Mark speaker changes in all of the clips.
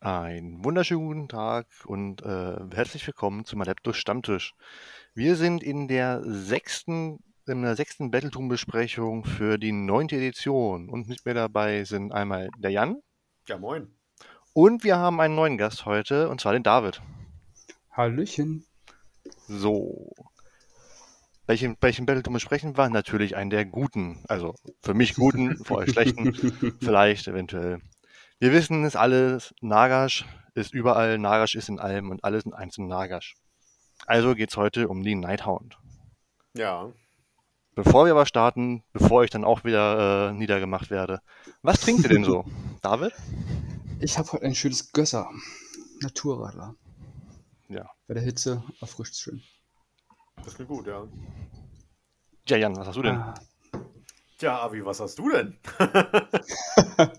Speaker 1: Einen wunderschönen guten Tag und äh, herzlich willkommen zum Adeptus Stammtisch. Wir sind in der sechsten, in der sechsten Battletum-Besprechung für die neunte Edition und mit mir dabei sind einmal der Jan
Speaker 2: Ja, moin.
Speaker 1: und wir haben einen neuen Gast heute und zwar den David.
Speaker 3: Hallöchen.
Speaker 1: So. Welchen, welchen Battletum besprechen wir? Natürlich einen der guten. Also für mich guten, für euch schlechten, vielleicht eventuell. Wir wissen es alles, Nagash ist überall, Nagash ist in allem und alles in eins in Nagash. Also geht's heute um die Nighthound.
Speaker 2: Ja.
Speaker 1: Bevor wir aber starten, bevor ich dann auch wieder äh, niedergemacht werde, was trinkt ihr denn so? David?
Speaker 3: Ich habe heute ein schönes Gösser. Naturradler.
Speaker 1: Ja.
Speaker 3: Bei der Hitze erfrischt es schön.
Speaker 2: Das klingt gut, ja.
Speaker 1: Ja, Jan, was hast du denn?
Speaker 3: Ah,
Speaker 2: Tja, Avi, was hast du denn?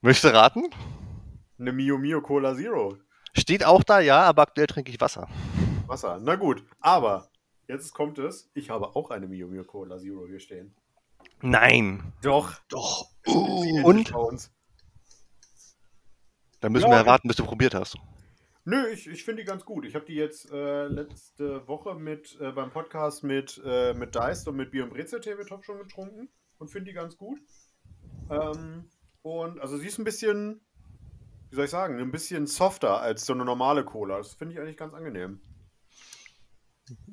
Speaker 1: Möchtest du raten?
Speaker 2: Eine Mio Mio Cola Zero.
Speaker 1: Steht auch da, ja, aber aktuell trinke ich Wasser.
Speaker 2: Wasser. Na gut, aber jetzt kommt es. Ich habe auch eine Mio Mio Cola Zero hier stehen.
Speaker 1: Nein.
Speaker 2: Doch.
Speaker 3: doch.
Speaker 2: Sie
Speaker 1: und? Dann müssen
Speaker 2: Ja,
Speaker 1: wir erwarten, bis du probiert hast.
Speaker 2: Nö, ich, ich finde die ganz gut. Ich habe die jetzt äh, letzte Woche mit äh, beim Podcast mit, äh, mit Deist und mit Bier und Brezel Tabletop schon getrunken und finde die ganz gut. Ähm, und also sie ist ein bisschen, wie soll ich sagen, ein bisschen softer als so eine normale Cola. Das finde ich eigentlich ganz angenehm.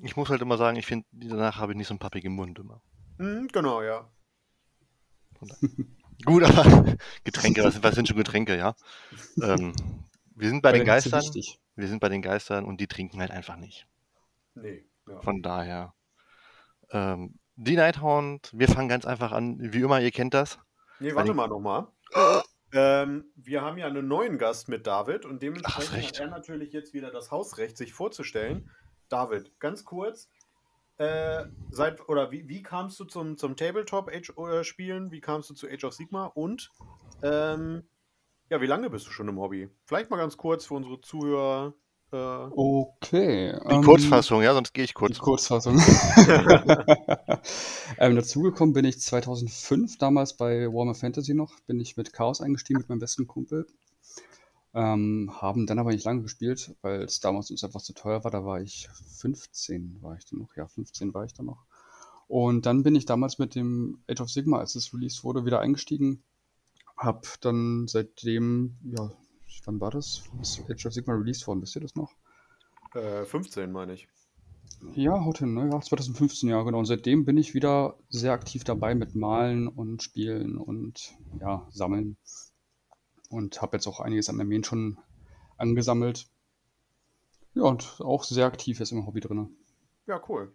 Speaker 1: Ich muss halt immer sagen, ich finde, danach habe ich nicht so einen pappigen Mund immer.
Speaker 2: Mhm, genau, ja.
Speaker 1: Gut, aber Getränke, was, was sind schon Getränke, ja? Ähm, wir sind bei den Geistern. Wir sind bei den Geistern und die trinken halt einfach nicht.
Speaker 2: Nee. Ja.
Speaker 1: Von daher. Ähm, die Nighthound, wir fangen ganz einfach an. Wie immer, ihr kennt das.
Speaker 2: Nee, warte mal nochmal. Ähm, wir haben ja einen neuen Gast mit David und dementsprechend
Speaker 1: recht.
Speaker 2: hat er natürlich jetzt wieder das Hausrecht, sich vorzustellen. David, ganz kurz. Äh, seit, oder wie, wie kamst du zum, zum Tabletop-Spielen? Wie kamst du zu Age of Sigma? Und ähm, ja, wie lange bist du schon im Hobby? Vielleicht mal ganz kurz für unsere Zuhörer. Äh,
Speaker 3: Okay.
Speaker 1: Die
Speaker 3: ähm,
Speaker 1: Kurzfassung, ja, sonst gehe ich
Speaker 3: Die
Speaker 1: kurz.
Speaker 3: Kurzfassung. ähm, dazugekommen bin ich 2005, damals bei Warhammer Fantasy noch, bin ich mit Chaos eingestiegen mit meinem besten Kumpel. Ähm, haben dann aber nicht lange gespielt, weil es damals uns einfach zu teuer war. Da war ich 15, war ich dann noch. Ja, 15 war ich dann noch. Und dann bin ich damals mit dem Age of Sigma, als es released wurde, wieder eingestiegen. Hab dann seitdem, ja, wann war das? Ist Age of Sigma released worden? Wisst ihr das noch?
Speaker 2: äh, 15, meine ich.
Speaker 3: Ja, haut hin, ne? Ja, 2015, ja, genau. Und seitdem bin ich wieder sehr aktiv dabei mit Malen und Spielen und ja, Sammeln. Und habe jetzt auch einiges an Armeen schon angesammelt. Ja, und auch sehr aktiv jetzt im Hobby drin.
Speaker 2: Ja, cool.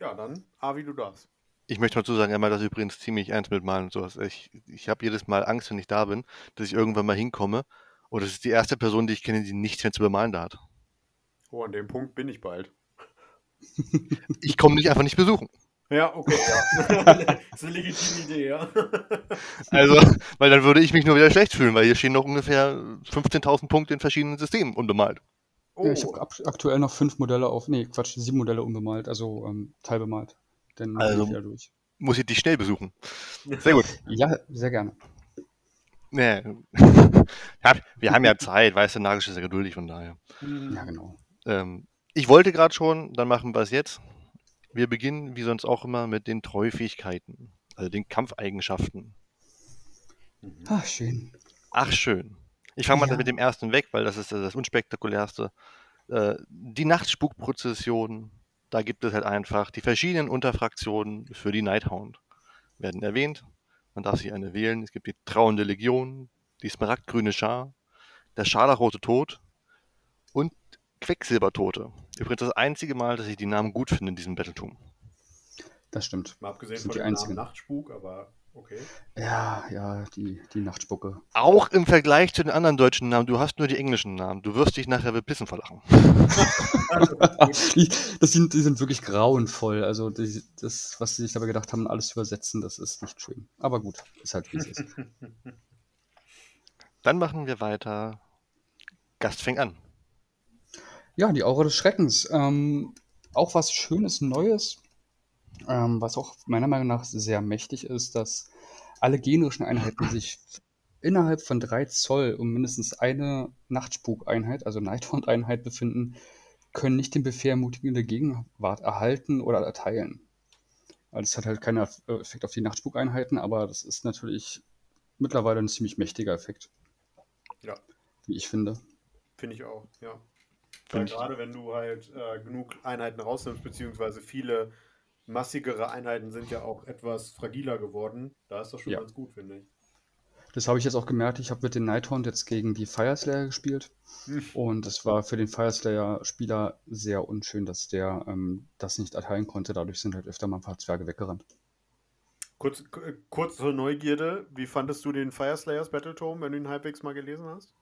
Speaker 2: Ja, dann, Avi, du darfst.
Speaker 1: Ich möchte dazu sagen, einmal das ist übrigens ziemlich ernst mit Malen und sowas. Ich, ich habe jedes Mal Angst, wenn ich da bin, dass ich irgendwann mal hinkomme. Und das ist die erste Person, die ich kenne, die nichts mehr zu bemalen da hat.
Speaker 2: Oh, an dem Punkt bin ich bald.
Speaker 1: Ich komme dich einfach nicht besuchen.
Speaker 2: Ja, okay, ja. das ist eine legitime Idee, ja.
Speaker 1: Also, weil dann würde ich mich nur wieder schlecht fühlen, weil hier stehen noch ungefähr 15.000 Punkte in verschiedenen Systemen unbemalt.
Speaker 2: Oh,
Speaker 3: Ja, ich habe aktuell noch fünf Modelle auf, nee, Quatsch, sieben Modelle unbemalt, also ähm, teilbemalt. Dann
Speaker 1: Also-
Speaker 3: ich wieder durch.
Speaker 1: Muss ich dich schnell besuchen. Sehr gut.
Speaker 3: Ja, sehr gerne.
Speaker 1: Nee. Ja, wir haben ja Zeit, weißt du, Nagisch ist ja geduldig, von daher.
Speaker 2: Mhm.
Speaker 3: Ja, genau.
Speaker 1: Ähm, ich wollte gerade schon, dann machen wir es jetzt. Wir beginnen, wie sonst auch immer, mit den Treufähigkeiten, also den Kampfeigenschaften.
Speaker 2: Mhm.
Speaker 3: Ah, schön.
Speaker 1: Ach, schön. Ich fange mal
Speaker 3: Ja.
Speaker 1: mit dem ersten weg, weil das ist das unspektakulärste. Äh, die Nachtspukprozession, da gibt es halt einfach die verschiedenen Unterfraktionen für die Nighthound. Werden erwähnt. Man darf sich eine wählen. Es gibt die Trauende Legion, die smaragdgrüne Schar, der scharlachrote Tod und Quecksilbertote. Übrigens das einzige Mal, dass ich die Namen gut finde in diesem Battletum.
Speaker 3: Das stimmt.
Speaker 2: Mal abgesehen
Speaker 3: Sind
Speaker 2: von
Speaker 3: die
Speaker 2: dem Namen
Speaker 3: einzigen.
Speaker 2: Nachtspuk, aber okay.
Speaker 3: Ja, ja, die, die Nachtspucke.
Speaker 1: Auch im Vergleich zu den anderen deutschen Namen, du hast nur die englischen Namen. Du wirst dich nachher bepissen verlachen.
Speaker 3: Die, das sind, die sind wirklich grauenvoll. Also die, das, was sie sich dabei gedacht haben, alles zu übersetzen, das ist nicht schön. Aber gut, ist halt wie es ist.
Speaker 1: Dann machen wir weiter. Gast fängt an.
Speaker 3: Ja, die Aura des Schreckens. Ähm, auch was Schönes, Neues, ähm, was auch meiner Meinung nach sehr mächtig ist, dass alle generischen Einheiten sich innerhalb von drei Zoll um mindestens eine Nachtspukeinheit, also Nighthaunt-Einheit befinden, können nicht den Befehl ermutigende Gegenwart erhalten oder erteilen. Also es hat halt keinen Effekt auf die Nachtspukeinheiten, aber das ist natürlich mittlerweile ein ziemlich mächtiger Effekt.
Speaker 2: Ja.
Speaker 3: Wie ich finde.
Speaker 2: Finde ich auch, ja. Weil gerade wenn du halt äh, genug Einheiten rausnimmst, beziehungsweise viele massigere Einheiten sind ja auch etwas fragiler geworden, da ist das schon
Speaker 3: Ja.
Speaker 2: ganz gut, finde ich.
Speaker 3: Das habe ich jetzt auch gemerkt. Ich habe mit den Nighthaunt jetzt gegen die Fireslayer gespielt.
Speaker 2: Hm.
Speaker 3: Und es war für den Fireslayer-Spieler sehr unschön, dass der ähm, das nicht erteilen konnte. Dadurch sind halt öfter mal ein paar Zwerge weggerannt.
Speaker 2: Kurz, äh, kurz zur Neugierde, wie fandest du den Fireslayers Battletome, wenn du ihn halbwegs mal gelesen hast?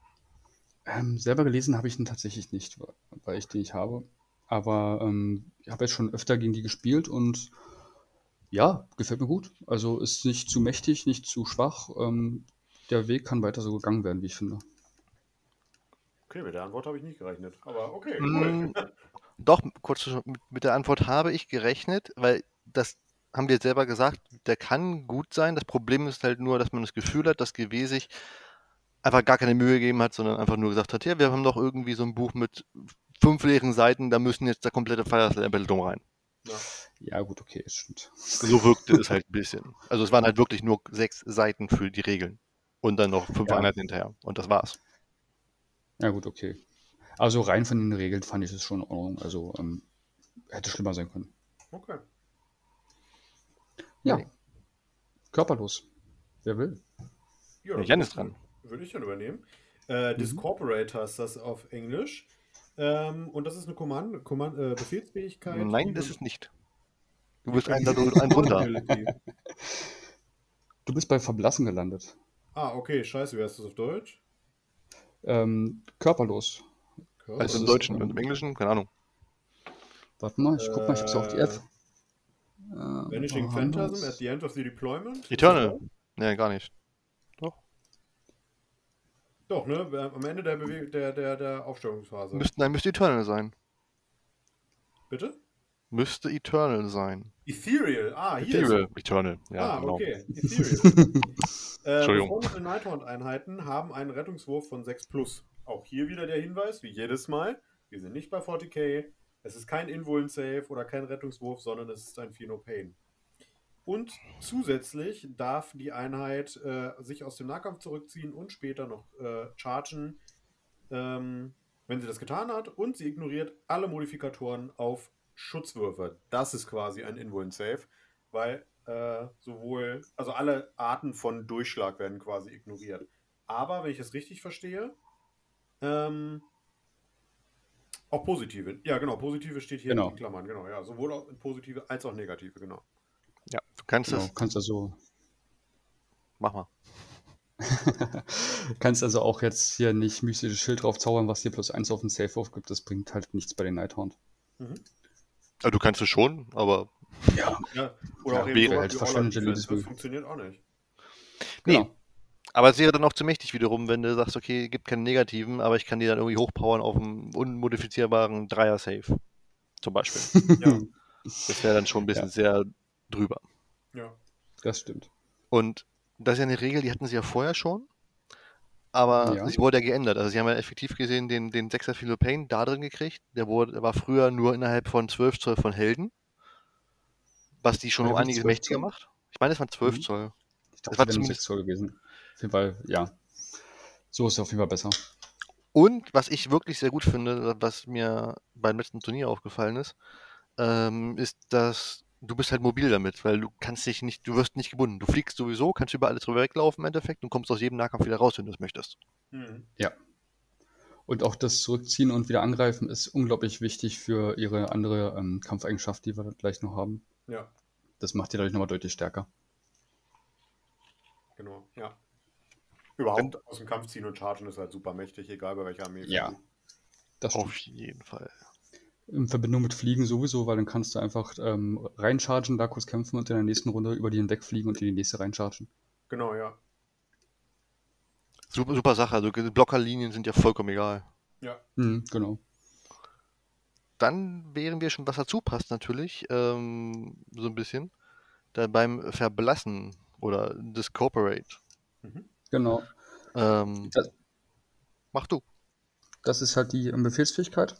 Speaker 3: Ähm, selber gelesen habe ich ihn tatsächlich nicht, weil ich den nicht habe. Aber ähm, ich habe jetzt schon öfter gegen die gespielt und ja, gefällt mir gut. Also ist nicht zu mächtig, nicht zu schwach. Ähm, der Weg kann weiter so gegangen werden, wie ich finde.
Speaker 2: Okay, mit der Antwort habe ich nicht gerechnet. Aber okay,
Speaker 1: Mm,
Speaker 2: cool.
Speaker 1: Doch, kurz mit der Antwort habe ich gerechnet, weil das haben wir selber gesagt, der kann gut sein. Das Problem ist halt nur, dass man das Gefühl hat, dass GW sich einfach gar keine Mühe gegeben hat, sondern einfach nur gesagt hat, ja, wir haben doch irgendwie so ein Buch mit fünf leeren Seiten, da müssen jetzt der komplette Battletome rein.
Speaker 2: Ja.
Speaker 3: Ja, gut, okay, das stimmt.
Speaker 1: So wirkte es halt ein bisschen. Also es waren halt wirklich nur sechs Seiten für die Regeln. Und dann noch fünf
Speaker 3: Ja.
Speaker 1: Einheiten hinterher. Und das war's.
Speaker 3: Ja, gut, okay. Also rein von den Regeln fand ich es schon in Ordnung. Also ähm, hätte schlimmer sein können.
Speaker 2: Okay.
Speaker 3: Ja.
Speaker 1: Nee.
Speaker 3: Körperlos. Wer will?
Speaker 2: Ja,
Speaker 1: Jan ist dran.
Speaker 2: Würde ich dann übernehmen. Äh, Discorporate heißt das auf Englisch. Ähm, und das ist eine Command, Command, äh, Befehlsfähigkeit.
Speaker 1: Nein, das ist nicht. Du bist ein, ein drunter.
Speaker 2: Ability.
Speaker 3: Du bist bei Verblassen gelandet.
Speaker 2: Ah, okay, scheiße, wie heißt das auf Deutsch?
Speaker 3: Ähm, körperlos.
Speaker 2: Körper-
Speaker 1: Also im Deutschen und im Englischen, keine Ahnung.
Speaker 3: Warte mal, ich guck mal, ich hab's ja auf die App. Äh,
Speaker 2: Vanishing
Speaker 3: haben
Speaker 2: Phantasm at the end of the deployment.
Speaker 1: Eternal. Nee, gar nicht.
Speaker 2: Doch, ne? Am Ende der, Bewe der, der, der Aufstellungsphase.
Speaker 1: Müsste, nein, müsste Eternal sein.
Speaker 2: Bitte?
Speaker 1: Müsste Eternal sein.
Speaker 2: Ethereal. Ah, hier
Speaker 1: Eternal.
Speaker 2: ist
Speaker 1: Eternal. Ja,
Speaker 2: ah,
Speaker 1: genau.
Speaker 2: okay. Ethereal. äh,
Speaker 1: Entschuldigung.
Speaker 2: Befreundete Nighthaunt-Einheiten haben einen Rettungswurf von 6 plus. Auch hier wieder der Hinweis, wie jedes Mal. Wir sind nicht bei 40k. Es ist kein Invuln-Save oder kein Rettungswurf, sondern es ist ein Feel No Pain. Und zusätzlich darf die Einheit äh, sich aus dem Nahkampf zurückziehen und später noch äh, chargen, ähm, wenn sie das getan hat. Und sie ignoriert alle Modifikatoren auf Schutzwürfe. Das ist quasi ein Invuln-Save, weil äh, sowohl, also alle Arten von Durchschlag werden quasi ignoriert. Aber, wenn ich es richtig verstehe, ähm, auch positive. Ja, genau, positive steht hier
Speaker 3: Genau.
Speaker 2: in Klammern, genau, ja. Sowohl auch positive als auch negative, genau.
Speaker 1: Ja, du kannst
Speaker 3: Genau, kannst also,
Speaker 1: Mach mal.
Speaker 3: kannst also auch jetzt hier nicht mystisches Schild drauf zaubern, was dir plus eins auf den Safe-Wurf gibt. Das bringt halt nichts bei den Nighthaunt.
Speaker 2: Mhm.
Speaker 1: Also, du kannst es schon, aber
Speaker 2: Ja, oder
Speaker 3: Ja,
Speaker 2: auch
Speaker 3: wäre halt verschwendete
Speaker 2: Das funktioniert auch nicht.
Speaker 1: Nee.
Speaker 3: Genau.
Speaker 1: Aber es wäre dann auch zu mächtig wiederum, wenn du sagst, okay, gibt keine negativen, aber ich kann die dann irgendwie hochpowern auf einem unmodifizierbaren Dreier-Safe. Zum Beispiel.
Speaker 2: Ja,
Speaker 1: Das wäre dann schon ein bisschen
Speaker 3: Ja.
Speaker 1: sehr drüber.
Speaker 2: Ja.
Speaker 3: Das stimmt.
Speaker 1: Und das ist ja eine Regel, die hatten sie ja vorher schon. Aber
Speaker 3: Ja.
Speaker 1: sie wurde ja geändert. Also sie haben ja effektiv gesehen den, den 6er Philo Pain da drin gekriegt. Der wurde, der war früher nur innerhalb von 12 Zoll von Helden. Was die schon
Speaker 3: War
Speaker 1: um einiges
Speaker 3: 12
Speaker 1: mächtiger
Speaker 3: Zoll?
Speaker 1: macht. Ich meine, es waren 12
Speaker 3: Mhm.
Speaker 1: Zoll.
Speaker 3: Ich dachte,
Speaker 1: war
Speaker 3: das nur
Speaker 1: zumindest-
Speaker 3: 6 Zoll gewesen. Auf jeden Fall, ja. So ist es auf jeden Fall besser.
Speaker 1: Und was ich wirklich sehr gut finde, was mir beim letzten Turnier aufgefallen ist, ähm, ist, dass du bist halt mobil damit, weil du kannst dich nicht, du wirst nicht gebunden. Du fliegst sowieso, kannst über alles drüber weglaufen im Endeffekt und kommst aus jedem Nahkampf wieder raus, wenn du es möchtest.
Speaker 2: Mhm.
Speaker 3: Und auch das Zurückziehen und wieder angreifen ist unglaublich wichtig für ihre andere ähm, Kampfeigenschaft, die wir gleich noch haben.
Speaker 2: Ja,
Speaker 3: Das macht die dadurch nochmal deutlich stärker.
Speaker 2: genau, ja. Überhaupt aus dem Kampf ziehen und chargen ist halt super mächtig, egal bei welcher Armee.
Speaker 3: Ja. Das
Speaker 1: Auf jeden Fall.
Speaker 3: In Verbindung mit Fliegen sowieso, weil dann kannst du einfach ähm, reinchargen, da kurz kämpfen und in der nächsten Runde über die hinwegfliegen und in die nächste reinchargen.
Speaker 2: Genau, ja.
Speaker 1: Super, super Sache. Also Blockerlinien sind ja vollkommen egal.
Speaker 2: Ja,
Speaker 3: Mhm, genau.
Speaker 1: Dann wären wir schon, was dazu passt natürlich, ähm, so ein bisschen, da beim Verblassen oder Discorporate.
Speaker 2: mhm.
Speaker 3: Genau.
Speaker 1: Ähm,
Speaker 3: Das-
Speaker 1: mach du.
Speaker 3: Das ist halt die ähm, Befehlsfähigkeit.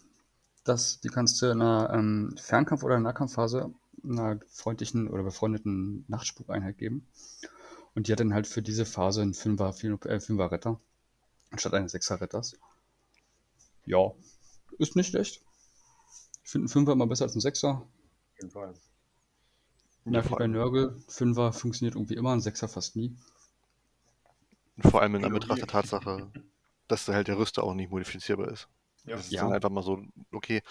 Speaker 3: Das, die kannst du in einer ähm, Fernkampf- oder Nahkampfphase einer freundlichen oder befreundeten Nachtspukeinheit geben. Und die hat dann halt für diese Phase einen Fünfer, äh, Fünfer Retter anstatt eines Sechser Retters. Ja, ist nicht schlecht. Ich finde einen Fünfer immer besser als ein Sechser.
Speaker 2: Auf jeden Fall.
Speaker 1: Vor,
Speaker 3: bei Nörgel. Fünfer funktioniert irgendwie immer, ein Sechser fast nie.
Speaker 1: vor allem in Anbetracht der Tatsache, dass halt der Rüster auch nicht modifizierbar ist.
Speaker 2: Ja.
Speaker 1: Das ist
Speaker 3: Ja.
Speaker 1: dann einfach mal so, okay,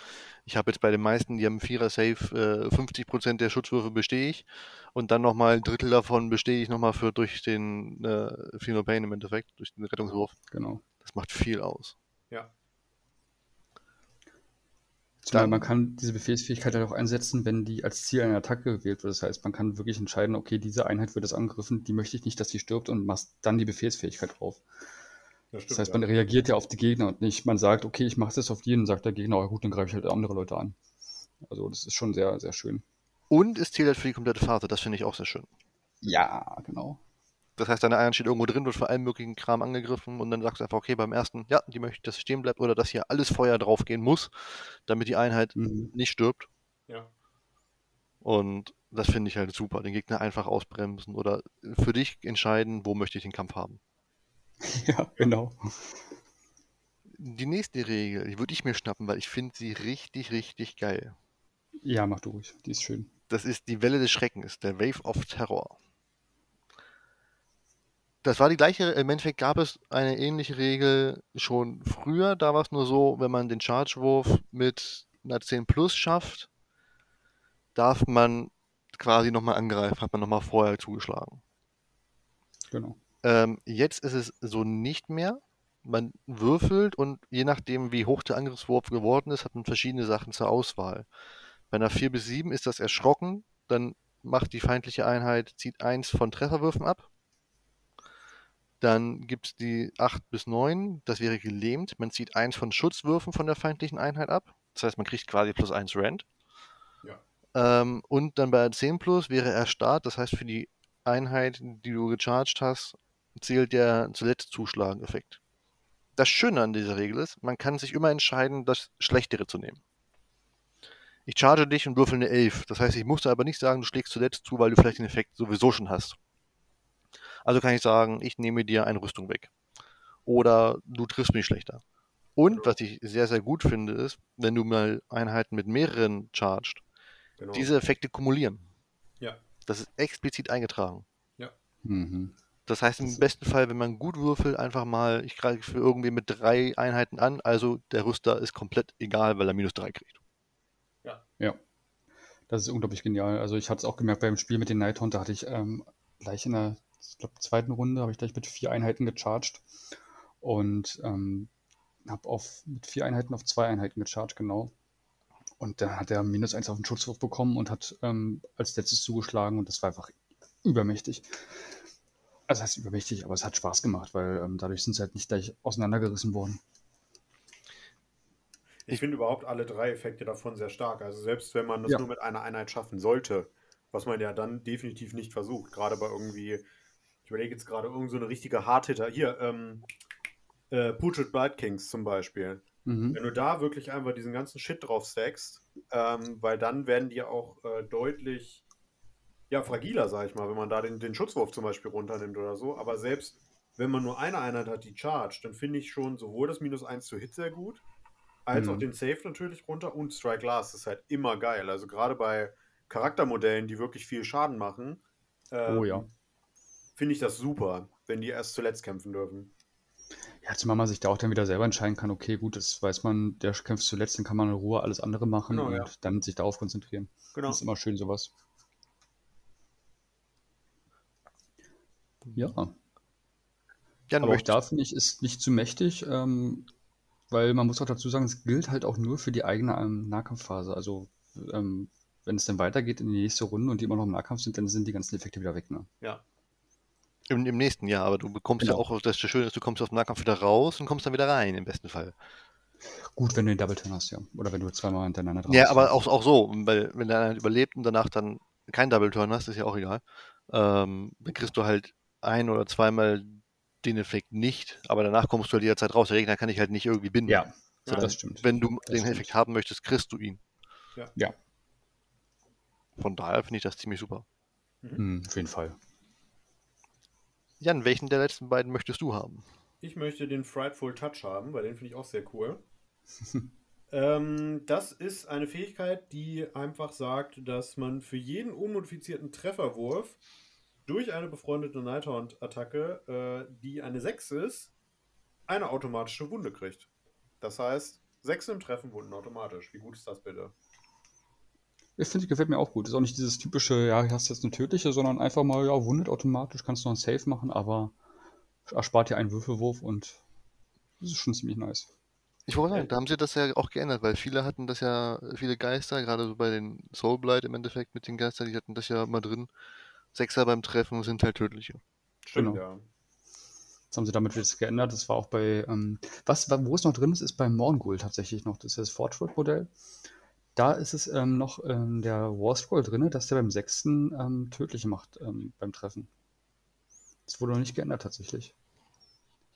Speaker 1: ich habe jetzt bei den meisten, die haben Vierer Safe, äh, 50% der Schutzwürfe bestehe ich und dann nochmal ein Drittel davon bestehe ich nochmal für durch den äh, No Pain im Endeffekt, durch den Rettungswurf.
Speaker 3: Genau.
Speaker 1: Das macht viel aus.
Speaker 2: Ja.
Speaker 3: Zumal
Speaker 1: Dann-
Speaker 3: man kann diese Befehlsfähigkeit halt auch einsetzen, wenn die als Ziel einer Attacke gewählt wird. Das heißt, man kann wirklich entscheiden, okay, diese Einheit wird jetzt angegriffen, die möchte ich nicht, dass die stirbt und machst dann die Befehlsfähigkeit drauf.
Speaker 2: Das, stimmt,
Speaker 3: Das heißt,
Speaker 2: ja.
Speaker 3: man reagiert ja auf die Gegner und nicht, man sagt, okay, ich mache das auf die und sagt der Gegner, oh, gut, dann greife ich halt andere Leute an. Also das ist schon sehr, sehr schön.
Speaker 1: Und es zählt halt für die komplette Phase, das finde ich auch sehr schön.
Speaker 3: Ja, genau.
Speaker 1: Das heißt, deine Einheit steht irgendwo drin, wird vor allem möglichen Kram angegriffen und dann sagst du einfach, okay, beim ersten, ja, die möchte, dass es stehen bleibt oder dass hier alles Feuer draufgehen muss, damit die Einheit
Speaker 3: Mhm.
Speaker 1: nicht stirbt.
Speaker 2: ja.
Speaker 1: Und das finde ich halt super. Den Gegner einfach ausbremsen oder für dich entscheiden, wo möchte ich den Kampf haben.
Speaker 3: Ja, genau.
Speaker 1: Die nächste Regel, die würde ich mir schnappen, weil ich finde sie richtig, richtig geil.
Speaker 3: Ja, mach du ruhig. Die ist schön.
Speaker 1: Das ist die Welle des Schreckens, der Wave of Terror. Das war die gleiche, im Endeffekt gab es eine ähnliche Regel schon früher. Da war es nur so, wenn man den Chargewurf mit einer 10 Plus schafft, darf man quasi nochmal angreifen, hat man nochmal vorher zugeschlagen.
Speaker 3: Genau.
Speaker 1: Ähm, jetzt ist es so nicht mehr. Man würfelt und je nachdem, wie hoch der Angriffswurf geworden ist, hat man verschiedene Sachen zur Auswahl. Bei einer 4 bis 7 ist das erschrocken, dann macht die feindliche Einheit, zieht eins von Trefferwürfen ab. Dann gibt es die 8 bis 9, das wäre gelähmt. Man zieht eins von Schutzwürfen von der feindlichen Einheit ab. Das heißt, man kriegt quasi plus 1 Rand.
Speaker 2: Ja.
Speaker 1: Ähm, und dann bei der 10 plus wäre erstarrt, das heißt, für die Einheit, die du gecharged hast, zählt der zuletzt Zuschlagen-Effekt. Das Schöne an dieser Regel ist, man kann sich immer entscheiden, das Schlechtere zu nehmen. Ich charge dich und würfel eine 11. Das heißt, ich musste aber nicht sagen, du schlägst zuletzt zu, weil du vielleicht den Effekt sowieso schon hast. Also kann ich sagen, ich nehme dir eine Rüstung weg. Oder du triffst mich schlechter. Und was ich sehr, sehr gut finde, ist, wenn du mal Einheiten mit mehreren charged,
Speaker 2: Genau.
Speaker 1: diese Effekte kumulieren.
Speaker 2: Ja.
Speaker 1: Das ist explizit eingetragen.
Speaker 3: Mhm.
Speaker 1: Das heißt, im besten Fall, wenn man gut würfelt, einfach mal, ich greife für irgendwie mit drei Einheiten an, also der Rüster ist komplett egal, weil er minus drei kriegt.
Speaker 3: Das ist unglaublich genial. Also ich hatte es auch gemerkt beim Spiel mit den Nighthorn, da hatte ich ähm, gleich in der ich glaub, zweiten Runde, habe ich gleich mit vier Einheiten gecharged und ähm, habe auf mit vier Einheiten auf zwei Einheiten gecharged, genau. Und dann hat er minus eins auf den Schutzwurf bekommen und hat ähm, als letztes zugeschlagen und das war einfach übermächtig. Also das heißt übermächtig, aber es hat Spaß gemacht, weil ähm, dadurch sind sie halt nicht gleich auseinandergerissen worden.
Speaker 2: Ich finde überhaupt alle drei Effekte davon sehr stark. Also selbst wenn man das
Speaker 3: Ja.
Speaker 2: nur mit einer Einheit schaffen sollte, was man ja dann definitiv nicht versucht, gerade bei irgendwie, ich überlege jetzt gerade irgend so eine richtige Hardhitter. Hier, ähm, äh, Putrid Blood Kings zum Beispiel.
Speaker 3: Mhm.
Speaker 2: Wenn du da wirklich einfach diesen ganzen Shit drauf stackst, ähm, weil dann werden die auch äh, deutlich ja, fragiler, sag ich mal, wenn man da den, den Schutzwurf zum Beispiel runternimmt oder so. Aber selbst wenn man nur eine Einheit hat, die charged, dann finde ich schon sowohl das Minus 1 zu Hit sehr gut, als
Speaker 3: Mhm.
Speaker 2: auch den Safe natürlich runter und Strike Last ist halt immer geil. Also gerade bei Charaktermodellen, die wirklich viel Schaden machen, ähm,
Speaker 3: Oh ja.
Speaker 2: finde ich das super, wenn die erst zuletzt kämpfen dürfen.
Speaker 3: Ja, zumal man sich da auch dann wieder selber entscheiden kann, okay, gut, das weiß man, der kämpft zuletzt, dann kann man in Ruhe alles andere machen
Speaker 2: Genau,
Speaker 3: und
Speaker 2: ja.
Speaker 3: dann sich darauf konzentrieren.
Speaker 2: Genau.
Speaker 3: Das ist immer schön, sowas. Ja,
Speaker 1: Jan,
Speaker 3: aber auch da finde ich, ist nicht zu mächtig, ähm, weil man muss auch dazu sagen, es gilt halt auch nur für die eigene ähm, Nahkampfphase. Also, ähm, wenn es dann weitergeht in die nächste Runde und die immer noch im Nahkampf sind, dann sind die ganzen Effekte wieder weg, ne?
Speaker 2: Ja.
Speaker 1: im, im nächsten Jahr, aber du bekommst ja
Speaker 3: Genau.
Speaker 1: auch, das Schöne ist, du kommst aus dem Nahkampf wieder raus und kommst dann wieder rein, im besten Fall.
Speaker 3: Gut, wenn du den Double Turn hast, ja. Oder wenn du zweimal hintereinander drauf
Speaker 1: Ja, aber auch, auch so, weil wenn der eine überlebt und danach dann kein Double Turn hast, ist ja auch egal. Ähm, dann kriegst du halt ein oder zweimal den Effekt nicht, aber danach kommst du halt jederzeit raus. Der Gegner kann ich halt nicht irgendwie binden.
Speaker 3: Ja,
Speaker 2: Ja,
Speaker 3: das stimmt.
Speaker 1: Wenn du
Speaker 3: Das
Speaker 1: den
Speaker 3: stimmt.
Speaker 1: Effekt haben möchtest, kriegst du ihn.
Speaker 3: Ja,
Speaker 1: Von daher finde ich das ziemlich super.
Speaker 3: hm, auf jeden Fall.
Speaker 1: Jan, welchen der letzten beiden möchtest du haben?
Speaker 2: Ich möchte den Frightful Touch haben, weil den finde ich auch sehr cool. ähm, das ist eine Fähigkeit, die einfach sagt, dass man für jeden unmodifizierten Trefferwurf durch eine befreundete Nighthound-Attacke, äh, die eine 6 ist, eine automatische Wunde kriegt. Das heißt, 6 im Treffen wunden automatisch. Wie gut ist das bitte?
Speaker 3: Ich finde, gefällt mir auch gut. Ist auch nicht dieses typische, ja, hier hast du jetzt eine tödliche, sondern einfach mal, ja, wundet automatisch, kannst noch einen Save machen, aber erspart dir einen Würfelwurf und das ist schon ziemlich nice.
Speaker 1: Ich wollte sagen, da haben sie das ja auch geändert, weil viele hatten das ja, viele Geister, gerade so bei den Soulblight im Endeffekt mit den Geistern, die hatten das ja immer drin. Sechser beim Treffen sind halt tödliche.
Speaker 2: Stimmt,
Speaker 3: Genau.
Speaker 2: ja.
Speaker 3: Das haben sie damit jetzt geändert. Das war auch bei, ähm, was, wo es noch drin ist, ist beim Morngul tatsächlich noch. Das ist das Fortschritt-Modell. Da ist es ähm, noch in der War Scroll drin, dass der beim sechsten ähm, tödliche macht ähm, beim Treffen. Das wurde noch nicht geändert tatsächlich.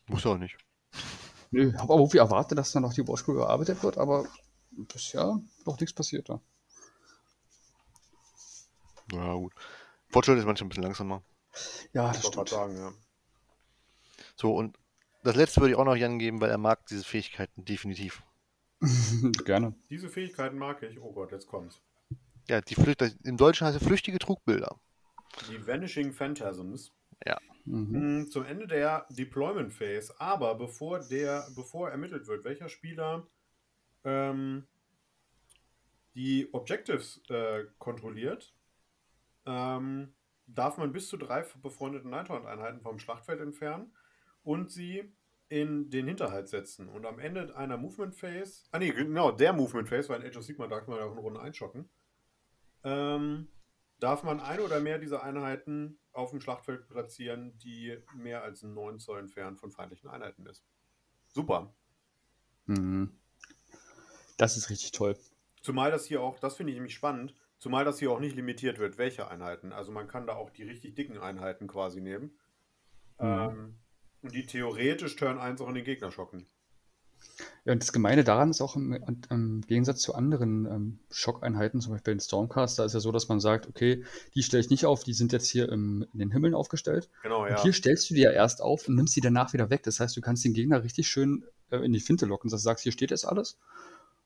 Speaker 1: Muss auch nicht.
Speaker 3: Nö, habe aber irgendwie erwartet, dass dann noch die War Scroll überarbeitet wird, aber bisher noch nichts passiert da.
Speaker 1: Ja, gut. Fortschritt ist manchmal ein bisschen langsamer.
Speaker 3: Ja,
Speaker 2: Ich
Speaker 3: das
Speaker 2: wollte gerade
Speaker 3: stimmt.
Speaker 2: sagen, ja.
Speaker 1: So, und das letzte würde ich auch noch Jan geben, weil er mag diese Fähigkeiten definitiv.
Speaker 3: Gerne.
Speaker 2: Diese Fähigkeiten mag ich. Oh Gott, jetzt kommt's.
Speaker 1: Ja, die Flücht, im Deutschen heißt es flüchtige Trugbilder.
Speaker 2: Die Vanishing Phantasms.
Speaker 3: Mhm.
Speaker 2: Mm, Zum Ende der Deployment Phase, aber bevor der, bevor ermittelt wird, welcher Spieler ähm, die Objectives äh, kontrolliert, ähm, darf man bis zu drei befreundete Nighthorn-Einheiten vom Schlachtfeld entfernen und sie in den Hinterhalt setzen. Und am Ende einer Movement Phase, ah nee, genau, der Movement Phase, weil in Age of Sigma darf man ja auch in Runde einschocken, ähm, darf man eine oder mehr dieser Einheiten auf dem Schlachtfeld platzieren, die mehr als 9 Zoll entfernt von feindlichen Einheiten ist. Super.
Speaker 3: Mhm. Das ist richtig toll.
Speaker 2: Zumal das hier auch, das finde ich nämlich spannend, zumal das hier auch nicht limitiert wird, welche Einheiten. Also man kann da auch die richtig dicken Einheiten quasi nehmen.
Speaker 3: Mhm.
Speaker 2: Ähm, und die theoretisch Turn 1 auch in den Gegner schocken.
Speaker 3: Ja, und das Gemeine daran ist auch im, im Gegensatz zu anderen ähm, Schockeinheiten, zum Beispiel den Stormcast, da ist ja so, dass man sagt, okay, die stelle ich nicht auf, die sind jetzt hier im, in den Himmeln aufgestellt.
Speaker 2: Genau,
Speaker 3: Und
Speaker 2: ja.
Speaker 3: hier stellst du die ja erst auf und nimmst sie danach wieder weg. Das heißt, du kannst den Gegner richtig schön äh, in die Finte locken. Du sagst, hier steht jetzt alles.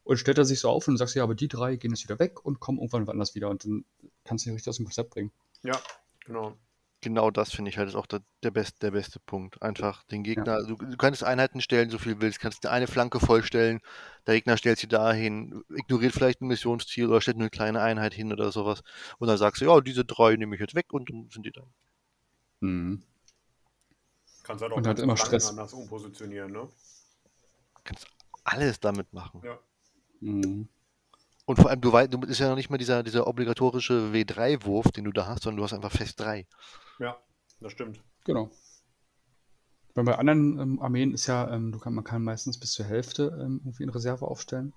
Speaker 3: Und stellt er sich so auf und du sagst, ja, aber die drei gehen jetzt wieder weg und kommen irgendwann woanders wieder. Und dann kannst du ihn richtig aus dem Konzept bringen.
Speaker 2: Ja, genau.
Speaker 1: Genau das finde ich halt ist auch der, der, best, der beste Punkt. Einfach den Gegner, du, du kannst Einheiten stellen, so viel du willst, kannst eine Flanke vollstellen, der Gegner stellt sie dahin, ignoriert vielleicht ein Missionsziel oder stellt nur eine kleine Einheit hin oder sowas. Und dann sagst du, ja, diese drei nehme ich jetzt weg und dann sind die da.
Speaker 3: Mhm.
Speaker 2: Kannst halt auch
Speaker 3: Und hat immer Stress.
Speaker 2: anders umpositionieren, ne?
Speaker 1: kannst alles damit machen.
Speaker 2: Ja.
Speaker 3: Mhm.
Speaker 1: Und vor allem, du weißt, du ist ja noch nicht mal dieser, dieser obligatorische W3-Wurf, den du da hast, sondern du hast einfach fest 3.
Speaker 2: Ja, das stimmt.
Speaker 3: Genau. Weil bei anderen ähm, Armeen ist ja, ähm, du kann, man kann meistens bis zur Hälfte ähm, irgendwie in Reserve aufstellen.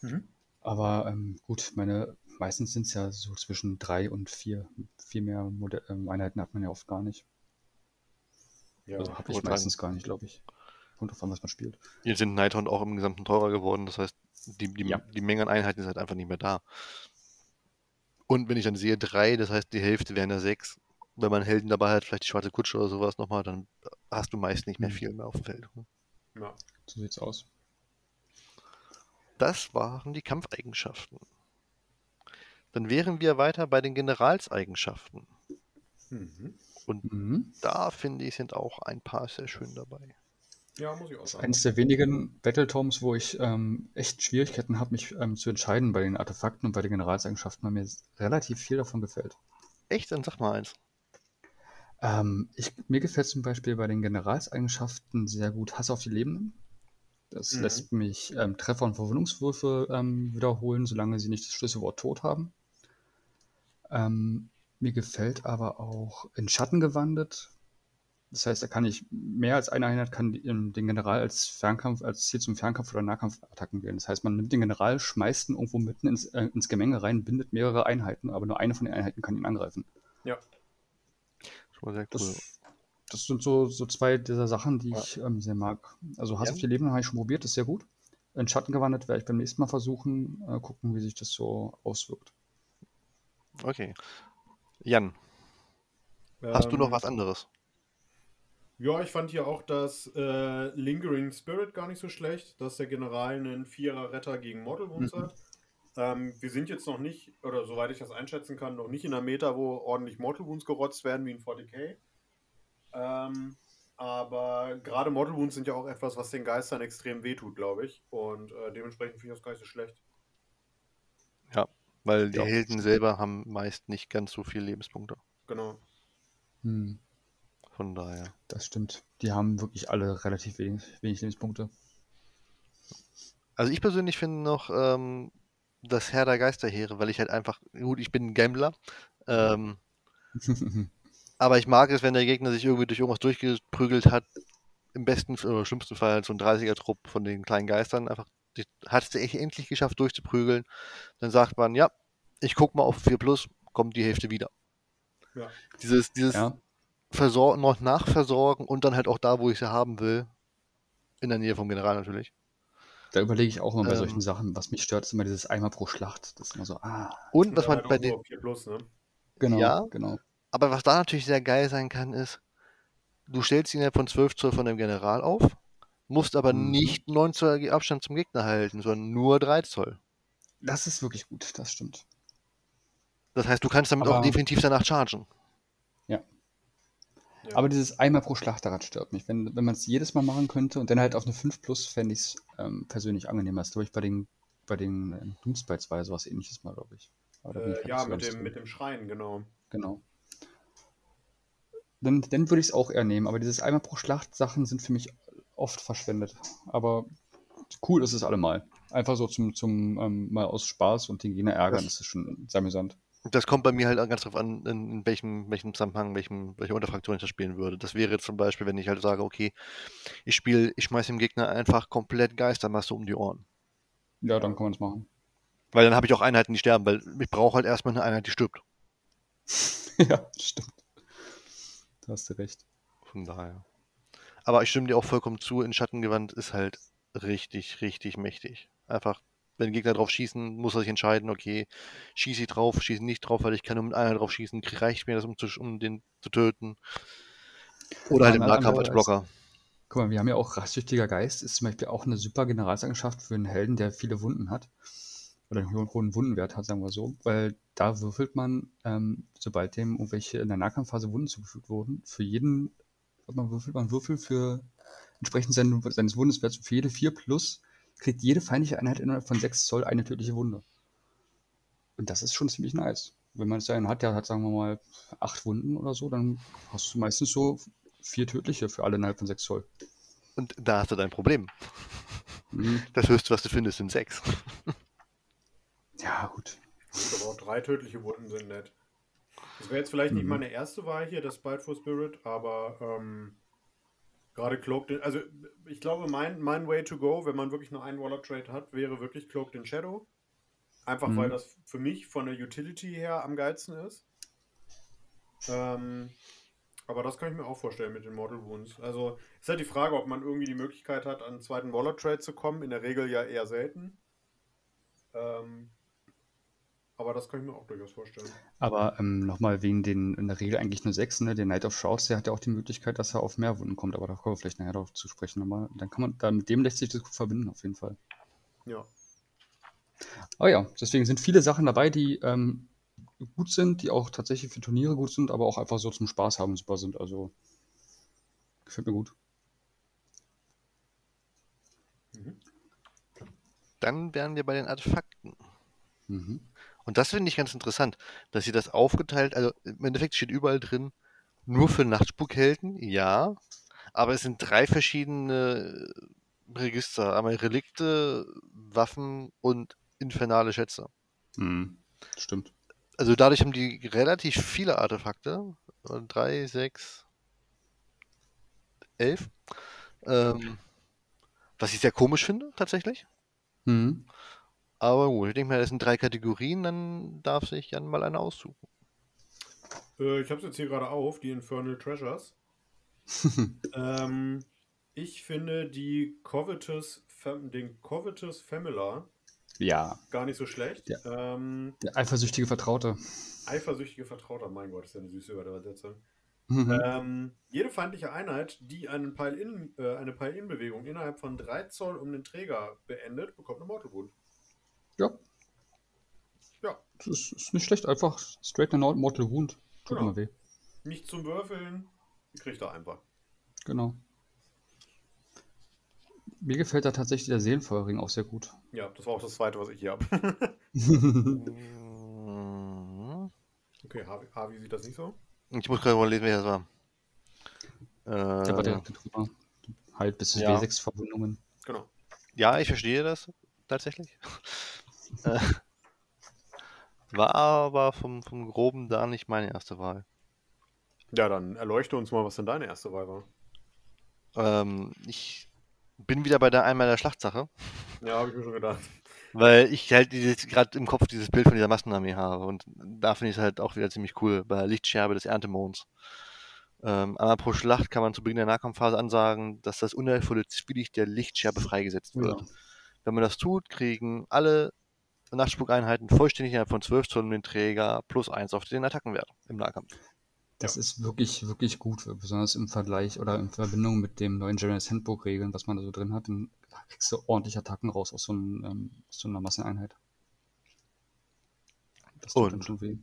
Speaker 2: Mhm.
Speaker 3: Aber ähm, gut, meine, meistens sind es ja so zwischen drei und vier. Viel mehr Mode ähm, Einheiten hat man ja oft gar nicht.
Speaker 2: Ja.
Speaker 3: Also habe ich meistens gar nicht, glaube ich. Kommt drauf an, was man spielt.
Speaker 1: Jetzt sind Nighthorn auch im Gesamten teurer geworden, das heißt, die, die,
Speaker 3: Ja.
Speaker 1: die Menge an Einheiten ist halt einfach nicht mehr da. Und wenn ich dann sehe 3, das heißt, die Hälfte wären ja 6. Wenn man Helden dabei hat, vielleicht die schwarze Kutsche oder sowas nochmal, dann hast du meist nicht mehr
Speaker 3: Mhm.
Speaker 1: viel mehr auf dem Feld. ne?
Speaker 2: ja.
Speaker 3: So sieht's aus.
Speaker 1: Das waren die Kampfeigenschaften. Dann wären wir weiter bei den Generalseigenschaften.
Speaker 2: Mhm.
Speaker 3: Mhm.
Speaker 1: Da finde ich, sind auch ein paar sehr schön dabei.
Speaker 2: Ja, muss ich auch sagen.
Speaker 3: eines der wenigen Battletomes, wo ich ähm, echt Schwierigkeiten habe, mich ähm, zu entscheiden bei den Artefakten und bei den Generalseigenschaften, weil mir relativ viel davon gefällt.
Speaker 1: Echt? Dann sag mal eins.
Speaker 3: Ähm, ich, mir gefällt zum Beispiel bei den Generalseigenschaften sehr gut Hass auf die Lebenden. Das
Speaker 2: Mhm.
Speaker 3: lässt mich ähm, Treffer und Verwundungswürfe ähm, wiederholen, solange sie nicht das Schlüsselwort tot haben. Ähm, mir gefällt aber auch in Schatten gewandet. Das heißt, da kann ich mehr als eine Einheit kann ähm, den General als Fernkampf, als Ziel zum Fernkampf oder Nahkampfattacken wählen. Das heißt, man nimmt den General, schmeißt ihn irgendwo mitten ins, äh, ins Gemenge rein, bindet mehrere Einheiten, aber nur eine von den Einheiten kann ihn angreifen.
Speaker 2: Ja.
Speaker 1: Schon mal sehr
Speaker 3: Das,
Speaker 1: cool.
Speaker 3: das sind so, so zwei dieser Sachen, die
Speaker 1: Ja.
Speaker 3: ich ähm, sehr mag. Also Hass
Speaker 1: Ja.
Speaker 3: auf die Leben habe ich schon probiert, ist sehr gut. In Schatten gewandert werde ich beim nächsten Mal versuchen, äh, gucken, wie sich das so auswirkt.
Speaker 1: Okay. Jan, hast du noch
Speaker 2: Ähm,
Speaker 1: was anderes?
Speaker 2: Ja, ich fand hier auch das äh, Lingering Spirit gar nicht so schlecht, dass der General einen Vierer-Retter gegen Mortal Wounds
Speaker 3: Mhm.
Speaker 2: hat. Ähm, wir sind jetzt noch nicht, oder soweit ich das einschätzen kann, noch nicht in der Meta, wo ordentlich Mortal Wounds gerotzt werden wie in 40k. Ähm, aber gerade Mortal Wounds sind ja auch etwas, was den Geistern extrem wehtut, glaube ich. Und äh, dementsprechend finde ich das gar nicht so schlecht.
Speaker 1: Weil die
Speaker 3: Ja.
Speaker 1: Helden selber haben meist nicht ganz so viele Lebenspunkte.
Speaker 2: Genau.
Speaker 3: Hm,
Speaker 1: Von daher.
Speaker 3: das stimmt. Die haben wirklich alle relativ wenig, wenig Lebenspunkte.
Speaker 1: Also ich persönlich finde noch ähm, das Herr der Geisterheere, weil ich halt einfach, gut, ich bin ein Gambler, ähm, aber ich mag es, wenn der Gegner sich irgendwie durch irgendwas durchgeprügelt hat, im besten oder schlimmsten Fall halt so ein 30er-Trupp von den kleinen Geistern, einfach hat es echt endlich geschafft durchzuprügeln. Dann sagt man, ja, ich guck mal auf 4 Plus, kommt die Hälfte wieder.
Speaker 2: Ja.
Speaker 1: Dieses, dieses
Speaker 3: ja,
Speaker 1: Versorgen, noch nachversorgen und dann halt auch da, wo ich sie haben will, in der Nähe vom General natürlich.
Speaker 3: da überlege ich auch immer bei
Speaker 1: Ähm.
Speaker 3: solchen Sachen. Was mich stört, ist immer dieses einmal pro Schlacht. Das ist immer so, ah,
Speaker 1: Und was
Speaker 2: Ja,
Speaker 1: man
Speaker 2: halt
Speaker 1: bei
Speaker 2: auch
Speaker 1: den,
Speaker 2: nur auf 4 Plus, ne?
Speaker 3: genau,
Speaker 1: Ja.
Speaker 3: genau.
Speaker 1: Aber was da natürlich sehr geil sein kann, ist, du stellst ihn ja von 12 Zoll von dem General auf, musst aber
Speaker 3: Mhm.
Speaker 1: nicht 9 Zoll Abstand zum Gegner halten, sondern nur 3 Zoll.
Speaker 3: Das ist wirklich gut, das stimmt.
Speaker 1: Das heißt, du kannst damit auch
Speaker 3: Aber-
Speaker 1: definitiv danach chargen.
Speaker 2: Ja.
Speaker 3: Aber dieses einmal pro Schlacht daran stört mich. Wenn, wenn man es jedes Mal machen könnte und dann halt auf eine 5 Plus, fände ich es ähm, persönlich angenehmer. Das glaube ich bei den, bei den äh, war ja sowas ähnliches mal, glaube ich. Ich
Speaker 2: Äh,
Speaker 3: halt
Speaker 2: ja, mit dem,
Speaker 3: drin.
Speaker 2: mit dem Schrein, genau.
Speaker 3: Genau. Dann, dann würde ich es auch eher nehmen, aber dieses einmal pro Schlacht Sachen sind für mich oft verschwendet. Aber cool ist es allemal. Einfach so zum, zum ähm, mal aus Spaß und den Gegner ärgern,
Speaker 1: Das-
Speaker 3: das ist schon sehr amüsant.
Speaker 1: Das kommt bei mir halt auch ganz drauf an, in, in welchem, welchem Zusammenhang, welchem, welche Unterfraktion ich das spielen würde. Das wäre jetzt zum Beispiel, wenn ich halt sage, okay, ich spiele, ich schmeiße dem Gegner einfach komplett Geistermasse um die Ohren.
Speaker 3: Ja, dann kann man es machen.
Speaker 1: Weil dann habe ich auch Einheiten, die sterben, weil ich brauche halt erstmal eine Einheit, die stirbt.
Speaker 3: ja, stimmt. Da hast du recht.
Speaker 1: Von daher. Aber ich stimme dir auch vollkommen zu, in Schattengewandt ist halt richtig, richtig mächtig. Einfach, wenn Gegner drauf schießen, muss er sich entscheiden, okay, schieße ich drauf, schieße nicht drauf, weil ich kann nur mit einer drauf schießen, reicht mir das, um, zu, um den zu töten. Oder halt im Nahkampf als Blocker.
Speaker 3: Guck mal, wir haben ja auch Rastsüchtiger Geist, ist zum Beispiel auch eine super Generalseigenschaft für einen Helden, der viele Wunden hat. Oder einen hohen, hohen Wundenwert hat, sagen wir so. Weil da würfelt man, ähm, sobald dem irgendwelche in der Nahkampfphase Wunden zugefügt wurden, für jeden, man würfelt, man würfelt für entsprechend seinen, seines Wundeswerts für jede 4 plus, kriegt jede feindliche Einheit innerhalb von 6 Zoll eine tödliche Wunde. Und das ist schon ziemlich nice. Wenn man es einen hat, der hat, sagen wir mal, 8 Wunden oder so, dann hast du meistens so vier tödliche für alle innerhalb von 6 Zoll.
Speaker 1: Und da hast du dein Problem.
Speaker 3: Mhm.
Speaker 1: Das höchste, was du findest, sind sechs.
Speaker 3: Ja, gut.
Speaker 2: Aber auch drei tödliche Wunden sind nett. Das wäre jetzt vielleicht nicht
Speaker 3: Mhm.
Speaker 2: meine erste Wahl hier, das Spiteful Spirit, aber ähm, gerade Cloaked in, also ich glaube, mein, mein Way to go, wenn man wirklich nur einen Waller Trade hat, wäre wirklich Cloaked in Shadow. Einfach
Speaker 3: Mhm.
Speaker 2: weil das für mich von der Utility her am geilsten ist. Ähm, aber das kann ich mir auch vorstellen mit den Mortal Wounds. Also ist halt die Frage, ob man irgendwie die Möglichkeit hat, an einen zweiten Waller Trade zu kommen. In der Regel ja eher selten. Ähm, aber das kann ich mir auch durchaus vorstellen.
Speaker 3: Aber ähm, nochmal wegen den in der Regel eigentlich nur sechs, ne? Der Knight of Shrouds, der hat ja auch die Möglichkeit, dass er auf mehr Wunden kommt, aber da kommen wir vielleicht nachher darauf zu sprechen. Aber dann kann man, da mit dem lässt sich das gut verbinden, auf jeden Fall.
Speaker 2: Ja.
Speaker 3: Aber ja, deswegen sind viele Sachen dabei, die ähm, gut sind, die auch tatsächlich für Turniere gut sind, aber auch einfach so zum Spaß haben super sind. Also gefällt mir gut.
Speaker 2: Mhm.
Speaker 1: Dann wären wir bei den Artefakten.
Speaker 3: Mhm.
Speaker 1: Und das finde ich ganz interessant, dass sie das aufgeteilt, also im Endeffekt steht überall drin, nur für Nachtspukhelden, ja, aber es sind drei verschiedene Register, einmal Relikte, Waffen und infernale Schätze.
Speaker 3: Mhm. Stimmt.
Speaker 1: Also dadurch haben die relativ viele Artefakte, drei, sechs, elf, ähm, was ich sehr komisch finde, tatsächlich.
Speaker 3: Mhm.
Speaker 1: Aber gut, ich denke mal, das sind drei Kategorien, dann darf sich Jan mal eine aussuchen.
Speaker 2: Äh, ich habe es jetzt hier gerade auf, die Infernal Treasures. ähm, ich finde die Covetous, den Covetous Famila
Speaker 3: Ja,
Speaker 2: gar nicht so schlecht.
Speaker 3: Ja.
Speaker 2: Ähm,
Speaker 3: der eifersüchtige Vertraute.
Speaker 2: eifersüchtige Vertrauter, mein Gott, ist ja eine süße Übersetzung.
Speaker 3: Mhm.
Speaker 2: Ähm, jede feindliche Einheit, die einen Pile-In, äh, eine Pile-In-Bewegung innerhalb von 3 Zoll um den Träger beendet, bekommt eine Mortal Wound.
Speaker 3: Ja.
Speaker 2: Ja.
Speaker 3: Das ist, ist nicht schlecht, einfach straight eine Mortal Wound. Tut
Speaker 2: Genau.
Speaker 3: immer weh.
Speaker 2: Nicht zum Würfeln, die kriegt er einfach.
Speaker 3: Genau. Mir gefällt da tatsächlich der Seelenfeuerring auch sehr gut.
Speaker 2: Ja, das war auch das zweite, was ich hier habe. Okay, Harvey, Harvey sieht das nicht so.
Speaker 1: Ich muss gerade mal lesen, wer das war. Äh,
Speaker 3: Der war direkt drüber. Halt bis zu
Speaker 1: Ja.
Speaker 3: W6 Verwundungen.
Speaker 2: Genau.
Speaker 1: Ja, ich verstehe das tatsächlich. Äh, War aber vom, vom Groben da nicht meine erste Wahl.
Speaker 2: Ja, dann erleuchte uns mal, was denn deine erste Wahl war.
Speaker 1: Ähm, ich bin wieder bei der einmal der Schlachtsache,
Speaker 2: Ja, habe ich mir schon gedacht.
Speaker 1: weil ich halt gerade im Kopf dieses Bild von dieser Massenarmee habe und da finde ich es halt auch wieder ziemlich cool bei der Lichtscherbe des Erntemons. Ähm, einmal pro Schlacht kann man zu Beginn der Nahkampfphase ansagen, dass das unheilvolle Zwielicht der Lichtscherbe freigesetzt wird.
Speaker 3: Ja.
Speaker 1: Wenn man das tut, kriegen alle Nachtspukeinheiten vollständig innerhalb von 12 Zoll um den Träger plus 1 auf den Attackenwert im Nahkampf.
Speaker 3: Das ist wirklich, wirklich gut, besonders im Vergleich oder in Verbindung mit dem neuen General's Handbook Regeln, was man da so drin hat. Dann kriegst du ordentlich Attacken raus aus so, einem, ähm, aus so einer Masseneinheit. Das tut dann
Speaker 1: Und?
Speaker 3: schon weh.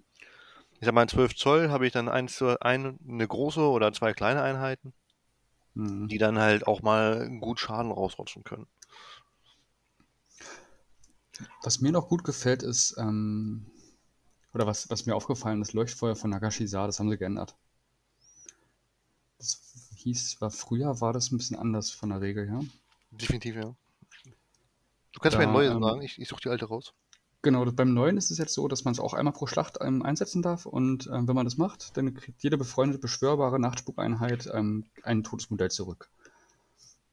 Speaker 1: Ich sag mal, in 12 Zoll habe ich dann eins, zu- ein, eine große oder zwei kleine Einheiten,
Speaker 3: Mhm.
Speaker 1: die dann halt auch mal gut Schaden rausrutschen können.
Speaker 3: Was mir noch gut gefällt, ist, ähm, oder was, was mir aufgefallen ist, Leuchtfeuer von Nagashiza, das haben sie geändert. Das hieß, war früher war das ein bisschen anders von der Regel her.
Speaker 1: Definitiv, ja. Du kannst
Speaker 3: Da,
Speaker 1: mir ein neues
Speaker 3: ähm,
Speaker 1: sagen, ich, ich suche die alte raus.
Speaker 3: Genau, beim neuen ist es jetzt so, dass man es auch einmal pro Schlacht ähm, einsetzen darf und ähm, wenn man das macht, dann kriegt jede befreundete, beschwörbare Nachtspukeinheit ähm, ein totes Modell zurück.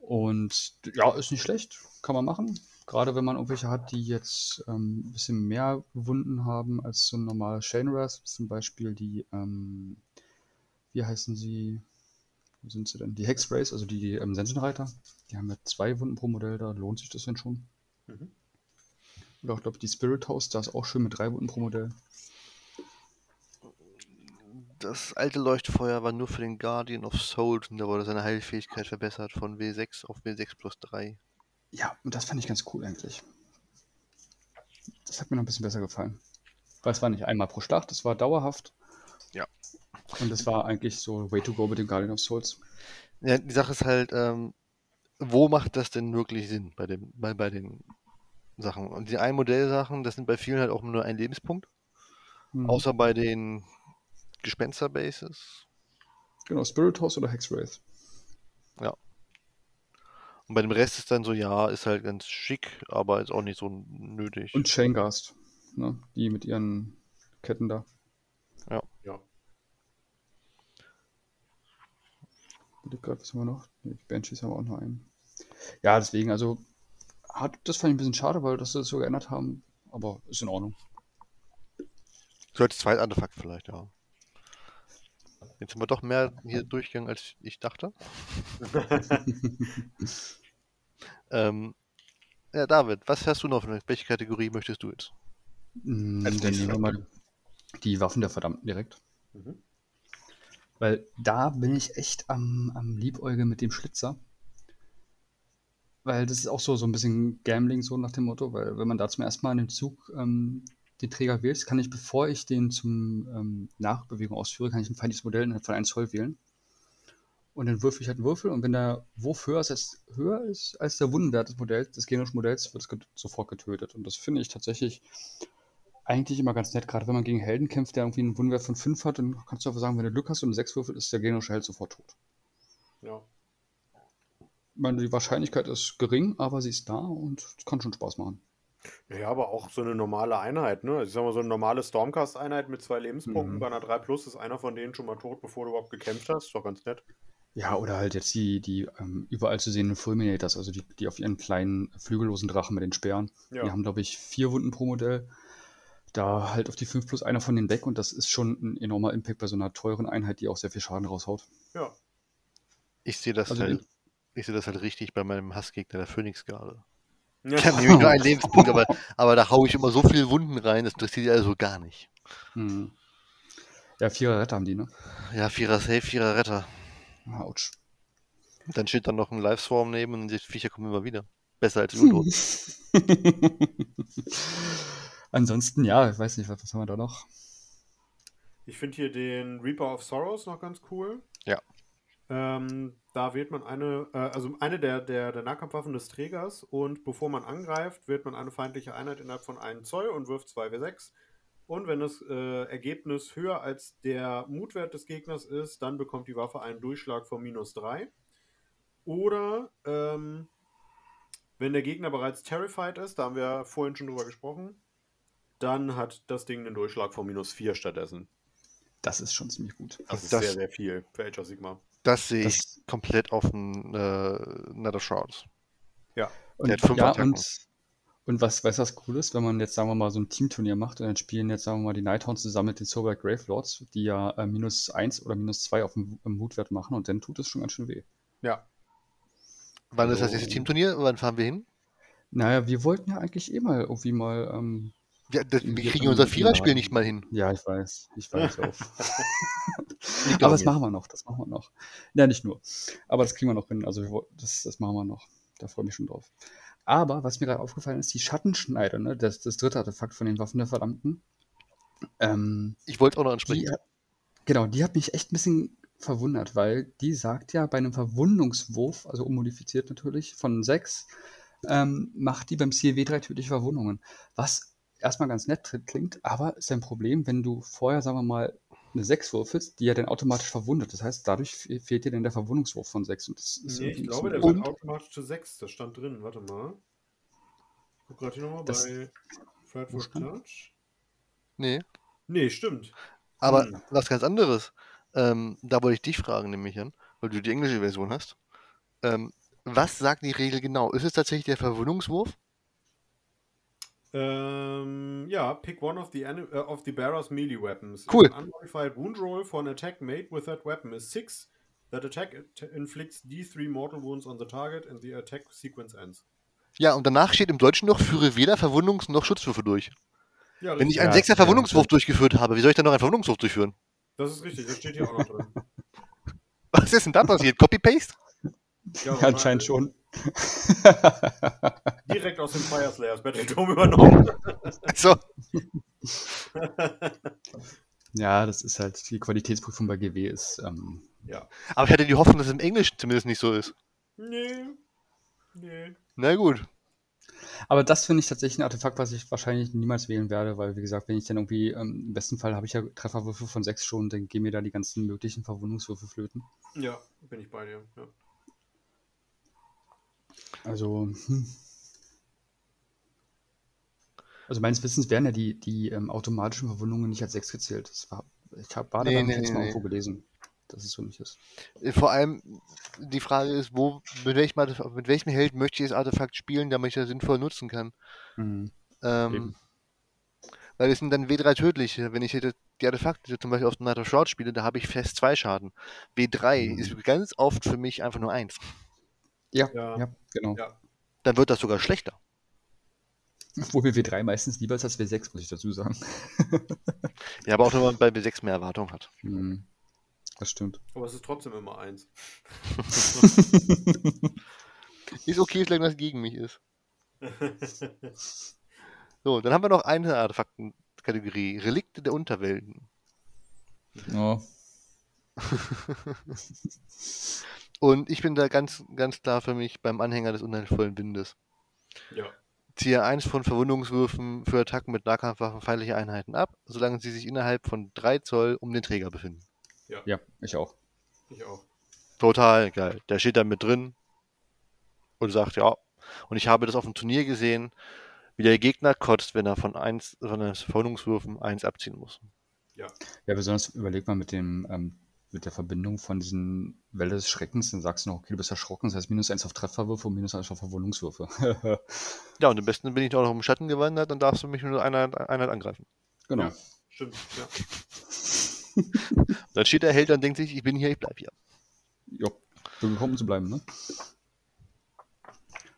Speaker 3: Und ja, ist nicht schlecht, kann man machen. Gerade wenn man irgendwelche hat, die jetzt ähm, ein bisschen mehr Wunden haben als so ein normaler Shaneras, zum Beispiel die, ähm, wie heißen sie, wo sind sie denn? Die Hexrace, also die ähm, Sensenreiter. Die haben ja zwei Wunden pro Modell, da lohnt sich das denn schon.
Speaker 2: Mhm.
Speaker 3: Oder auch, glaube die Spirit House, da ist auch schön mit drei Wunden pro Modell.
Speaker 1: Das alte Leuchtfeuer war nur für den Guardian of Souls und da wurde seine Heilfähigkeit verbessert von W6 auf W6 plus 3.
Speaker 3: Ja, und das fand ich ganz cool eigentlich. Das hat mir noch ein bisschen besser gefallen. Weil es war nicht einmal pro Schlacht, es war dauerhaft.
Speaker 1: Ja.
Speaker 3: Und es war eigentlich so Way to go mit dem Guardian of Souls.
Speaker 1: Ja, die Sache ist halt, ähm, wo macht das denn wirklich Sinn bei, dem, bei, bei den Sachen? Und die Ein-Modell-Sachen, das sind bei vielen halt auch nur ein Lebenspunkt.
Speaker 3: Mhm.
Speaker 1: Außer bei den Gespenster-Bases.
Speaker 3: Genau, Spirit House oder Hexwraith.
Speaker 1: Und bei dem Rest ist dann so, ja, ist halt ganz schick, aber ist auch nicht so nötig.
Speaker 3: Und Chaingast. Ne? Die mit ihren Ketten da.
Speaker 2: Ja.
Speaker 3: Grad, was haben wir noch? Die Banshees haben wir auch noch einen. Ja, deswegen, also, hat, das fand ich ein bisschen schade, weil das sie das so geändert haben. Aber ist in Ordnung.
Speaker 1: So als Zweitartefakt vielleicht, ja. Jetzt sind wir doch mehr hier durchgegangen, als ich dachte. ähm, ja, David, was hast du noch? für- Welche Kategorie möchtest du jetzt?
Speaker 3: Mm, Dann nehmen wir mal die Waffen der Verdammten direkt.
Speaker 2: Mhm.
Speaker 3: Weil da bin ich echt am, am Liebäugeln mit dem Schlitzer. Weil das ist auch so, so ein bisschen Gambling, so nach dem Motto, weil wenn man da zum ersten Mal in dem Zug ähm, den Träger wählt, kann ich, bevor ich den zum ähm, Nachbewegung ausführe, kann ich ein feindliches Modell innerhalb von 1 Zoll wählen. Und dann würfel ich halt einen Würfel und wenn der Wurf höher ist als, höher ist als der Wundenwert des Modells, des generischen Modells, wird es get sofort getötet. Und das finde ich tatsächlich eigentlich immer ganz nett, gerade wenn man gegen Helden kämpft, der irgendwie einen Wundenwert von 5 hat, dann kannst du einfach sagen, wenn du Glück hast und eine 6 würfelt, ist der generische Held sofort tot.
Speaker 2: Ja.
Speaker 3: Ich meine, die Wahrscheinlichkeit ist gering, aber sie ist da und es kann schon Spaß machen.
Speaker 2: Ja, aber auch so eine normale Einheit, ne? Ich sag mal, so eine normale Stormcast-Einheit mit zwei Lebenspunkten
Speaker 3: Mhm.
Speaker 2: bei einer 3 Plus ist einer von denen schon mal tot, bevor du überhaupt gekämpft hast. Ist doch ganz nett.
Speaker 3: Ja, oder halt jetzt die, die ähm, überall zu sehenden Fulminators, also die, die auf ihren kleinen flügellosen Drachen mit den Speeren.
Speaker 2: Ja.
Speaker 3: Die haben, glaube ich, vier Wunden pro Modell. Da halt auf die 5 plus einer von denen weg und das ist schon ein enormer Impact bei so einer teuren Einheit, die auch sehr viel Schaden raushaut.
Speaker 2: Ja.
Speaker 1: Ich sehe das,
Speaker 3: Also
Speaker 1: halt, ich sehe das halt richtig bei meinem Hassgegner, der Phoenix-Garde.
Speaker 2: Ja.
Speaker 1: Ich habe nämlich nur einen Lebenspunkt, aber, aber da haue ich immer so viele Wunden rein, das interessiert die also gar nicht.
Speaker 3: Hm. Ja, vierer Retter haben die, ne?
Speaker 1: Ja, Vierer Safe, Vierer Retter.
Speaker 3: Autsch.
Speaker 1: Dann steht dann noch ein Liveswarm neben und die Viecher kommen immer wieder. Besser als Ludo.
Speaker 3: Ansonsten, ja, ich weiß nicht, was, was haben wir da noch?
Speaker 2: Ich finde hier den Reaper of Sorrows noch ganz cool.
Speaker 1: Ja.
Speaker 2: Ähm, da wählt man eine, äh, also eine der, der, der Nahkampfwaffen des Trägers und bevor man angreift, wählt man eine feindliche Einheit innerhalb von einem Zoll und wirft 2w6. Und wenn das äh, Ergebnis höher als der Mutwert des Gegners ist, dann bekommt die Waffe einen Durchschlag von minus 3. Oder ähm, wenn der Gegner bereits terrified ist, da haben wir vorhin schon drüber gesprochen, dann hat das Ding einen Durchschlag von minus 4 stattdessen.
Speaker 3: Das ist schon ziemlich gut.
Speaker 2: Das ist
Speaker 1: Das-
Speaker 2: sehr, sehr viel für Age of Sigma.
Speaker 1: Das sehe ich
Speaker 3: Das-
Speaker 1: komplett auf den äh, Nether Shrouds.
Speaker 3: Und,
Speaker 1: Der hat fünf
Speaker 3: ja,
Speaker 1: Attacken.
Speaker 3: und, und was, weißt du, was cool ist, wenn man jetzt, sagen wir mal, so ein Teamturnier macht und dann spielen jetzt, sagen wir mal, die Nighthounds zusammen mit den Sober Grave Lords, die ja äh, minus 1 oder minus 2 auf dem Mutwert machen und dann tut es schon ganz schön weh.
Speaker 2: Ja.
Speaker 1: Wann ist das
Speaker 3: Also-
Speaker 1: nächste Teamturnier? Wann fahren wir hin?
Speaker 3: Naja, wir wollten ja eigentlich eh mal irgendwie mal, ähm,
Speaker 1: Ja, das, wir
Speaker 3: Wir-
Speaker 1: kriegen unser Viererspiel nicht mal hin.
Speaker 3: ja, ich weiß, ich weiß.
Speaker 1: Liegt
Speaker 3: Aber das machen wir noch, das machen wir noch. Ja, nicht nur. Aber das kriegen wir noch hin. Also das, das machen wir noch. Da freue ich mich schon drauf. Aber was mir gerade aufgefallen ist, die Schattenschneider, ne, das, das dritte Artefakt von den Waffen der Verdammten, ähm,
Speaker 1: Ich wollte auch noch ansprechen.
Speaker 3: die, genau, die hat mich echt ein bisschen verwundert, weil die sagt ja, bei einem Verwundungswurf, also unmodifiziert natürlich, von 6, ähm, macht die beim CW drei tödliche Verwundungen. Was erstmal ganz nett klingt, aber ist ein Problem, wenn du vorher, sagen wir mal, eine 6 würfelst, die ja dann automatisch verwundet. Das heißt, dadurch fe- fehlt dir dann der Verwundungswurf von 6. Und das ist
Speaker 2: Nee, ich glaube, der wird automatisch zu 6. Das stand drin. Warte mal. Ich guck gerade hier nochmal bei
Speaker 3: stand-
Speaker 2: Touch.
Speaker 1: Nee.
Speaker 2: Nee, stimmt.
Speaker 1: Aber
Speaker 2: Hm.
Speaker 1: was ganz anderes. Ähm, da wollte ich dich fragen, nämlich an, weil du die englische Version hast. Ähm, was sagt die Regel genau? Ist es tatsächlich der Verwundungswurf?
Speaker 2: Ähm, ja, pick one of the, äh, of the bearer's melee weapons.
Speaker 1: Cool.
Speaker 2: An unmodified wound roll for an attack made with that weapon is 6, that attack inflicts D3 mortal wounds on the target and the attack sequence ends.
Speaker 1: Ja, und danach steht im Deutschen noch, führe weder Verwundungs- noch Schutzwürfe durch.
Speaker 2: Ja,
Speaker 1: Wenn ich einen
Speaker 3: Ja,
Speaker 1: Sechser
Speaker 3: ja,
Speaker 1: Verwundungswurf
Speaker 3: stimmt.
Speaker 1: durchgeführt habe, wie soll ich dann noch einen Verwundungswurf durchführen?
Speaker 2: das ist richtig, das steht hier auch noch drin.
Speaker 1: Was ist denn da passiert? Copy-Paste?
Speaker 2: Ja,
Speaker 3: Ja, anscheinend schon.
Speaker 2: Direkt aus dem Fire Slayers Battletome übernommen.
Speaker 1: So.
Speaker 3: ja, das ist halt, die Qualitätsprüfung bei GW ist, ähm,
Speaker 2: ja.
Speaker 1: Aber ich hatte die Hoffnung, dass es im Englischen zumindest nicht so ist.
Speaker 2: Nee. Nee.
Speaker 1: Na gut.
Speaker 3: Aber das finde ich tatsächlich ein Artefakt, was ich wahrscheinlich niemals wählen werde, weil, wie gesagt, wenn ich dann irgendwie, ähm, im besten Fall habe ich ja Trefferwürfe von 6 schon, dann gehen mir da die ganzen möglichen Verwundungswürfe flöten.
Speaker 2: Ja, bin ich bei dir. Ja.
Speaker 3: Also, hm. Also meines Wissens werden ja die, die ähm, automatischen Verwundungen nicht als 6 gezählt. Das war, ich hab, war da
Speaker 1: Nee,
Speaker 3: nee, jetzt
Speaker 1: nee,
Speaker 3: mal irgendwo gelesen, dass es so nicht ist.
Speaker 1: Äh, Vor allem, die Frage ist, wo, mit welchem, Artef- mit welchem Held möchte ich das Artefakt spielen, damit ich das sinnvoll nutzen kann.
Speaker 3: Mhm.
Speaker 1: Ähm, weil es sind dann W3 tödliche. Wenn ich hätte die Artefakte zum Beispiel auf dem Night of Shroud spiele, da habe ich fest zwei Schaden. W3
Speaker 3: Mhm.
Speaker 1: ist ganz oft für mich einfach nur eins.
Speaker 3: Ja,
Speaker 2: Ja.
Speaker 3: ja, genau.
Speaker 2: Ja.
Speaker 1: Dann wird das sogar schlechter.
Speaker 3: Obwohl mir W3 meistens lieber ist als W6, muss ich dazu sagen.
Speaker 1: Ja, aber auch wenn man bei W6 mehr Erwartung hat.
Speaker 3: Mhm. Das stimmt.
Speaker 2: Aber es ist trotzdem immer eins.
Speaker 1: Ist okay, solange das gegen mich ist. So, dann haben wir noch eine Artefaktenkategorie. Relikte der Unterwelten.
Speaker 3: Ja.
Speaker 1: Und ich bin da ganz, ganz klar für mich beim Anhänger des unheilvollen Windes.
Speaker 2: ja.
Speaker 1: Ziehe eins von Verwundungswürfen für Attacken mit Nahkampfwaffen feindlicher Einheiten ab, solange sie sich innerhalb von 3 Zoll um den Träger befinden.
Speaker 3: ja, ich auch.
Speaker 2: Ich auch.
Speaker 1: Total geil. Der steht da mit drin und sagt, ja. Und ich habe das auf dem Turnier gesehen, wie der Gegner kotzt, wenn er von eins, von den Verwundungswürfen eins abziehen muss.
Speaker 3: Ja, besonders überleg mal mit dem, ähm, mit der Verbindung von diesen Welle des Schreckens, dann sagst du noch, okay, du bist erschrocken, das heißt minus eins auf Trefferwürfe und minus eins auf Verwundungswürfe.
Speaker 1: Ja, und am besten bin ich auch noch im Schatten gewandert, dann darfst du mich nur einer Einheit angreifen.
Speaker 3: genau.
Speaker 2: Ja. Stimmt, ja.
Speaker 1: Dann steht der Held und denkt sich, ich bin hier, ich bleib hier.
Speaker 3: Jo. so gekommen zu bleiben, ne?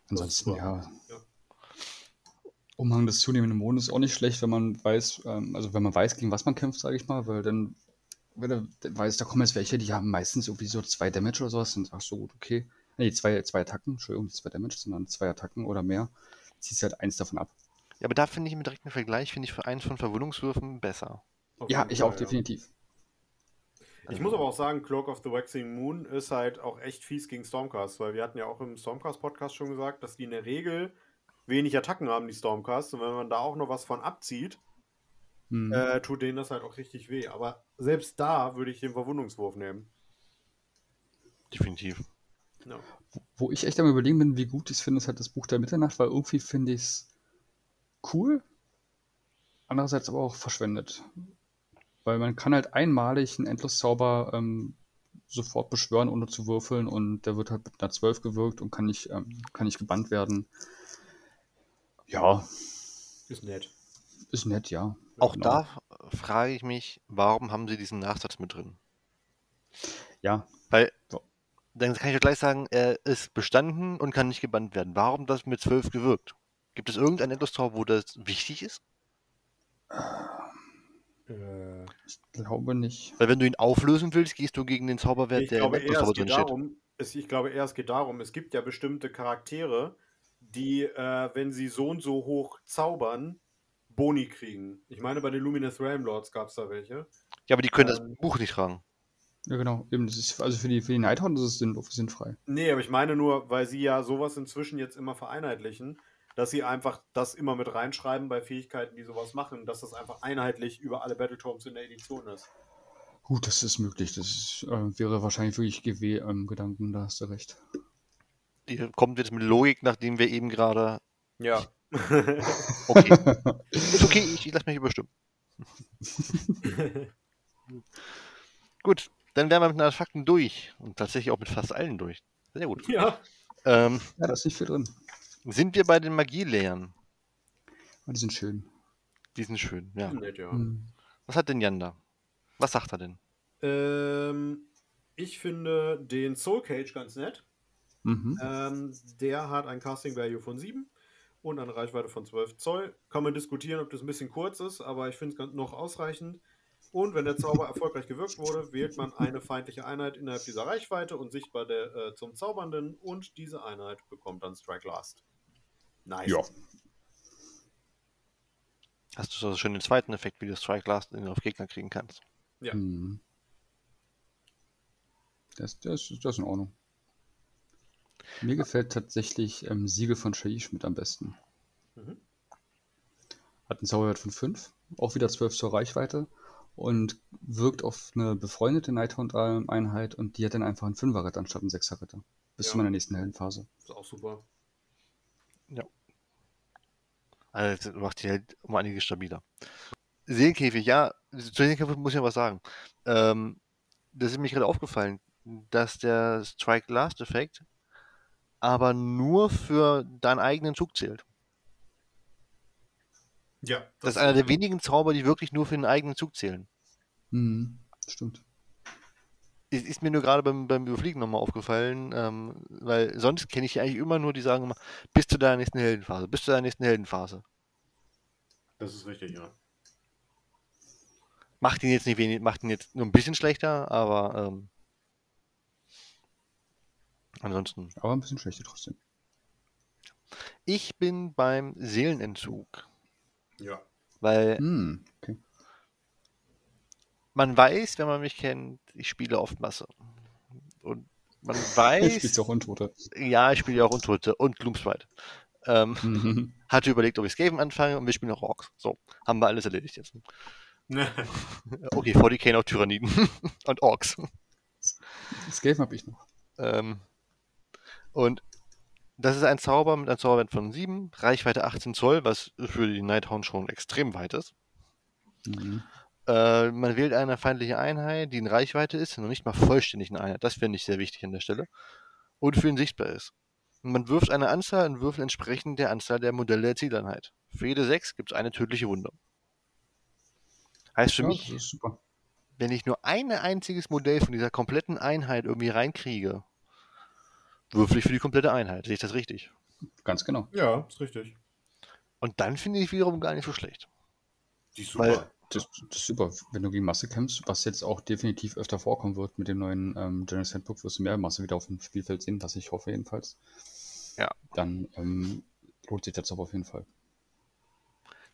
Speaker 3: Ansonsten, ja.
Speaker 2: Ja.
Speaker 3: Umhang des zunehmenden Mondes ist auch nicht schlecht, wenn man weiß, ähm, also wenn man weiß, gegen was man kämpft, sage ich mal, weil dann, wenn er dann weiß, da kommen jetzt welche, die haben meistens irgendwie so zwei Damage oder sowas, dann sagst du, gut, okay. Nee, zwei, zwei Attacken, Entschuldigung, nicht zwei Damage, sondern zwei Attacken oder mehr. Ziehst halt eins davon ab.
Speaker 1: Ja, aber da finde ich im direkten Vergleich, finde ich für eins von Verwundungswürfen besser.
Speaker 2: Auf
Speaker 3: Ja, ich auch, definitiv.
Speaker 2: Ich muss aber auch sagen, Cloak of the Waxing Moon ist halt auch echt fies gegen Stormcast, weil wir hatten ja auch im Stormcast-Podcast schon gesagt, dass die in der Regel wenig Attacken haben, die Stormcast. Und wenn man da auch noch was von abzieht,
Speaker 3: Hm.
Speaker 2: äh, tut denen das halt auch richtig weh. Aber selbst da würde ich den Verwundungswurf nehmen.
Speaker 1: Definitiv.
Speaker 2: Ja.
Speaker 3: Wo ich echt am überlegen bin, wie gut ich es finde, ist halt das Buch der Mitternacht, weil irgendwie finde ich es cool, andererseits aber auch verschwendet. Weil man kann halt einmalig einen Endloszauber ähm, sofort beschwören, ohne zu würfeln und der wird halt mit einer 12 gewirkt und kann nicht, ähm, kann nicht gebannt werden. Ja,
Speaker 2: Ist nett.
Speaker 3: ist nett, ja.
Speaker 1: Auch
Speaker 3: Genau.
Speaker 1: da frage ich mich, warum haben sie diesen Nachsatz mit drin?
Speaker 3: Ja,
Speaker 1: Weil, dann kann ich ja gleich sagen, er ist bestanden und kann nicht gebannt werden. Warum das mit 12 gewirkt? Gibt es irgendein Endlos-Tor, wo das wichtig ist?
Speaker 2: Äh,
Speaker 3: ich glaube nicht.
Speaker 1: Weil wenn du ihn auflösen willst, gehst du gegen den Zauberwert,
Speaker 2: ich,
Speaker 1: der
Speaker 2: glaube
Speaker 1: im
Speaker 2: geht
Speaker 1: drin steht.
Speaker 2: darum, es, ich glaube eher, es geht darum, es gibt ja bestimmte Charaktere, die, äh, wenn sie so und so hoch zaubern, Boni kriegen. Ich meine, bei den Luminous Realm Lords gab es da welche.
Speaker 1: Ja, aber die können
Speaker 2: Ähm,
Speaker 1: das Buch nicht tragen.
Speaker 3: Ja, genau. Eben, das ist, also für die, für die Nighthound ist es sinnlos, sinnfrei.
Speaker 2: Nee, aber ich meine nur, weil sie ja sowas inzwischen jetzt immer vereinheitlichen, dass sie einfach das immer mit reinschreiben bei Fähigkeiten, die sowas machen, dass das einfach einheitlich über alle Battletomes in der Edition ist.
Speaker 3: Gut, das ist möglich. Das ist, äh, wäre wahrscheinlich wirklich GW-Gedanken, da hast du recht.
Speaker 1: Die kommt jetzt mit Logik, nachdem wir eben gerade.
Speaker 2: Ja.
Speaker 1: Okay. ist okay, ich, ich lasse mich überstimmen. Gut, dann wären wir mit den Artefakten durch. Und tatsächlich auch mit fast allen durch. Sehr gut.
Speaker 2: ja.
Speaker 1: Ähm,
Speaker 3: Ja, da ist nicht viel drin.
Speaker 1: sind wir bei den Magielehrern?
Speaker 3: Aber die sind schön.
Speaker 1: Die sind schön, ja.
Speaker 2: Nett, ja.
Speaker 3: Hm.
Speaker 1: Was hat denn Jan da? Was sagt er denn?
Speaker 2: Ähm, ich finde den Soul Cage ganz nett.
Speaker 3: Mhm.
Speaker 2: Ähm, der hat ein Casting Value von 7 und eine Reichweite von 12 Zoll. Kann man diskutieren, ob das ein bisschen kurz ist, aber ich finde es noch ausreichend. Und wenn der Zauber erfolgreich gewirkt wurde, wählt man eine feindliche Einheit innerhalb dieser Reichweite und sichtbar der, äh, zum Zaubernden und diese Einheit bekommt dann Strike Last. Nice.
Speaker 3: Ja.
Speaker 1: Hast du so schön den zweiten Effekt, wie du Strike Last in- auf Gegner kriegen kannst?
Speaker 2: Ja.
Speaker 3: Hm. Das, das, das ist in Ordnung. Mir gefällt tatsächlich ähm, Siegel von Shaish mit am besten.
Speaker 2: Mhm.
Speaker 3: Hat einen Zauberwert von 5, auch wieder 12 zur Reichweite und wirkt auf eine befreundete Nighthound-Einheit und die hat dann einfach einen 5er-Ritter anstatt einen 6er-Ritter. Bis
Speaker 2: Ja.
Speaker 3: zu meiner nächsten Heldenphase.
Speaker 2: Ist auch super.
Speaker 1: Also, das macht die halt um einiges stabiler. Seelenkäfig, ja, zu Seelenkäfig muss ich ja was sagen. Ähm, das ist mir gerade aufgefallen, dass der Strike Last Effekt aber nur für deinen eigenen Zug zählt.
Speaker 2: Ja.
Speaker 1: Das ist einer der wenigen Zauber, die wirklich nur für den eigenen Zug zählen.
Speaker 3: Mhm. Stimmt.
Speaker 1: Ist, ist mir nur gerade beim, beim Überfliegen nochmal aufgefallen, ähm, weil sonst kenne ich eigentlich immer nur, die sagen immer, bis zu deiner nächsten Heldenphase, bis zu deiner nächsten Heldenphase.
Speaker 2: Das ist richtig, ja.
Speaker 1: Macht ihn jetzt nicht wenig, macht ihn jetzt nur ein bisschen schlechter, aber ähm, ansonsten.
Speaker 3: Aber ein bisschen schlechter trotzdem.
Speaker 1: Ich bin beim Seelenentzug,
Speaker 2: Ja.
Speaker 1: weil
Speaker 3: Hm. Okay.
Speaker 1: man weiß, wenn man mich kennt, ich spiele oft Masse. Und man
Speaker 3: Ich
Speaker 1: weiß,
Speaker 3: spiel's auch Untote.
Speaker 1: ja, ich spiele ja auch Untote und Gloomsprite. Ähm,
Speaker 3: Mhm.
Speaker 1: hatte überlegt, ob ich Skaven anfange und wir spielen auch Orks. So, haben wir alles erledigt jetzt. Okay, 40k noch Tyranniden und Orks.
Speaker 3: Game habe ich noch.
Speaker 1: Ähm, und das ist ein Zauber mit einem Zauberwert von 7, Reichweite 18 Zoll, was für die Nighthound schon extrem weit ist.
Speaker 3: Mhm.
Speaker 1: Äh, man wählt eine feindliche Einheit, die in Reichweite ist, noch nicht mal vollständig eine Einheit. Das finde ich sehr wichtig an der Stelle. Und für ihn sichtbar ist. Und man wirft eine Anzahl und Würfel entsprechend der Anzahl der Modelle der Zieleinheit. Für jede 6 gibt es eine tödliche Wunde. Heißt für
Speaker 3: Ja,
Speaker 1: mich, wenn ich nur ein einziges Modell von dieser kompletten Einheit irgendwie reinkriege, würfel ich für die komplette Einheit. Sehe ich das richtig?
Speaker 3: Ganz genau.
Speaker 2: Ja, ist richtig.
Speaker 1: Und dann finde ich wiederum gar nicht so schlecht.
Speaker 2: Die ist
Speaker 1: Weil-
Speaker 2: super.
Speaker 3: Das, das ist super, wenn du gegen Masse kämpfst, was jetzt auch definitiv öfter vorkommen wird mit dem neuen ähm, General Handbook, wirst du mehr Masse wieder auf dem Spielfeld sehen, was ich hoffe jedenfalls.
Speaker 1: Ja.
Speaker 3: Dann ähm, lohnt sich der Zauber auf jeden Fall.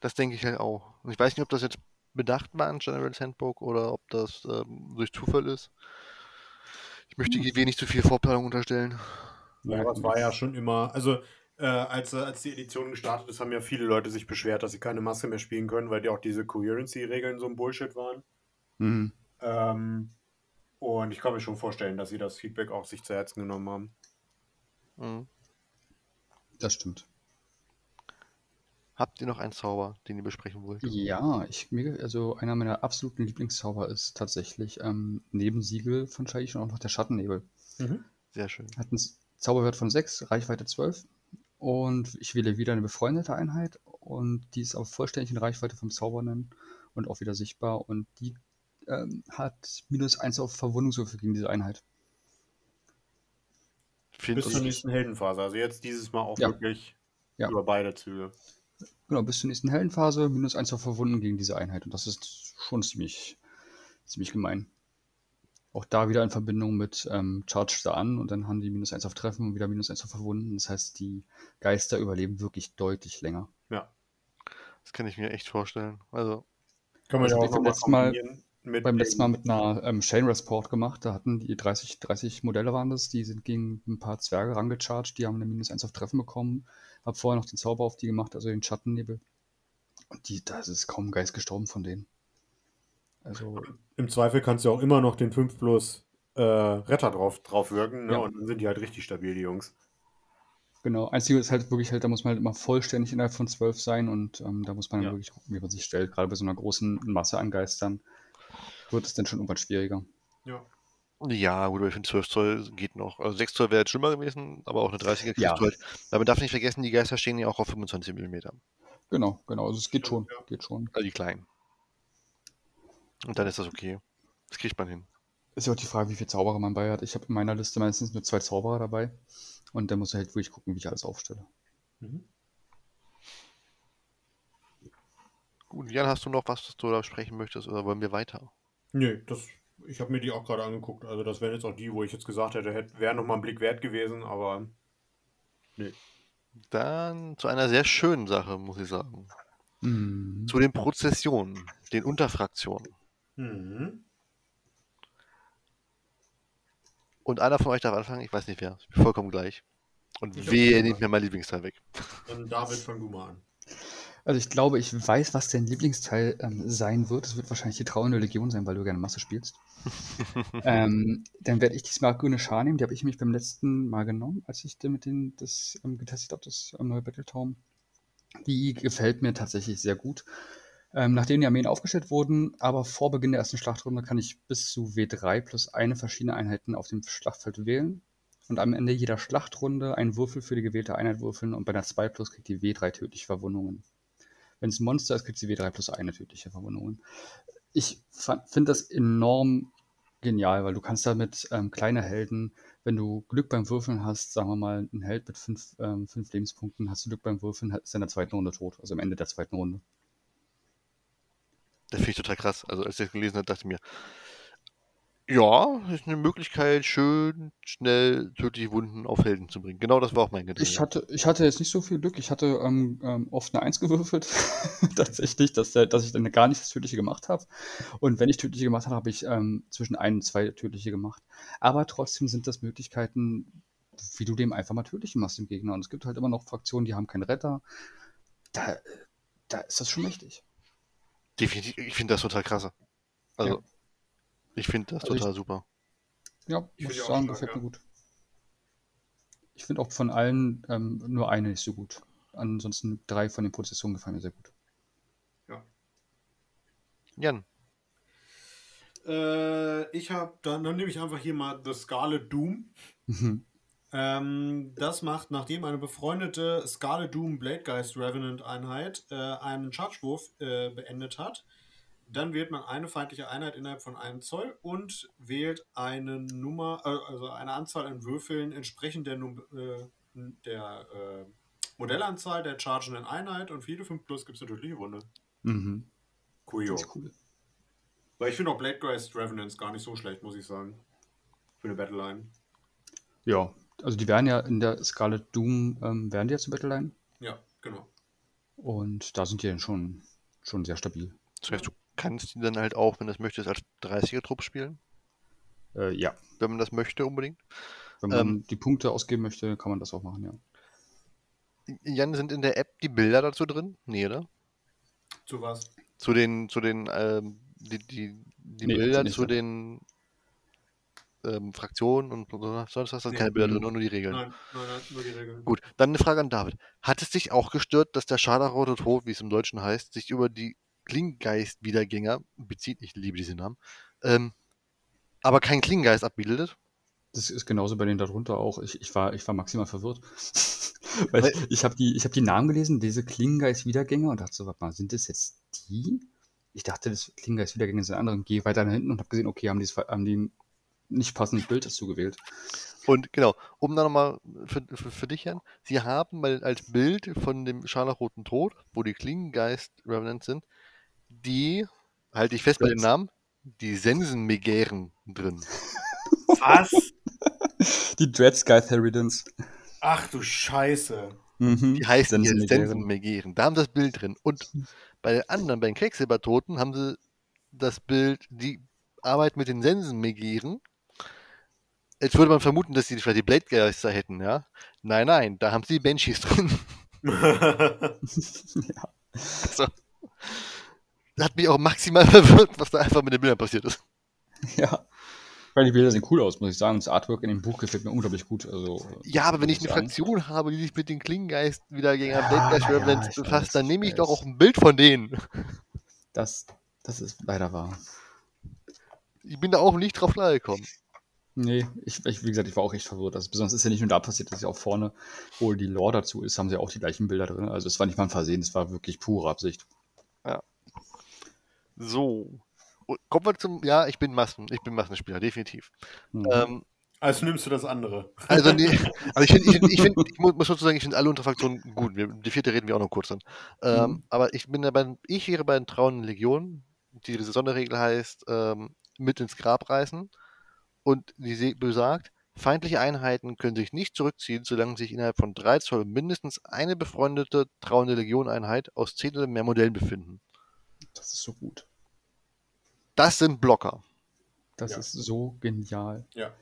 Speaker 1: Das denke ich halt auch. Und ich weiß nicht, ob das jetzt bedacht war in General's Handbook oder ob das ähm, durch Zufall ist. Ich möchte GW nicht zu viel Vorplanung unterstellen.
Speaker 2: Ja, aber es war ja schon immer, also äh, als, äh, als die Edition gestartet ist, haben ja viele Leute sich beschwert, dass sie keine Masse mehr spielen können, weil die auch diese Coherency-Regeln so ein Bullshit waren.
Speaker 3: Mhm.
Speaker 2: Ähm, und ich kann mir schon vorstellen, dass sie das Feedback auch sich zu Herzen genommen haben.
Speaker 1: Mhm.
Speaker 3: Das stimmt.
Speaker 1: Habt ihr noch einen Zauber, den ihr besprechen wollt?
Speaker 3: Ja, ich also einer meiner absoluten Lieblingszauber ist tatsächlich ähm, neben Siegel von Shaiish und auch noch der Schattennebel.
Speaker 1: Sehr schön.
Speaker 3: Hat einen Zauberwert von 6, Reichweite 12 und ich wähle wieder eine befreundete Einheit und die ist auch vollständig in Reichweite vom Zaubernden und auch wieder sichtbar und die ähm, hat minus 1 auf Verwundungswürfe gegen diese Einheit.
Speaker 1: Finde
Speaker 2: Bis zur nächsten Heldenphase. Also jetzt dieses Mal auch
Speaker 3: Ja.
Speaker 2: wirklich
Speaker 3: Ja.
Speaker 2: über beide Züge.
Speaker 3: Genau, bis zur nächsten Heldenphase minus 1 auf Verwunden gegen diese Einheit und das ist schon ziemlich, ziemlich gemein. Auch da wieder in Verbindung mit ähm, Charge da an und dann haben die minus 1 auf Treffen und wieder minus 1 auf Verwunden. Das heißt, die Geister überleben wirklich deutlich länger.
Speaker 2: Ja.
Speaker 1: das kann ich mir echt vorstellen. Also,
Speaker 2: Kann man
Speaker 3: Also
Speaker 2: ja
Speaker 3: wir
Speaker 2: auch
Speaker 3: beim
Speaker 2: nochmal
Speaker 3: letzten Mal-
Speaker 2: mit
Speaker 3: beim letzten Mal mit einer ähm, Chain Resport gemacht. Da hatten die 30, 30 Modelle waren das, die sind gegen ein paar Zwerge rangecharged, die haben eine minus 1 auf Treffen bekommen. Hab vorher noch den Zauber auf die gemacht, also den Schattennebel. Und die, da ist kaum ein Geist gestorben von denen. Also,
Speaker 2: Im Zweifel kannst du auch immer noch den 5 plus äh, Retter drauf, drauf wirken, ne?
Speaker 3: Ja.
Speaker 2: Und dann sind die halt richtig stabil, die Jungs.
Speaker 3: genau. Einzige ist halt wirklich halt, da muss man halt immer vollständig innerhalb von 12 sein und ähm, da muss man dann
Speaker 2: Ja.
Speaker 3: wirklich gucken, wie man sich stellt. Gerade bei so einer großen Masse an Geistern wird es dann schon irgendwann schwieriger.
Speaker 2: Ja.
Speaker 1: ja, gut, aber ich finde 12 Zoll geht noch. Also 6 Zoll wäre jetzt schlimmer gewesen, aber auch eine 30er kriegst
Speaker 3: Ja.
Speaker 1: du halt. Aber man darf nicht vergessen, die Geister stehen ja auch auf 25 mm.
Speaker 3: Genau, genau. Also es geht schon,
Speaker 2: Ja.
Speaker 3: geht schon.
Speaker 1: Also die kleinen. Und dann ist das okay. Das kriegt man hin.
Speaker 3: Ist ja auch die Frage, wie viele Zauberer man bei hat. Ich habe in meiner Liste meistens nur zwei Zauberer dabei. Und dann muss ich halt wirklich gucken, wie ich alles aufstelle.
Speaker 2: Mhm.
Speaker 1: Gut, Jan, hast du noch was, das du da sprechen möchtest oder wollen wir weiter?
Speaker 2: Nee, das, ich habe mir die auch gerade angeguckt. Also das wären jetzt auch die, wo ich jetzt gesagt hätte, hätte wäre nochmal ein Blick wert gewesen, aber
Speaker 1: Dann zu einer sehr schönen Sache, muss ich sagen.
Speaker 3: Mhm.
Speaker 1: Zu den Prozessionen, den Unterfraktionen.
Speaker 2: mhm.
Speaker 1: Und einer von euch darf anfangen, ich weiß nicht wer, ist mir vollkommen gleich. Und
Speaker 2: Ich
Speaker 1: wehe, nehmt mir mein Lieblingsteil weg.
Speaker 2: dann David, fang du mal an.
Speaker 3: Also ich glaube, ich weiß, was dein Lieblingsteil ähm, sein wird. Es wird wahrscheinlich die trauernde Legion sein, weil du gerne Masse spielst. ähm, dann werde ich diesmal grüne Schar nehmen. Die habe ich mich beim letzten Mal genommen, als ich mit denen das ähm, getestet habe, das ähm, neue Battletown. Die gefällt mir tatsächlich sehr gut. Ähm, nachdem die Armeen aufgestellt wurden, aber vor Beginn der ersten Schlachtrunde kann ich bis zu W3 plus eine verschiedene Einheiten auf dem Schlachtfeld wählen. Und am Ende jeder Schlachtrunde einen Würfel für die gewählte Einheit würfeln und bei einer 2 plus kriegt die W3 tödliche Verwundungen. Wenn es ein Monster ist, kriegt sie W3 plus eine tödliche Verwundungen. Ich finde das enorm genial, weil du kannst damit ähm, kleine Helden, wenn du Glück beim Würfeln hast, sagen wir mal, ein Held mit fünf, ähm, fünf Lebenspunkten, hast du Glück beim Würfeln, ist in der zweiten Runde tot, also am Ende der zweiten Runde.
Speaker 1: Das finde ich total krass. Also als ich das gelesen habe, dachte ich mir, ja, ist eine Möglichkeit, schön, schnell tödliche Wunden auf Helden zu bringen. Genau das war auch mein Gedanke.
Speaker 3: Ich hatte, ich hatte jetzt nicht so viel Glück. Ich hatte ähm, ähm, oft eine Eins gewürfelt. Tatsächlich, dass, dass ich dann gar nicht das Tödliche gemacht habe. Und wenn ich Tödliche gemacht habe, habe ich ähm, zwischen ein und zwei Tödliche gemacht. Aber trotzdem sind das Möglichkeiten, wie du dem einfach mal Tödliche machst, dem Gegner. Und es gibt halt immer noch Fraktionen, die haben keinen Retter. Da, da ist das schon mächtig.
Speaker 1: Definitiv, ich finde das total krass. Also,
Speaker 3: Ja.
Speaker 1: Ich finde das
Speaker 3: Also ich-
Speaker 1: total super.
Speaker 3: Ja,
Speaker 2: Ich
Speaker 3: muss
Speaker 2: find
Speaker 3: ich sagen,
Speaker 2: stark,
Speaker 3: gefällt
Speaker 2: ja.
Speaker 3: mir gut. Ich finde auch von allen ähm, nur eine nicht so gut. Ansonsten drei von den Prozessionen gefallen mir sehr gut.
Speaker 1: Jan,
Speaker 2: Äh, ich habe, dann, dann nehme ich einfach hier mal The Scarlet Doom.
Speaker 3: Mhm.
Speaker 2: Ähm, das macht, nachdem eine befreundete Scarlet Doom Bladegeist Revenant Einheit äh, einen Chargewurf äh, beendet hat, dann wählt man eine feindliche Einheit innerhalb von einem Zoll und wählt eine Nummer, äh, also eine Anzahl an Würfeln entsprechend der, Num äh, der äh, Modellanzahl der chargenden Einheit und für jede 5 plus gibt es eine tödliche Wunde.
Speaker 3: Mhm. Ist cool.
Speaker 2: Weil ich finde auch Blade Geist Revenants gar nicht so schlecht, muss ich sagen. Für eine Battleline.
Speaker 3: Ja, also die werden ja in der Scarlet Doom, ähm, werden die ja zur Battleline.
Speaker 2: Ja, genau.
Speaker 3: Und da sind die dann schon, schon sehr stabil.
Speaker 1: Das heißt, du kannst die dann halt auch, wenn du das möchtest, als 30er-Trupp spielen,
Speaker 3: Äh, ja,
Speaker 1: wenn man das möchte unbedingt.
Speaker 3: wenn man
Speaker 1: Ähm,
Speaker 3: die Punkte ausgeben möchte, kann man das auch machen, ja.
Speaker 1: Jan, sind in der App die Bilder dazu drin? Nee, oder?
Speaker 2: Zu was?
Speaker 1: Zu den, zu den, ähm, die, die, die
Speaker 3: Nee,
Speaker 1: Bilder zu den ähm, Fraktionen und so- sonst was, da sind
Speaker 2: Nee.
Speaker 1: keine Bilder drin, nur die Regeln.
Speaker 2: Nein, nein, nein, nur die Regeln.
Speaker 1: Gut, dann eine Frage an David. Hat es dich auch gestört, dass der Scharlachrote Tod, wie es im Deutschen heißt, sich über die Klingengeist-Wiedergänger bezieht, ich liebe diese Namen, ähm, aber kein Klingengeist abbildet?
Speaker 3: Das ist genauso bei denen darunter auch. Ich, ich, war, ich war maximal verwirrt. Weil ich, ich habe die, ich hab die Namen gelesen, diese Klingengeist-Wiedergänger, und dachte so, warte mal, sind das jetzt die? Ich dachte, das Klingengeist-Wiedergänger sind andere und gehe weiter nach hinten und habe gesehen, okay, haben die, haben die ein nicht passendes Bild dazu gewählt.
Speaker 1: Und genau, um dann nochmal für, für, für dich, Jan, sie haben mal als Bild von dem Scharlachroten Tod, wo die Klingengeist-Revenants sind, die, halte ich fest bei den
Speaker 3: Yes.
Speaker 1: Namen, die Sensenmegären drin.
Speaker 2: Was?
Speaker 3: Die Dread Sky Theridans.
Speaker 2: Ach du Scheiße.
Speaker 3: Mhm.
Speaker 1: Die heißen hier
Speaker 3: Sensenmegären.
Speaker 1: Sensenmegären. Da haben sie das Bild drin. Und bei den anderen, bei den Quecksilbertoten, haben sie das Bild, die Arbeit mit den Sensenmegären. Jetzt würde man vermuten, dass sie vielleicht die Bladegeister hätten, ja? Nein, nein, da haben sie die Banshees drin.
Speaker 3: ja.
Speaker 1: Also, hat mich auch maximal verwirrt, was da einfach mit den Bildern passiert ist.
Speaker 3: ja. Weil die Bilder sehen cool aus, muss ich sagen. Das Artwork in dem Buch gefällt mir unglaublich gut. Also,
Speaker 1: Ja, aber wenn ich eine
Speaker 3: sagen.
Speaker 1: Fraktion habe, die sich mit den Klingengeist wieder gegen
Speaker 3: Ja,
Speaker 1: Bladegeist
Speaker 3: ja,
Speaker 1: Revenants
Speaker 3: ich
Speaker 1: befasst,
Speaker 3: weiß,
Speaker 1: dann nehme ich
Speaker 3: weiß.
Speaker 1: doch auch ein Bild von denen.
Speaker 3: Das, das ist leider wahr.
Speaker 1: Ich bin da auch nicht drauf klargekommen.
Speaker 3: Nee, ich, ich, wie gesagt, ich war auch echt verwirrt. Also, besonders ist ja nicht nur da passiert, dass ja auch vorne, wo die Lore dazu ist, haben sie auch die gleichen Bilder drin. Also es war nicht mal ein Versehen, es war wirklich pure Absicht.
Speaker 1: So. Und Kommen wir zum. Ja, ich bin Massen, ich bin Massenspieler, definitiv.
Speaker 3: Mhm.
Speaker 1: Ähm,
Speaker 2: Also nimmst du das andere.
Speaker 1: also, nee, also ich, find, ich, find, ich, find, ich mu- muss dazu sagen, ich finde alle Unterfraktionen gut. Die vierte reden wir auch noch kurz an. Ähm,
Speaker 3: Mhm.
Speaker 1: Aber ich bin dabei, ich wäre bei den Trauenden Legionen, die diese Sonderregel heißt, ähm, mit ins Grab reißen. Und die besagt, feindliche Einheiten können sich nicht zurückziehen, solange sich innerhalb von drei Zoll mindestens eine befreundete trauende Legioneinheit aus zehn oder mehr Modellen befinden.
Speaker 3: Das ist so gut.
Speaker 1: Das sind Blocker.
Speaker 3: Das
Speaker 2: Ja.
Speaker 3: ist so genial.
Speaker 2: Ja.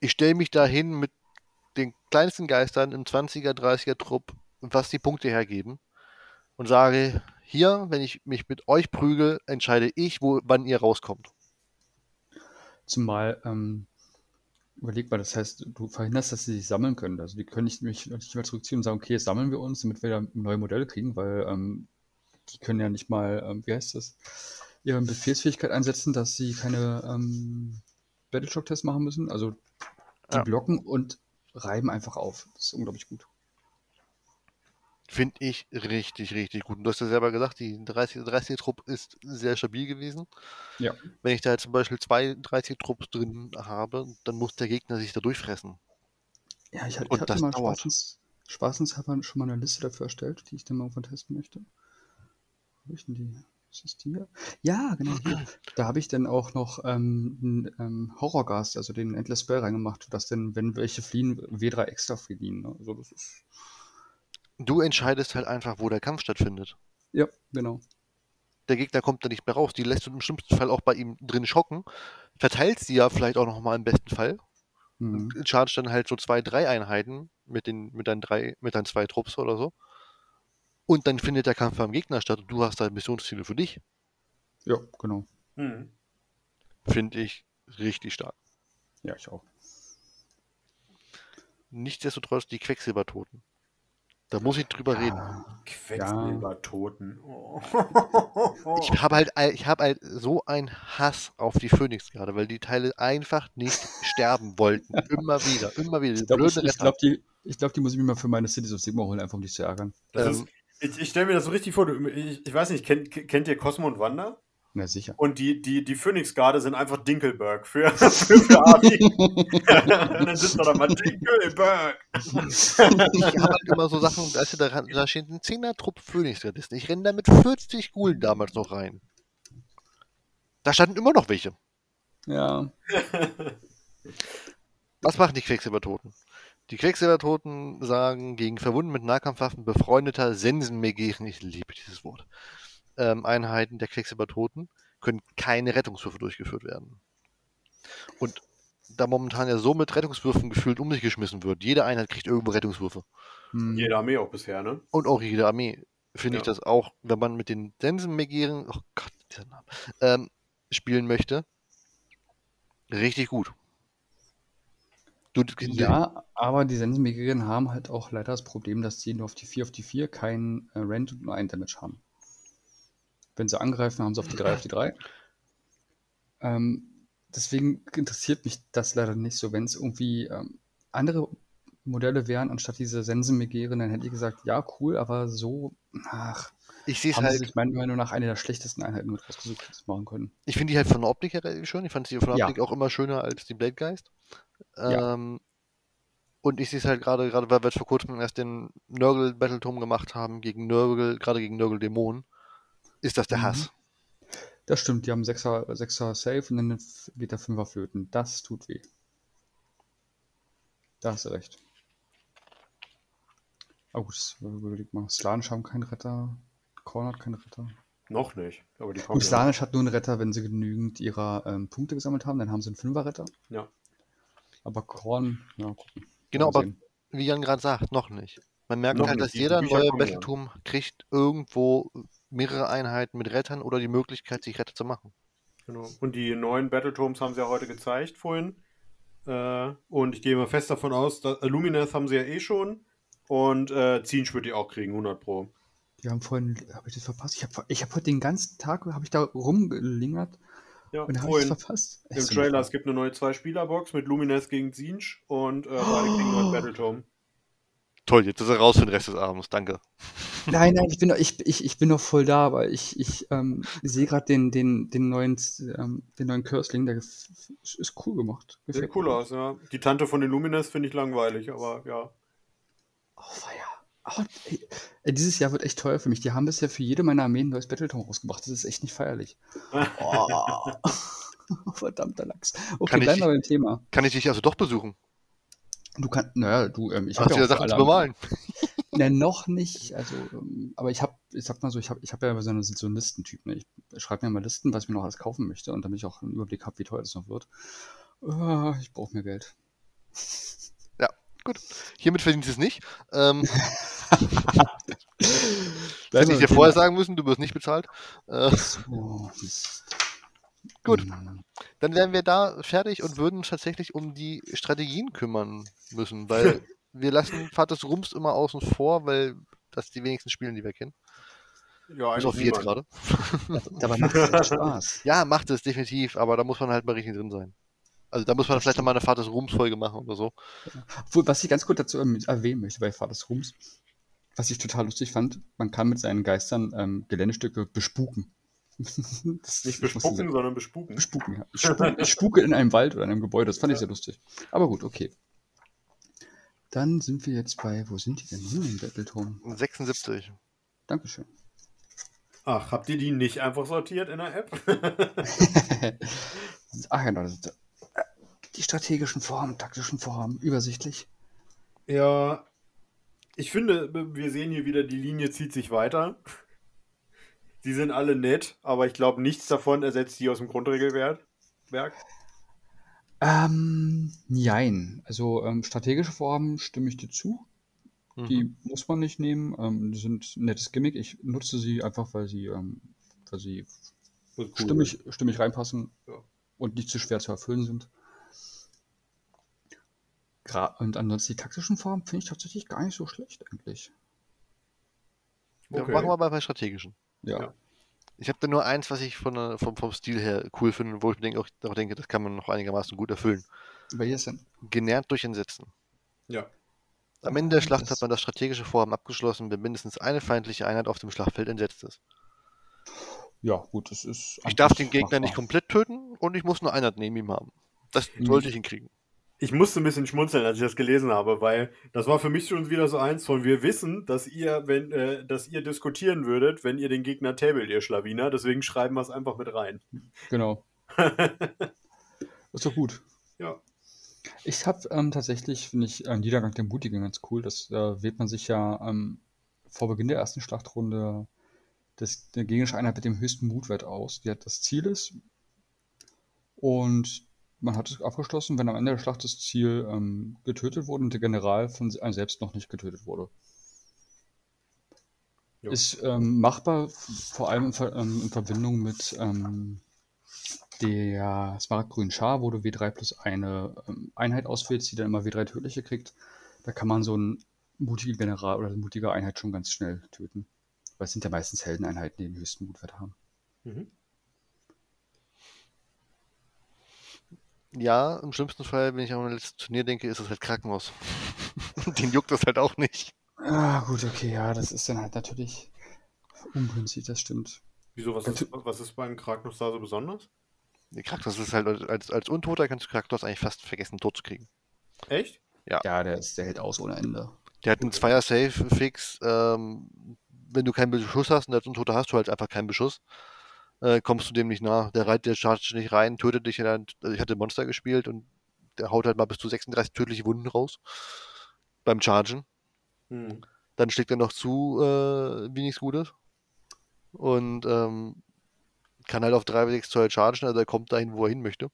Speaker 1: ich stelle mich dahin mit den kleinsten Geistern im 20er, 30er Trupp, was die Punkte hergeben und sage, hier, wenn ich mich mit euch prügel, entscheide ich, wo, wann ihr rauskommt.
Speaker 3: Zumal, ähm, überleg mal, das heißt, du verhinderst, dass sie sich sammeln können. Also die können nicht, mich nicht mehr zurückziehen und sagen, okay, jetzt sammeln wir uns, damit wir da neue Modelle kriegen, weil ähm, die können ja nicht mal, ähm, wie heißt das, ihre Befehlsfähigkeit einsetzen, dass sie keine ähm, Battleshock-Tests machen müssen. Also die
Speaker 1: Ja.
Speaker 3: blocken und reiben einfach auf. Das ist unglaublich gut.
Speaker 1: Finde ich richtig, richtig gut. Und du hast ja selber gesagt, die 30, 30 Trupp ist sehr stabil gewesen.
Speaker 3: Ja.
Speaker 1: Wenn ich da jetzt zum Beispiel zwei 30 Trupps drin habe, dann muss der Gegner sich da durchfressen.
Speaker 3: Ja, ich, ich
Speaker 1: Und
Speaker 3: hatte
Speaker 1: das
Speaker 3: mal
Speaker 1: dauert.
Speaker 3: spaßens, spaßenshalber schon mal eine Liste dafür erstellt, die ich dann mal irgendwann testen möchte. Wo habe ich denn die? Ist das die hier? Ja, genau hier. Da habe ich dann auch noch ähm, einen ähm, Horrorgast, also den Endless Spell reingemacht, dass denn, wenn welche fliehen, W3 extra fliehen. Ne? Also das ist.
Speaker 1: Du entscheidest halt einfach, wo der Kampf stattfindet.
Speaker 3: Ja, genau.
Speaker 1: der Gegner kommt da nicht mehr raus. Die lässt du im schlimmsten Fall auch bei ihm drin schocken. Verteilst sie ja vielleicht auch nochmal im besten Fall.
Speaker 3: Mhm.
Speaker 1: Und chargst dann halt so zwei, drei Einheiten mit, den, mit, deinen drei, mit deinen zwei Trupps oder so. Und dann findet der Kampf beim Gegner statt und du hast da Missionsziele für dich.
Speaker 3: Ja, genau.
Speaker 2: Hm.
Speaker 1: Finde ich richtig stark.
Speaker 3: Ja, ich auch.
Speaker 1: Nichtsdestotrotz die Quecksilbertoten. Da muss ich drüber reden.
Speaker 3: Ja,
Speaker 2: Quecksilbertoten. Oh.
Speaker 1: Ich habe halt, ich habe halt so einen Hass auf die Phoenix gerade, weil die Teile einfach nicht sterben wollten. Immer wieder, immer wieder.
Speaker 3: ich glaube, ich, ich glaub, die, ich glaub, die muss ich mir mal für meine Cities of Sigma holen, einfach um dich zu ärgern.
Speaker 2: Das
Speaker 1: Ähm,
Speaker 2: ist, ich ich stelle mir das so richtig vor. Du, ich, ich weiß nicht, kennt, kennt ihr Cosmo und Wanda?
Speaker 3: Na sicher.
Speaker 2: Und die, die, die Phoenix-Garde sind einfach Dinkelberg für, für, für Army. Und dann sitzt da mal Dinkelberg.
Speaker 1: Ich habe halt immer so Sachen, weißt du, da, da steht ein 10er Trupp Phoenix-Gardisten. Ich renne da mit 40 Gulen damals noch rein. Da standen immer noch welche.
Speaker 3: Ja.
Speaker 1: Was machen die Quecksilbertoten? Die Quecksilbertoten sagen gegen Verwunden mit Nahkampfwaffen befreundeter Sensenmegeren, ich liebe dieses Wort, ähm, Einheiten der Quecksilbertoten können keine Rettungswürfe durchgeführt werden. Und da momentan ja so mit Rettungswürfen gefühlt um sich geschmissen wird, jede Einheit kriegt irgendwo Rettungswürfe.
Speaker 3: Hm.
Speaker 2: Jede Armee auch bisher, ne?
Speaker 1: Und auch jede Armee. Finde ich
Speaker 2: Ja.
Speaker 1: das auch, wenn man mit den Sensenmegeren, oh Gott, dieser Name, ähm, spielen möchte, richtig gut. Du,
Speaker 3: Ja, aber die Sensenmegeren haben halt auch leider das Problem, dass sie nur auf die 4 auf die 4 kein äh, Rend und nur ein Damage haben. Wenn sie angreifen, haben sie auf die 3 auf die 3. Ähm, deswegen interessiert mich das leider nicht so. Wenn es irgendwie ähm, andere Modelle wären, anstatt diese Sensenmegeren, dann hätte ich gesagt, ja, cool, aber so, ach,
Speaker 1: ich sehe es halt,
Speaker 3: sich meiner Meinung nach eine der schlechtesten Einheiten mit rausgesucht, die machen können.
Speaker 1: ich finde die halt von der Optik her relativ schön. Ich fand sie von der
Speaker 3: Ja.
Speaker 1: Optik auch immer schöner als die Bladegeist.
Speaker 3: Ja.
Speaker 1: Ähm, und ich sehe es halt gerade, gerade weil wir jetzt vor kurzem erst den Nurgle Battleturm gemacht haben, gegen Nurgle, gerade gegen Nurgle Dämonen, ist das der
Speaker 3: Mhm.
Speaker 1: Hass.
Speaker 3: Das stimmt, die haben 6er, 6er Safe und dann geht der 5er flöten. Das tut weh. Da hast du recht. Aber gut, das überlegt mal. Slanisch haben keinen Retter. Korn hat keinen Retter.
Speaker 2: Noch nicht. Aber die kommen. Ja.
Speaker 3: Hat nur einen Retter, wenn sie genügend ihrer ähm, Punkte gesammelt haben. Dann haben sie einen Fünfer-Retter.
Speaker 2: Ja.
Speaker 3: Aber Korn, ja, gucken.
Speaker 1: Genau, aber
Speaker 3: sehen.
Speaker 1: wie Jan gerade sagt, noch nicht. Man merkt
Speaker 2: Noch
Speaker 1: halt,
Speaker 2: nicht.
Speaker 1: dass
Speaker 2: Die
Speaker 1: jeder
Speaker 2: Bücher
Speaker 1: neue. Battleturm kriegt irgendwo mehrere Einheiten mit Rettern oder die Möglichkeit, sich Retter zu machen.
Speaker 2: Genau. Und die neuen Battleturms haben sie ja heute gezeigt vorhin. Äh, und ich gehe mal fest davon aus, dass, Lumineth haben sie ja eh schon. Und äh, Zinsch wird die auch kriegen, 100 Pro.
Speaker 3: Die haben vorhin, habe ich das verpasst? Ich habe ich hab heute den ganzen Tag habe ich da rumgelingert
Speaker 2: Ja,
Speaker 3: und habe das verpasst.
Speaker 2: im
Speaker 3: Echt
Speaker 2: Trailer, es gibt eine neue Zwei-Spieler-Box mit Lumineth gegen Zinsch und äh, beide kriegen einen Battleturm.
Speaker 1: Toll, jetzt ist er raus für den Rest des Abends, danke.
Speaker 3: Nein, nein, ich bin noch, ich, ich, ich bin noch voll da, aber ich, ich ähm, sehe gerade den, den, den neuen, ähm, den neuen Cursling, der ist cool gemacht.
Speaker 2: Sieht
Speaker 3: Gefällt
Speaker 2: cool
Speaker 3: mir.
Speaker 2: aus, ja. Die Tante von den Lumineth finde ich langweilig, aber ja.
Speaker 3: Oh, weia. Oh, ey, ey, dieses Jahr wird echt teuer für mich. Die haben bisher für jede meiner Armeen ein neues Battleton rausgebracht. Das ist echt nicht feierlich. Oh. Verdammter Lachs. Okay,
Speaker 1: Kann
Speaker 3: bleiben wir beim Thema.
Speaker 1: Kann ich dich also doch besuchen?
Speaker 3: Du kannst, naja, du, ähm, ich
Speaker 1: Hast
Speaker 3: habe
Speaker 1: du
Speaker 3: ja
Speaker 1: Sachen zu bemalen?
Speaker 3: Ne, noch nicht. Also, ähm, aber ich habe, ich sag mal so, ich habe ich hab ja so, eine, so einen Listentyp. Ne? Ich schreibe mir mal Listen, was ich mir noch alles kaufen möchte und damit ich auch einen Überblick habe, wie teuer das noch wird. Ah, ich brauche mehr Geld.
Speaker 1: Gut, hiermit verdienst du es nicht. Ähm,
Speaker 3: Bleiben
Speaker 1: hätte ich dir vorher
Speaker 3: Thema.
Speaker 1: sagen müssen, du wirst nicht bezahlt. Äh. Gut.
Speaker 3: Hm.
Speaker 1: dann wären wir da fertig und würden uns tatsächlich um die Strategien kümmern müssen, weil wir lassen Vaters Rums immer außen vor, weil das die wenigsten spielen, die wir kennen.
Speaker 2: Ja, eigentlich
Speaker 1: jetzt
Speaker 2: niemand.
Speaker 1: gerade.
Speaker 3: Dabei macht es Spaß.
Speaker 1: Ja, macht es definitiv, aber da muss man halt mal richtig drin sein. Also da muss man
Speaker 3: Das
Speaker 1: vielleicht nochmal eine Vaters Rums Folge machen oder so.
Speaker 3: Obwohl, was ich ganz kurz dazu erwähnen möchte bei Vaters Rums, was ich total lustig fand, man kann mit seinen Geistern ähm, Geländestücke bespuken. das
Speaker 2: Nicht
Speaker 3: ich
Speaker 2: bespucken,
Speaker 3: sehr-
Speaker 2: sondern bespuken.
Speaker 3: Bespuken, ja. Ich spuke, ich spuke in einem Wald oder in einem Gebäude, das fand ich
Speaker 2: Ja.
Speaker 3: sehr lustig. Aber gut, okay. Dann sind wir jetzt bei, wo sind die denn hin im Battleturm?
Speaker 1: 76.
Speaker 3: Dankeschön.
Speaker 2: Ach, habt ihr die nicht einfach sortiert in der App?
Speaker 3: Ach ja, das ist, die strategischen Formen, taktischen Formen, übersichtlich.
Speaker 2: ja, ich finde, wir sehen hier wieder, die Linie zieht sich weiter. Die sind alle nett, aber ich glaube, nichts davon ersetzt die aus dem Grundregelwerk. Werk.
Speaker 3: Ähm, nein. Also ähm, strategische Formen stimme ich dir zu.
Speaker 1: Mhm.
Speaker 3: Die muss man nicht nehmen. Ähm, die sind ein nettes Gimmick. Ich nutze sie einfach, weil sie, ähm, weil sie
Speaker 2: cool
Speaker 3: stimmig, stimmig reinpassen
Speaker 2: Ja.
Speaker 3: und nicht zu schwer zu erfüllen sind. Gra und ansonsten die taktischen Formen finde ich tatsächlich gar nicht so schlecht eigentlich.
Speaker 1: Ja,
Speaker 2: Okay.
Speaker 1: Machen wir mal bei strategischen.
Speaker 3: Ja.
Speaker 2: Ja.
Speaker 1: Ich habe da nur eins, was ich von, der- vom, vom Stil her cool finde, wo ich mir denke, auch, auch denke, das kann man noch einigermaßen gut erfüllen.
Speaker 3: Welches denn?
Speaker 1: Genährt durch Entsetzen.
Speaker 2: Ja.
Speaker 1: Am Ende der Schlacht
Speaker 3: das-
Speaker 1: hat man das strategische Vorhaben abgeschlossen, wenn mindestens eine feindliche Einheit auf dem Schlachtfeld entsetzt ist.
Speaker 3: Ja, gut, das ist.
Speaker 1: Ich darf den Gegner nicht
Speaker 3: machbar.
Speaker 1: komplett töten und ich muss nur Einheit neben ihm haben. Das
Speaker 3: Mhm.
Speaker 1: sollte ich hinkriegen.
Speaker 2: Ich musste ein bisschen schmunzeln, als ich das gelesen habe, weil das war für mich schon wieder so eins von, wir wissen, dass ihr, wenn, äh, dass ihr diskutieren würdet, wenn ihr den Gegner tabelt, ihr Schlawiner, deswegen schreiben wir es einfach mit rein.
Speaker 3: Genau. Ist doch gut.
Speaker 2: ja.
Speaker 3: Ich habe ähm, tatsächlich, finde ich, äh, Niedergang der Mutigen ganz cool. Das äh, wählt man sich ja ähm, vor Beginn der ersten Schlachtrunde das, der gegnerische Einheit mit dem höchsten Mutwert aus, die hat das Ziel ist. Und man hat es abgeschlossen, wenn am Ende der Schlacht das Ziel ähm, getötet wurde und der General von einem selbst noch nicht getötet wurde.
Speaker 2: Ja.
Speaker 3: Ist ähm, machbar, vor allem in, Ver ähm, in Verbindung mit ähm, der Smaragdgrünen Schar, wo du W3 plus eine ähm, Einheit auswählst, die dann immer W3 tödliche kriegt. Da kann man so einen mutigen General oder eine mutige Einheit schon ganz schnell töten. Weil es sind ja meistens Heldeneinheiten, die den höchsten Mutwert haben.
Speaker 2: Mhm.
Speaker 1: Ja, im schlimmsten Fall, wenn ich an mein letztes Turnier denke, ist es halt Krankenhaus. Den juckt das halt auch nicht.
Speaker 3: Ah, gut, okay, ja, das ist dann halt natürlich ungünstig, das stimmt.
Speaker 2: Wieso, was ist, was ist beim Kragnos da so besonders?
Speaker 1: Kraktos ist halt als, als Untoter kannst du Kraktos eigentlich fast vergessen, tot zu kriegen.
Speaker 2: Echt?
Speaker 3: Ja, der, ist, der hält aus ohne Ende.
Speaker 1: Der hat einen Zweier-Safe-Fix. Ähm, wenn du keinen Beschuss hast und als Untoter hast du halt einfach keinen Beschuss, äh, kommst du dem nicht nah. Der reitet, der chargt nicht rein, tötet dich. Dann, also ich hatte Monster gespielt und der haut halt mal bis zu 36 tödliche Wunden raus beim Chargen.
Speaker 2: Hm.
Speaker 1: Dann schlägt er noch zu, äh, wie nichts Gutes. Und ähm, kann halt auf 3 bis 6 Zoll chargen, also er kommt dahin, wo er hin möchte.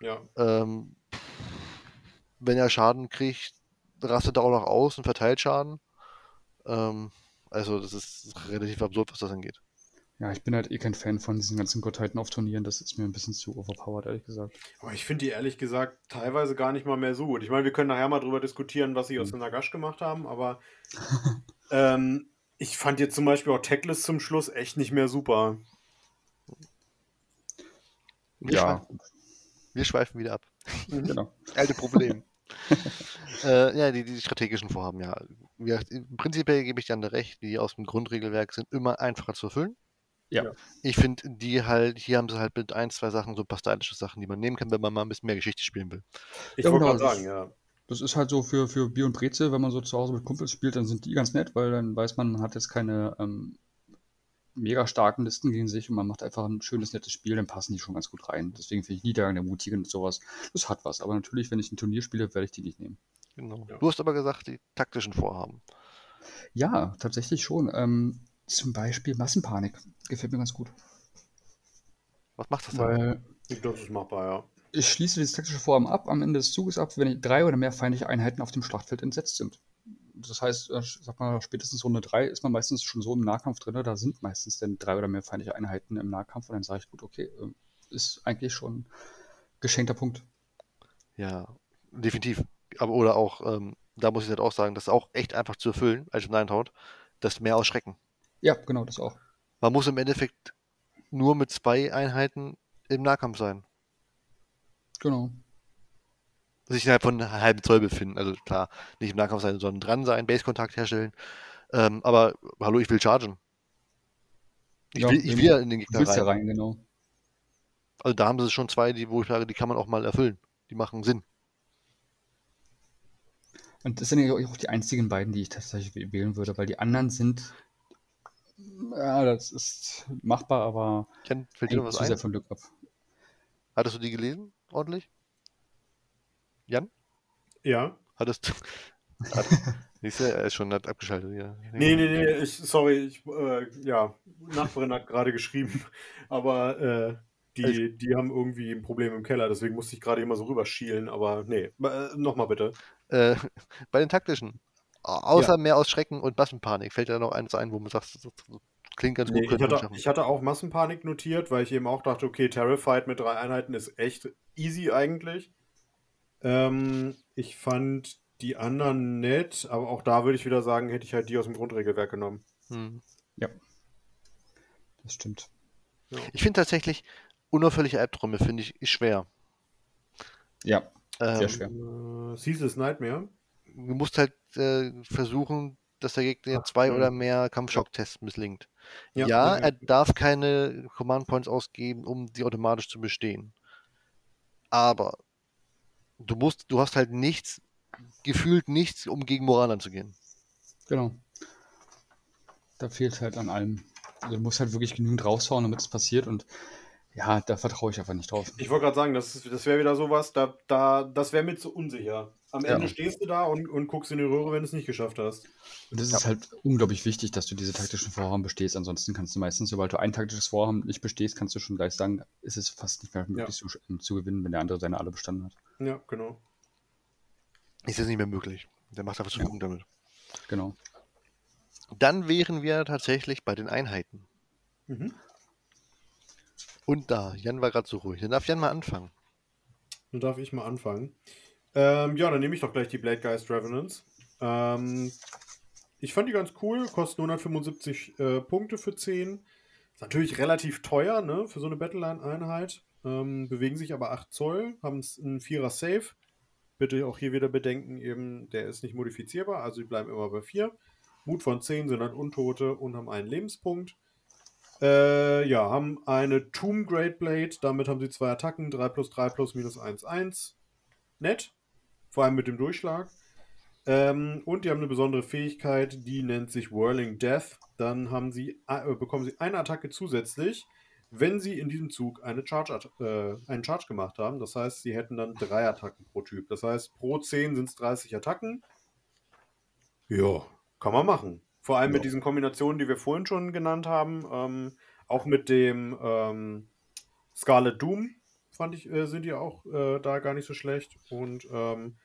Speaker 2: Ja.
Speaker 1: Ähm, wenn er Schaden kriegt, rastet er auch noch aus und verteilt Schaden. Ähm, also das ist relativ absurd, was das angeht.
Speaker 3: Ja, ich bin halt eh kein Fan von diesen ganzen Gottheiten auf Turnieren. Das ist mir ein bisschen zu overpowered, ehrlich gesagt.
Speaker 2: Aber ich finde die ehrlich gesagt teilweise gar nicht mal mehr so gut. Ich meine, wir können nachher mal drüber diskutieren, was sie
Speaker 3: Hm.
Speaker 2: aus dem Nagash gemacht haben, aber ähm, ich fand jetzt zum Beispiel auch Tackless zum Schluss echt nicht mehr super.
Speaker 1: Wir,
Speaker 3: ja,
Speaker 1: schweifen, wir schweifen wieder ab.
Speaker 3: genau.
Speaker 1: Alte Problem. äh, ja, die, die strategischen Vorhaben, ja. Wie gesagt, im Prinzip gebe ich dir recht, die aus dem Grundregelwerk sind immer einfacher zu erfüllen.
Speaker 3: Ja.
Speaker 2: Ja.
Speaker 1: Ich finde, die halt, hier haben sie halt mit ein, zwei Sachen, so stylische Sachen, die man nehmen kann, wenn man mal ein bisschen mehr Geschichte spielen will.
Speaker 2: Ich
Speaker 3: Ja,
Speaker 2: wollte
Speaker 3: genau,
Speaker 2: sagen, ja.
Speaker 3: Das ist halt so für, für Bier und Brezel, wenn man so zu Hause mit Kumpels spielt, dann sind die ganz nett, weil dann weiß man, man hat jetzt keine ähm, mega starken Listen gegen sich und man macht einfach ein schönes, nettes Spiel, dann passen die schon ganz gut rein. Deswegen finde ich Niedergang der Mutigen und sowas, das hat was. Aber natürlich, wenn ich ein Turnier spiele, werde ich die nicht nehmen.
Speaker 1: Genau.
Speaker 2: Ja.
Speaker 1: Du hast aber gesagt, die taktischen Vorhaben.
Speaker 3: Ja, tatsächlich schon. Ähm, zum Beispiel Massenpanik. Gefällt mir ganz gut.
Speaker 1: Was macht das denn?
Speaker 2: Genau.
Speaker 3: Weil
Speaker 2: Das ist machbar, ja.
Speaker 3: ich schließe dieses taktische Vorhaben ab am Ende des Zuges ab, wenn drei oder mehr feindliche Einheiten auf dem Schlachtfeld entsetzt sind. Das heißt, äh, sag mal, spätestens Runde 3 ist man meistens schon so im Nahkampf drin, da sind meistens dann drei oder mehr feindliche Einheiten im Nahkampf und dann sage ich, gut, okay, äh, ist eigentlich schon geschenkter Punkt.
Speaker 1: Ja, definitiv. Aber oder auch, ähm, da muss ich halt auch sagen, das ist auch echt einfach zu erfüllen, als Ninetout, das mehr ausschrecken.
Speaker 3: Ja, genau, das auch.
Speaker 1: Man muss im Endeffekt nur mit zwei Einheiten im Nahkampf sein.
Speaker 3: Genau.
Speaker 1: Sich innerhalb von einem halben Zoll befinden. Also klar, nicht im Nahkampf sein, sondern dran sein, Base-Kontakt herstellen. Ähm, aber hallo, ich will chargen. Ich,
Speaker 3: Ja,
Speaker 1: will, ich will ja in den
Speaker 3: Du
Speaker 1: Gegner
Speaker 3: willst
Speaker 1: rein.
Speaker 3: ja rein, genau.
Speaker 1: Also da haben sie schon zwei, die, wo ich sage, die kann man auch mal erfüllen. Die machen Sinn.
Speaker 3: Und das sind ja auch die einzigen beiden, die ich tatsächlich wählen würde, weil die anderen sind, ja, das ist machbar, aber
Speaker 1: Jan, fällt dir noch
Speaker 3: hängt
Speaker 1: was
Speaker 3: zu sehr
Speaker 1: ein?
Speaker 3: von Glück ab.
Speaker 1: Hattest du die gelesen? Ordentlich? Jan?
Speaker 2: Ja.
Speaker 1: Hattest Hat, siehst du, er ist schon abgeschaltet. Ja.
Speaker 2: Nee, nee, nee, ich, sorry, ich, äh, ja, Nachbarin hat gerade geschrieben, aber äh, die, die haben irgendwie ein Problem im Keller, deswegen musste ich gerade immer so rüberschielen, aber nee, äh, nochmal bitte.
Speaker 1: Äh, bei den taktischen, außer mehr aus Schrecken und Massenpanik, fällt dir da noch eins ein, wo man sagt, das, klingt ganz gut,
Speaker 2: Nee, ich,
Speaker 1: könnte man
Speaker 2: hatte, ich hatte auch Massenpanik notiert, weil ich eben auch dachte, okay, Terrified mit drei Einheiten ist echt easy eigentlich. Ähm, ich fand die anderen nett, aber auch da würde ich wieder sagen, hätte ich halt die aus dem Grundregelwerk genommen.
Speaker 1: Hm.
Speaker 3: Das stimmt.
Speaker 1: Ich finde tatsächlich, unauffällige Albträume finde ich schwer.
Speaker 3: Ja,
Speaker 1: Ähm,
Speaker 3: sehr schwer.
Speaker 2: Äh, Ceaseless Nightmare.
Speaker 1: Du musst halt äh, versuchen, dass der Gegner zwei oder mehr Kampfschocktests misslingt. Ja,
Speaker 2: Ja,
Speaker 1: er darf keine Command Points ausgeben, um die automatisch zu bestehen. Aber du musst, du hast halt nichts, gefühlt nichts, um gegen Moral anzugehen.
Speaker 3: Genau. Da fehlt halt an allem. Also du musst halt wirklich genügend raushauen, damit es passiert und ja, da vertraue ich einfach nicht drauf.
Speaker 2: Ich wollte gerade sagen, das, ist- das wäre wieder sowas, da, da, das wäre mir zu unsicher. Am
Speaker 1: Ja.
Speaker 2: Ende stehst du da und, und guckst in die Röhre, wenn du es nicht geschafft hast.
Speaker 3: Und es
Speaker 1: Ja.
Speaker 3: ist halt unglaublich wichtig, dass du diese taktischen Vorhaben bestehst. Ansonsten kannst du meistens, sobald du ein taktisches Vorhaben nicht bestehst, kannst du schon gleich sagen, ist es fast nicht mehr möglich zu, zu gewinnen, wenn der andere seine alle bestanden hat.
Speaker 2: Ja, genau.
Speaker 1: Ist jetzt nicht mehr möglich. Der macht einfach zu
Speaker 3: Ja.
Speaker 1: Punkte damit.
Speaker 3: Genau.
Speaker 1: Dann wären wir tatsächlich bei den Einheiten.
Speaker 2: Mhm.
Speaker 1: Und da, Jan war gerade so ruhig. Dann darf Jan mal anfangen.
Speaker 2: Dann darf ich mal anfangen. Ähm, ja, dann nehme ich doch gleich die Blade Geist Revenants. Ähm, ich fand die ganz cool, kosten 175 äh, Punkte für 10. Ist natürlich relativ teuer, ne, für so eine Battleline-Einheit. Ähm, bewegen sich aber 8 Zoll, haben einen 4er Safe. Bitte auch hier wieder bedenken, eben, der ist nicht modifizierbar, also die bleiben immer bei 4. Mut von 10 sind dann Untote und haben einen Lebenspunkt. Äh, ja, haben eine Tomb Great Blade, damit haben sie zwei Attacken, 3 plus 3 plus minus 1, 1. Nett. Vor allem mit dem Durchschlag. Ähm, und die haben eine besondere Fähigkeit, die nennt sich Whirling Death. Dann haben sie, äh, bekommen sie eine Attacke zusätzlich, wenn sie in diesem Zug eine Charge, äh, einen Charge gemacht haben. Das heißt, sie hätten dann drei Attacken pro Typ. Das heißt, pro 10 sind es 30 Attacken. Ja, kann man machen. Vor allem
Speaker 3: Ja.
Speaker 2: mit diesen Kombinationen, die wir vorhin schon genannt haben. Ähm, auch mit dem ähm, Scarlet Doom, fand ich, äh, sind die auch äh, da gar nicht so schlecht. Und ähm,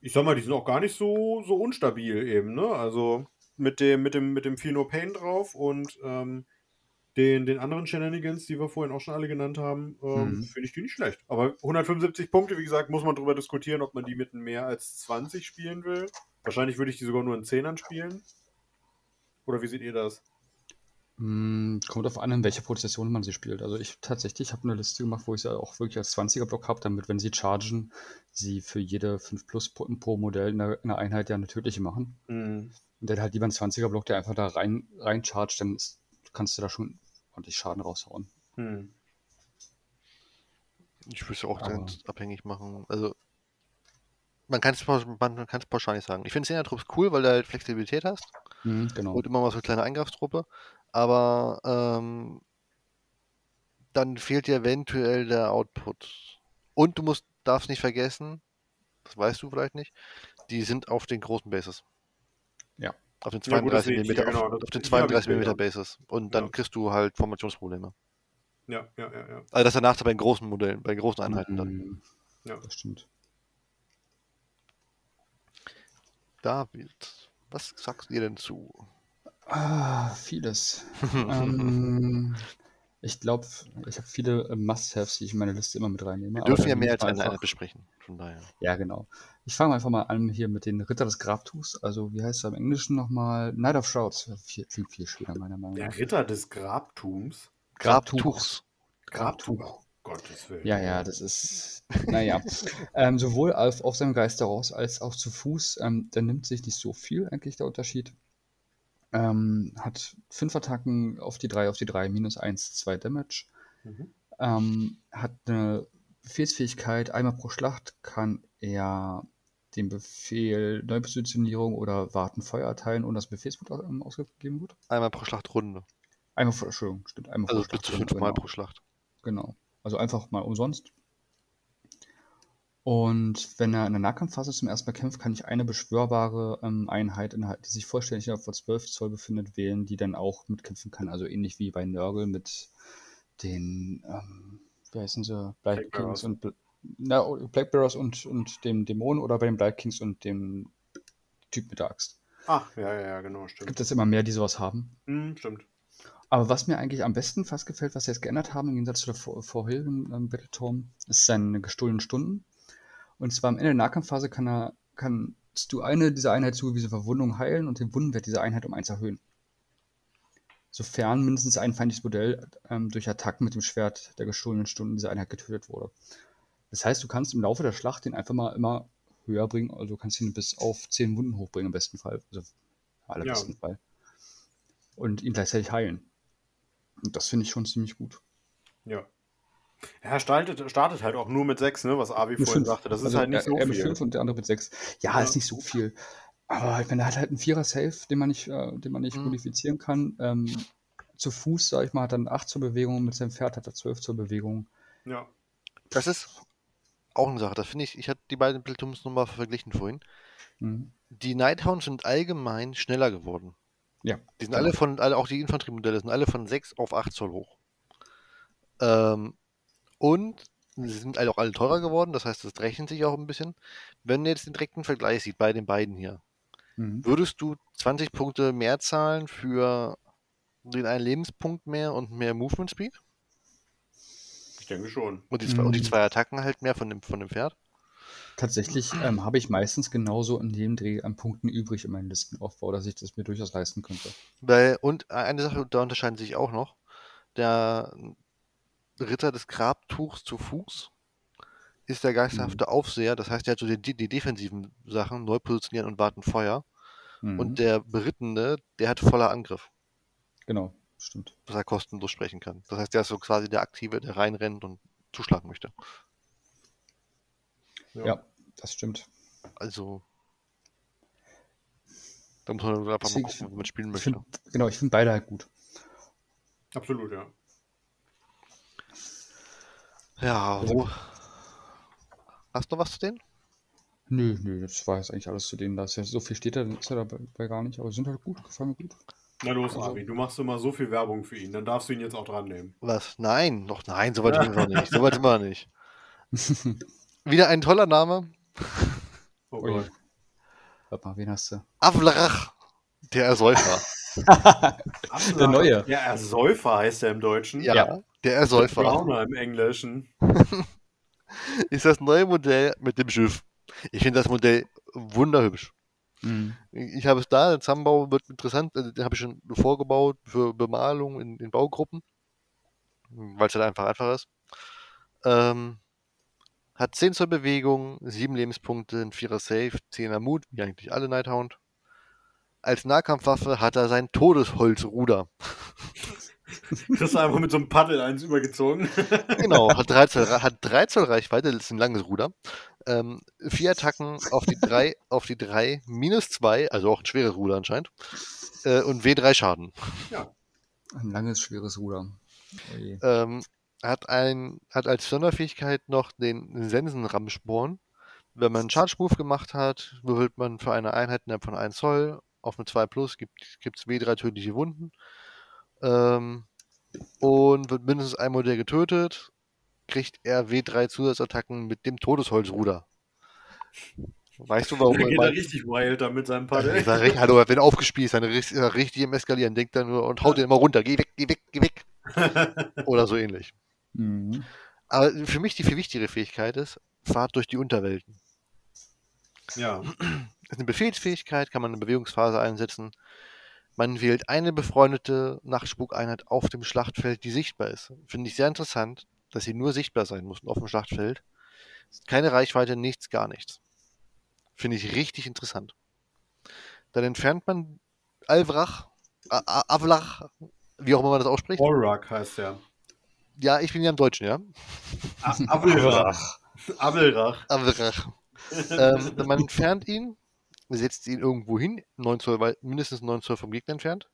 Speaker 2: ich sag mal, die sind auch gar nicht so, so unstabil eben, ne? Also mit dem, mit dem, mit dem Feel No Pain drauf und ähm, den, den anderen Shenanigans, die wir vorhin auch schon alle genannt haben, ähm,
Speaker 3: Mhm.
Speaker 2: finde ich die nicht schlecht. Aber 175 Punkte, wie gesagt, muss man drüber diskutieren, ob man die mit mehr als 20 spielen will. Wahrscheinlich würde ich die sogar nur in 10ern spielen. Oder wie seht ihr das?
Speaker 3: Mm, Kommt darauf an, in welcher Prozession man sie spielt. Also ich tatsächlich habe eine Liste gemacht, wo ich sie auch wirklich als 20er-Block habe, damit, wenn sie chargen, sie für jede 5 plus pro, pro Modell in der, in der Einheit ja eine tödliche machen.
Speaker 2: Mhm.
Speaker 3: Und dann halt lieber einen 20er-Block, der einfach da rein, rein chargt, dann ist, kannst du da schon ordentlich Schaden raushauen.
Speaker 2: Hm.
Speaker 1: Ich würde es auch
Speaker 3: Aber-
Speaker 1: ganz abhängig machen. Also, man kann es man, man kann's pauschal nicht sagen. Ich finde 10er Trupps cool, weil du halt Flexibilität hast
Speaker 3: Mhm, genau.
Speaker 1: und immer mal so eine kleine Eingriffstruppe. Aber ähm, dann fehlt dir eventuell der Output. Und du musst, darfst nicht vergessen, das weißt du vielleicht nicht, die sind auf den großen Bases.
Speaker 3: Ja.
Speaker 1: Auf den
Speaker 2: Ja, gut, das
Speaker 1: 32
Speaker 2: sehe ich,
Speaker 1: mm,
Speaker 2: ja, genau,
Speaker 1: auf, auf den
Speaker 2: die habe ich
Speaker 1: 32 mm. Bases. Und dann
Speaker 2: Ja.
Speaker 1: kriegst du halt Formationsprobleme.
Speaker 2: Ja, ja, ja, ja.
Speaker 1: Also das ist der Nachteil bei den großen Modellen, bei den großen Einheiten dann.
Speaker 3: Mhm,
Speaker 2: Ja.
Speaker 3: Das stimmt.
Speaker 1: David, was sagst ihr denn zu?
Speaker 3: Ah, vieles. ähm, ich glaube, ich habe viele äh, Must-Haves, die ich in meine Liste immer mit reinnehme.
Speaker 1: Wir dürfen ja mehr als eine
Speaker 3: einfach-
Speaker 1: Einheit besprechen. Von daher.
Speaker 3: Ja, genau. Ich fange einfach mal an hier mit den Ritter des Grabtuchs. Also, wie heißt es im Englischen nochmal? Knight of Shrouds. Viel, klingt viel schwerer, meiner Meinung
Speaker 2: Der
Speaker 3: nach.
Speaker 2: Ritter des Grabtums.
Speaker 1: Grabtuchs.
Speaker 2: Grabtuch. Oh, Gottes Willen.
Speaker 3: Ja, ja, das ist. Naja. ähm, sowohl auf, auf seinem Geisterhaus als auch zu Fuß. Ähm, da nimmt sich nicht so viel eigentlich der Unterschied. Ähm, hat fünf Attacken auf die drei, auf die drei, minus eins, zwei Damage.
Speaker 2: Mhm.
Speaker 3: Ähm, hat eine Befehlsfähigkeit, einmal pro Schlacht kann er den Befehl Neupositionierung oder Warten Feuer erteilen, ohne dass Befehlswut ähm, ausgegeben wird.
Speaker 1: Einmal pro Schlachtrunde.
Speaker 3: Einmal vor, Entschuldigung, stimmt, einmal
Speaker 1: Also
Speaker 3: pro
Speaker 1: bis zu
Speaker 3: Schlacht,
Speaker 1: fünfmal
Speaker 3: genau.
Speaker 1: pro Schlacht.
Speaker 3: Genau. Also einfach mal umsonst. Und wenn er in der Nahkampfphase zum ersten Mal kämpft, kann ich eine beschwörbare ähm, Einheit, die sich vollständig auf 12 Zoll befindet, wählen, die dann auch mitkämpfen kann. Also ähnlich wie bei Nurgle mit den, ähm, wie heißen sie,
Speaker 2: Black.
Speaker 3: Kings und Bl na, Black Bearers und, und dem Dämon oder bei den Blight Kings und dem Typ mit der Axt.
Speaker 2: Ach, ja, ja, ja, genau, stimmt.
Speaker 3: Gibt es immer mehr, die sowas haben.
Speaker 2: Hm, stimmt.
Speaker 3: Aber was mir eigentlich am besten fast gefällt, was sie jetzt geändert haben, im Gegensatz zu der vor, vorherigen ähm, Battletorm, ist seine gestohlenen Stunden. Und zwar am Ende der Nahkampfphase kann er, kannst du eine dieser Einheit zugewiesene Verwundung heilen und den Wundenwert dieser Einheit um eins erhöhen. Sofern mindestens ein feindliches Modell ähm, durch Attacken mit dem Schwert der gestohlenen Stunden dieser Einheit getötet wurde. Das heißt, du kannst im Laufe der Schlacht den einfach mal immer höher bringen, also du kannst ihn bis auf 10 Wunden hochbringen im besten Fall. Also allerbesten ja. Fall. Und ihn gleichzeitig heilen. Und das finde ich schon ziemlich gut.
Speaker 2: Ja. Er startet, startet halt auch nur mit 6, ne, was Avi vorhin fünf. sagte. Das ist also halt nicht so er, er
Speaker 3: viel. mit 5 und der andere mit 6. Ja, ja, ist nicht so viel. Aber ich meine, er hat halt einen Vierer-Safe, den man nicht, äh, den man nicht mhm. modifizieren kann. Ähm, zu Fuß, sag ich mal, hat er 8 zur Bewegung, mit seinem Pferd hat er 12 zur Bewegung.
Speaker 1: Ja. Das ist auch eine Sache. Das finde ich, ich hatte die beiden Platoons nochmal verglichen vorhin. Mhm. Die Nighthounds sind allgemein schneller geworden.
Speaker 3: Ja.
Speaker 1: Die sind alle von, alle, auch die Infanteriemodelle sind alle von 6 auf 8 Zoll hoch. Ähm, und sie sind halt auch alle teurer geworden, das heißt, das rechnet sich auch ein bisschen. Wenn du jetzt den direkten Vergleich siehst bei den beiden hier, mhm. würdest du 20 Punkte mehr zahlen für den einen Lebenspunkt mehr und mehr Movement Speed?
Speaker 2: Ich denke schon.
Speaker 1: Und die, zwei, mhm. und die zwei Attacken halt mehr von dem, von dem Pferd?
Speaker 3: Tatsächlich ähm, habe ich meistens genauso in dem Dreh an Punkten übrig in meinem Listenaufbau, dass ich das mir durchaus leisten könnte.
Speaker 1: Weil, und eine Sache, da unterscheiden sich auch noch. Der Ritter des Grabtuchs zu Fuß ist der geisterhafte mhm. Aufseher, das heißt, er hat so die, die, defensiven Sachen, neu positionieren und warten Feuer. Mhm. Und der Berittene, der hat voller Angriff.
Speaker 3: Genau, stimmt.
Speaker 1: Was er kostenlos sprechen kann. Das heißt, der ist so quasi der Aktive, der reinrennt und zuschlagen möchte.
Speaker 3: Ja, ja das stimmt.
Speaker 1: Also, da muss man einfach mal gucken, wie man spielen möchte.
Speaker 3: Find, genau, ich finde beide halt gut.
Speaker 2: Absolut, ja.
Speaker 1: Ja, wo. Hast du was zu denen?
Speaker 3: Nö, nö, das war jetzt eigentlich alles zu denen. Da ist ja so viel steht da, ist ja dabei gar nicht, aber sind halt gut, gefallen mir gut.
Speaker 2: Na los, also, Avi, du machst immer so viel Werbung für ihn, dann darfst du ihn jetzt auch dran nehmen.
Speaker 1: Was? Nein, noch nein, so weit sind wir nicht. So weit sind wir nicht. Wieder ein toller Name.
Speaker 3: Oh Gott. Warte mal, wen hast du?
Speaker 1: Avlarach, der Ersäufer.
Speaker 3: der Neue.
Speaker 2: Der Ersäufer heißt er im Deutschen.
Speaker 1: Ja, ja. der Ersäufer.
Speaker 2: Brauner im Englischen.
Speaker 1: ist das neue Modell mit dem Schiff. Ich finde das Modell wunderhübsch. Mhm. Ich habe es da, der Zusammenbau wird interessant, also den habe ich schon vorgebaut für Bemalung in, in Baugruppen, weil es halt einfach einfach ist. Ähm, hat 10 zur Bewegung, 7 Lebenspunkte, ein 4er Safe, 10er Mut, wie eigentlich alle Nighthound. Als Nahkampfwaffe hat er sein Todesholzruder.
Speaker 2: Kriegst du einfach mit so einem Paddel eins übergezogen.
Speaker 1: genau, hat 3 Zoll, hat 3 Zoll Reichweite, das ist ein langes Ruder. Ähm, vier Attacken auf die 3, auf die 3, minus 2, also auch ein schweres Ruder anscheinend. Äh, und W3 Schaden.
Speaker 2: Ja.
Speaker 3: Ein langes, schweres Ruder.
Speaker 1: Ähm, hat, ein, hat als Sonderfähigkeit noch den Sensenramsporn. Wenn man einen Charge Move gemacht hat, würfelt man für eine Einheit innerhalb von 1 Zoll auf eine 2 Plus, gibt es W3 tödliche Wunden. Ähm, und wird mindestens ein Modell getötet, kriegt er W3 Zusatzattacken mit dem Todesholzruder. Weißt du, warum
Speaker 2: er geht er richtig wild da mit seinem Paddel?
Speaker 1: Ja, richtig, hallo, wenn aufgespießt, dann richtig, richtig im Eskalieren, denkt er nur und haut den immer runter. Geh weg, geh weg, geh weg. Oder so ähnlich. Mhm. Aber für mich die viel wichtigere Fähigkeit ist, Fahrt durch die Unterwelten.
Speaker 2: Ja.
Speaker 1: Das ist eine Befehlsfähigkeit, kann man eine Bewegungsphase einsetzen. Man wählt eine befreundete Nachtspukeinheit auf dem Schlachtfeld, die sichtbar ist. Finde ich sehr interessant, dass sie nur sichtbar sein mussten auf dem Schlachtfeld. Keine Reichweite, nichts, gar nichts. Finde ich richtig interessant. Dann entfernt man Alvrach, Avlach, wie auch immer man das ausspricht.
Speaker 2: Olrak heißt er.
Speaker 1: Ja, ich bin ja im Deutschen, ja.
Speaker 2: Avelrach. Avelrach.
Speaker 1: Avelrach. ähm, man entfernt ihn setzt ihn irgendwo hin, 9 Zoll, mindestens 9 Zoll vom Gegner entfernt.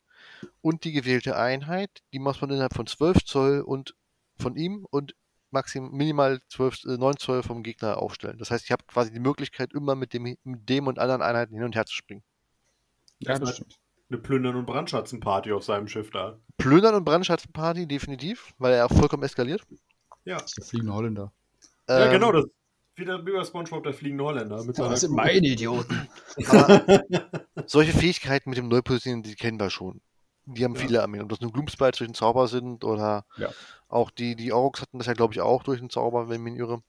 Speaker 1: Und die gewählte Einheit, die muss man innerhalb von 12 Zoll und von ihm und maximal minimal 12, 9 äh, Zoll vom Gegner aufstellen. Das heißt, ich habe quasi die Möglichkeit, immer mit dem, mit dem und anderen Einheiten hin und her zu springen.
Speaker 2: Ja, das stimmt. Eine Plündern- und Brandschatzenparty auf seinem Schiff da.
Speaker 1: Plündern- und Brandschatzenparty, definitiv, weil er auch vollkommen eskaliert.
Speaker 3: Ja. Der fliegende Holländer.
Speaker 2: Ja, ähm, genau, das, wieder wie bei Spongebob, der fliegende Holländer.
Speaker 3: Mit das sind meine Idioten.
Speaker 1: solche Fähigkeiten mit dem Neupositionieren, die kennen wir schon. Die haben ja. viele Armeen. Ob das nur Gloomspites durch den Zauber sind oder
Speaker 3: ja.
Speaker 1: auch die, die Aurochs hatten das ja, glaube ich, auch durch den Zauber, wenn ich mich irre.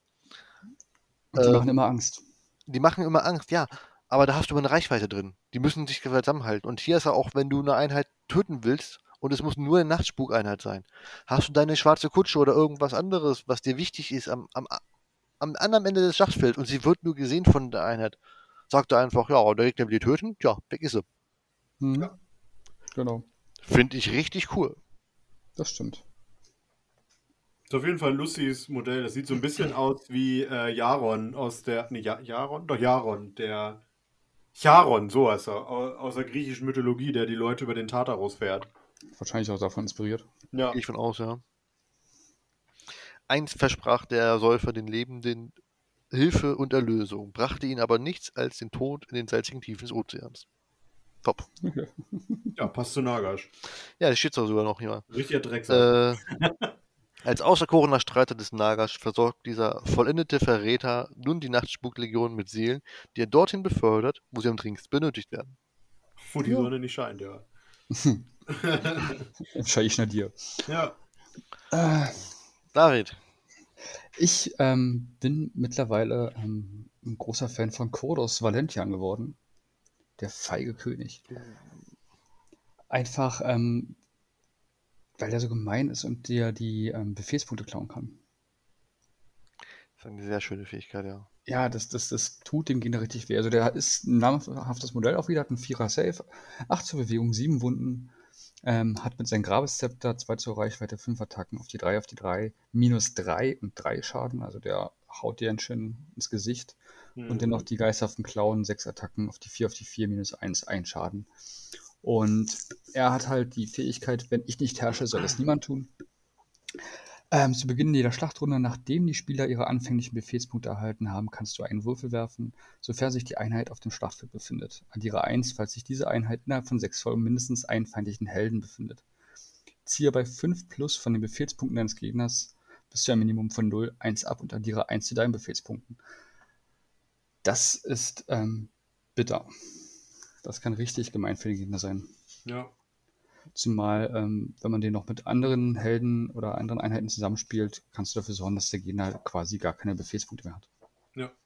Speaker 3: Und die ähm, machen immer Angst.
Speaker 1: Die machen immer Angst, ja. Aber da hast du eine Reichweite drin. Die müssen sich zusammenhalten. Und hier ist ja auch, wenn du eine Einheit töten willst, und es muss nur eine Nachtspukeinheit sein. Hast du deine schwarze Kutsche oder irgendwas anderes, was dir wichtig ist am, am, am anderen Ende des Schlachtfelds und sie wird nur gesehen von der Einheit. Sagt er einfach, ja, der Gegner will die töten, ja, weg ist sie.
Speaker 3: Mhm.
Speaker 2: Ja.
Speaker 3: Genau,
Speaker 1: Finde ich richtig cool.
Speaker 3: das stimmt.
Speaker 2: Ist auf jeden Fall ein lustiges Modell. Das sieht so ein bisschen aus wie äh, Jaron aus der. Ne, ja, Jaron? Doch, Jaron, der. Charon, so heißt er, au- aus der griechischen Mythologie, der die Leute über den Tartarus fährt.
Speaker 3: Wahrscheinlich auch davon inspiriert.
Speaker 2: Ja.
Speaker 1: Gehe ich von aus, ja. Einst versprach der Säufer den Lebenden Hilfe und Erlösung, brachte ihnen aber nichts als den Tod in den salzigen Tiefen des Ozeans. Top.
Speaker 2: Ja, passt zu Nagash.
Speaker 1: Ja, das steht sogar noch hier.
Speaker 2: Richtiger Drecksack.
Speaker 1: Äh, als außerkorener Streiter des Nagash versorgt dieser vollendete Verräter nun die Nachtspuklegion mit Seelen, die er dorthin befördert, wo sie am dringendsten benötigt werden.
Speaker 2: Wo die
Speaker 3: ja.
Speaker 2: Sonne nicht scheint, ja.
Speaker 3: Wahrscheinlich nach dir.
Speaker 2: ja.
Speaker 3: Äh,
Speaker 1: David,
Speaker 3: ich ähm, bin mittlerweile ähm, ein großer Fan von Kodos Valentian geworden. Der feige König. Einfach, ähm, weil er so gemein ist und dir die ähm, Befehlspunkte klauen kann.
Speaker 1: das ist eine sehr schöne Fähigkeit, ja.
Speaker 3: Ja, das, das, das tut dem Gegner richtig weh. Also der ist ein namhaftes Modell auch wieder, hat einen Vierer Safe, 8 zur Bewegung, 7 Wunden, ähm, hat mit seinem Grabeszepter 2 zur Reichweite, 5 Attacken auf die 3, auf die 3, minus 3 und 3 Schaden, also der haut dir ein schön ins Gesicht.
Speaker 2: Mhm.
Speaker 3: Und dennoch die geisterhaften Klauen, 6 Attacken auf die 4, auf die 4, minus 1, 1 Schaden. Und er hat halt die Fähigkeit, wenn ich nicht herrsche, soll es niemand tun. Ähm, zu Beginn jeder Schlachtrunde, nachdem die Spieler ihre anfänglichen Befehlspunkte erhalten haben, kannst du einen Würfel werfen, sofern sich die Einheit auf dem Schlachtfeld befindet. Addiere 1, falls sich diese Einheit innerhalb von 6 Zoll um mindestens einen feindlichen Helden befindet. Ziehe bei 5 plus von den Befehlspunkten deines Gegners bis zu einem Minimum von 0 1 ab und addiere 1 zu deinen Befehlspunkten. Das ist ähm, bitter. Das kann richtig gemein für den Gegner sein.
Speaker 2: Ja.
Speaker 3: Zumal, ähm, wenn man den noch mit anderen Helden oder anderen Einheiten zusammenspielt, kannst du dafür sorgen, dass der Gegner quasi gar keine Befehlspunkte mehr hat.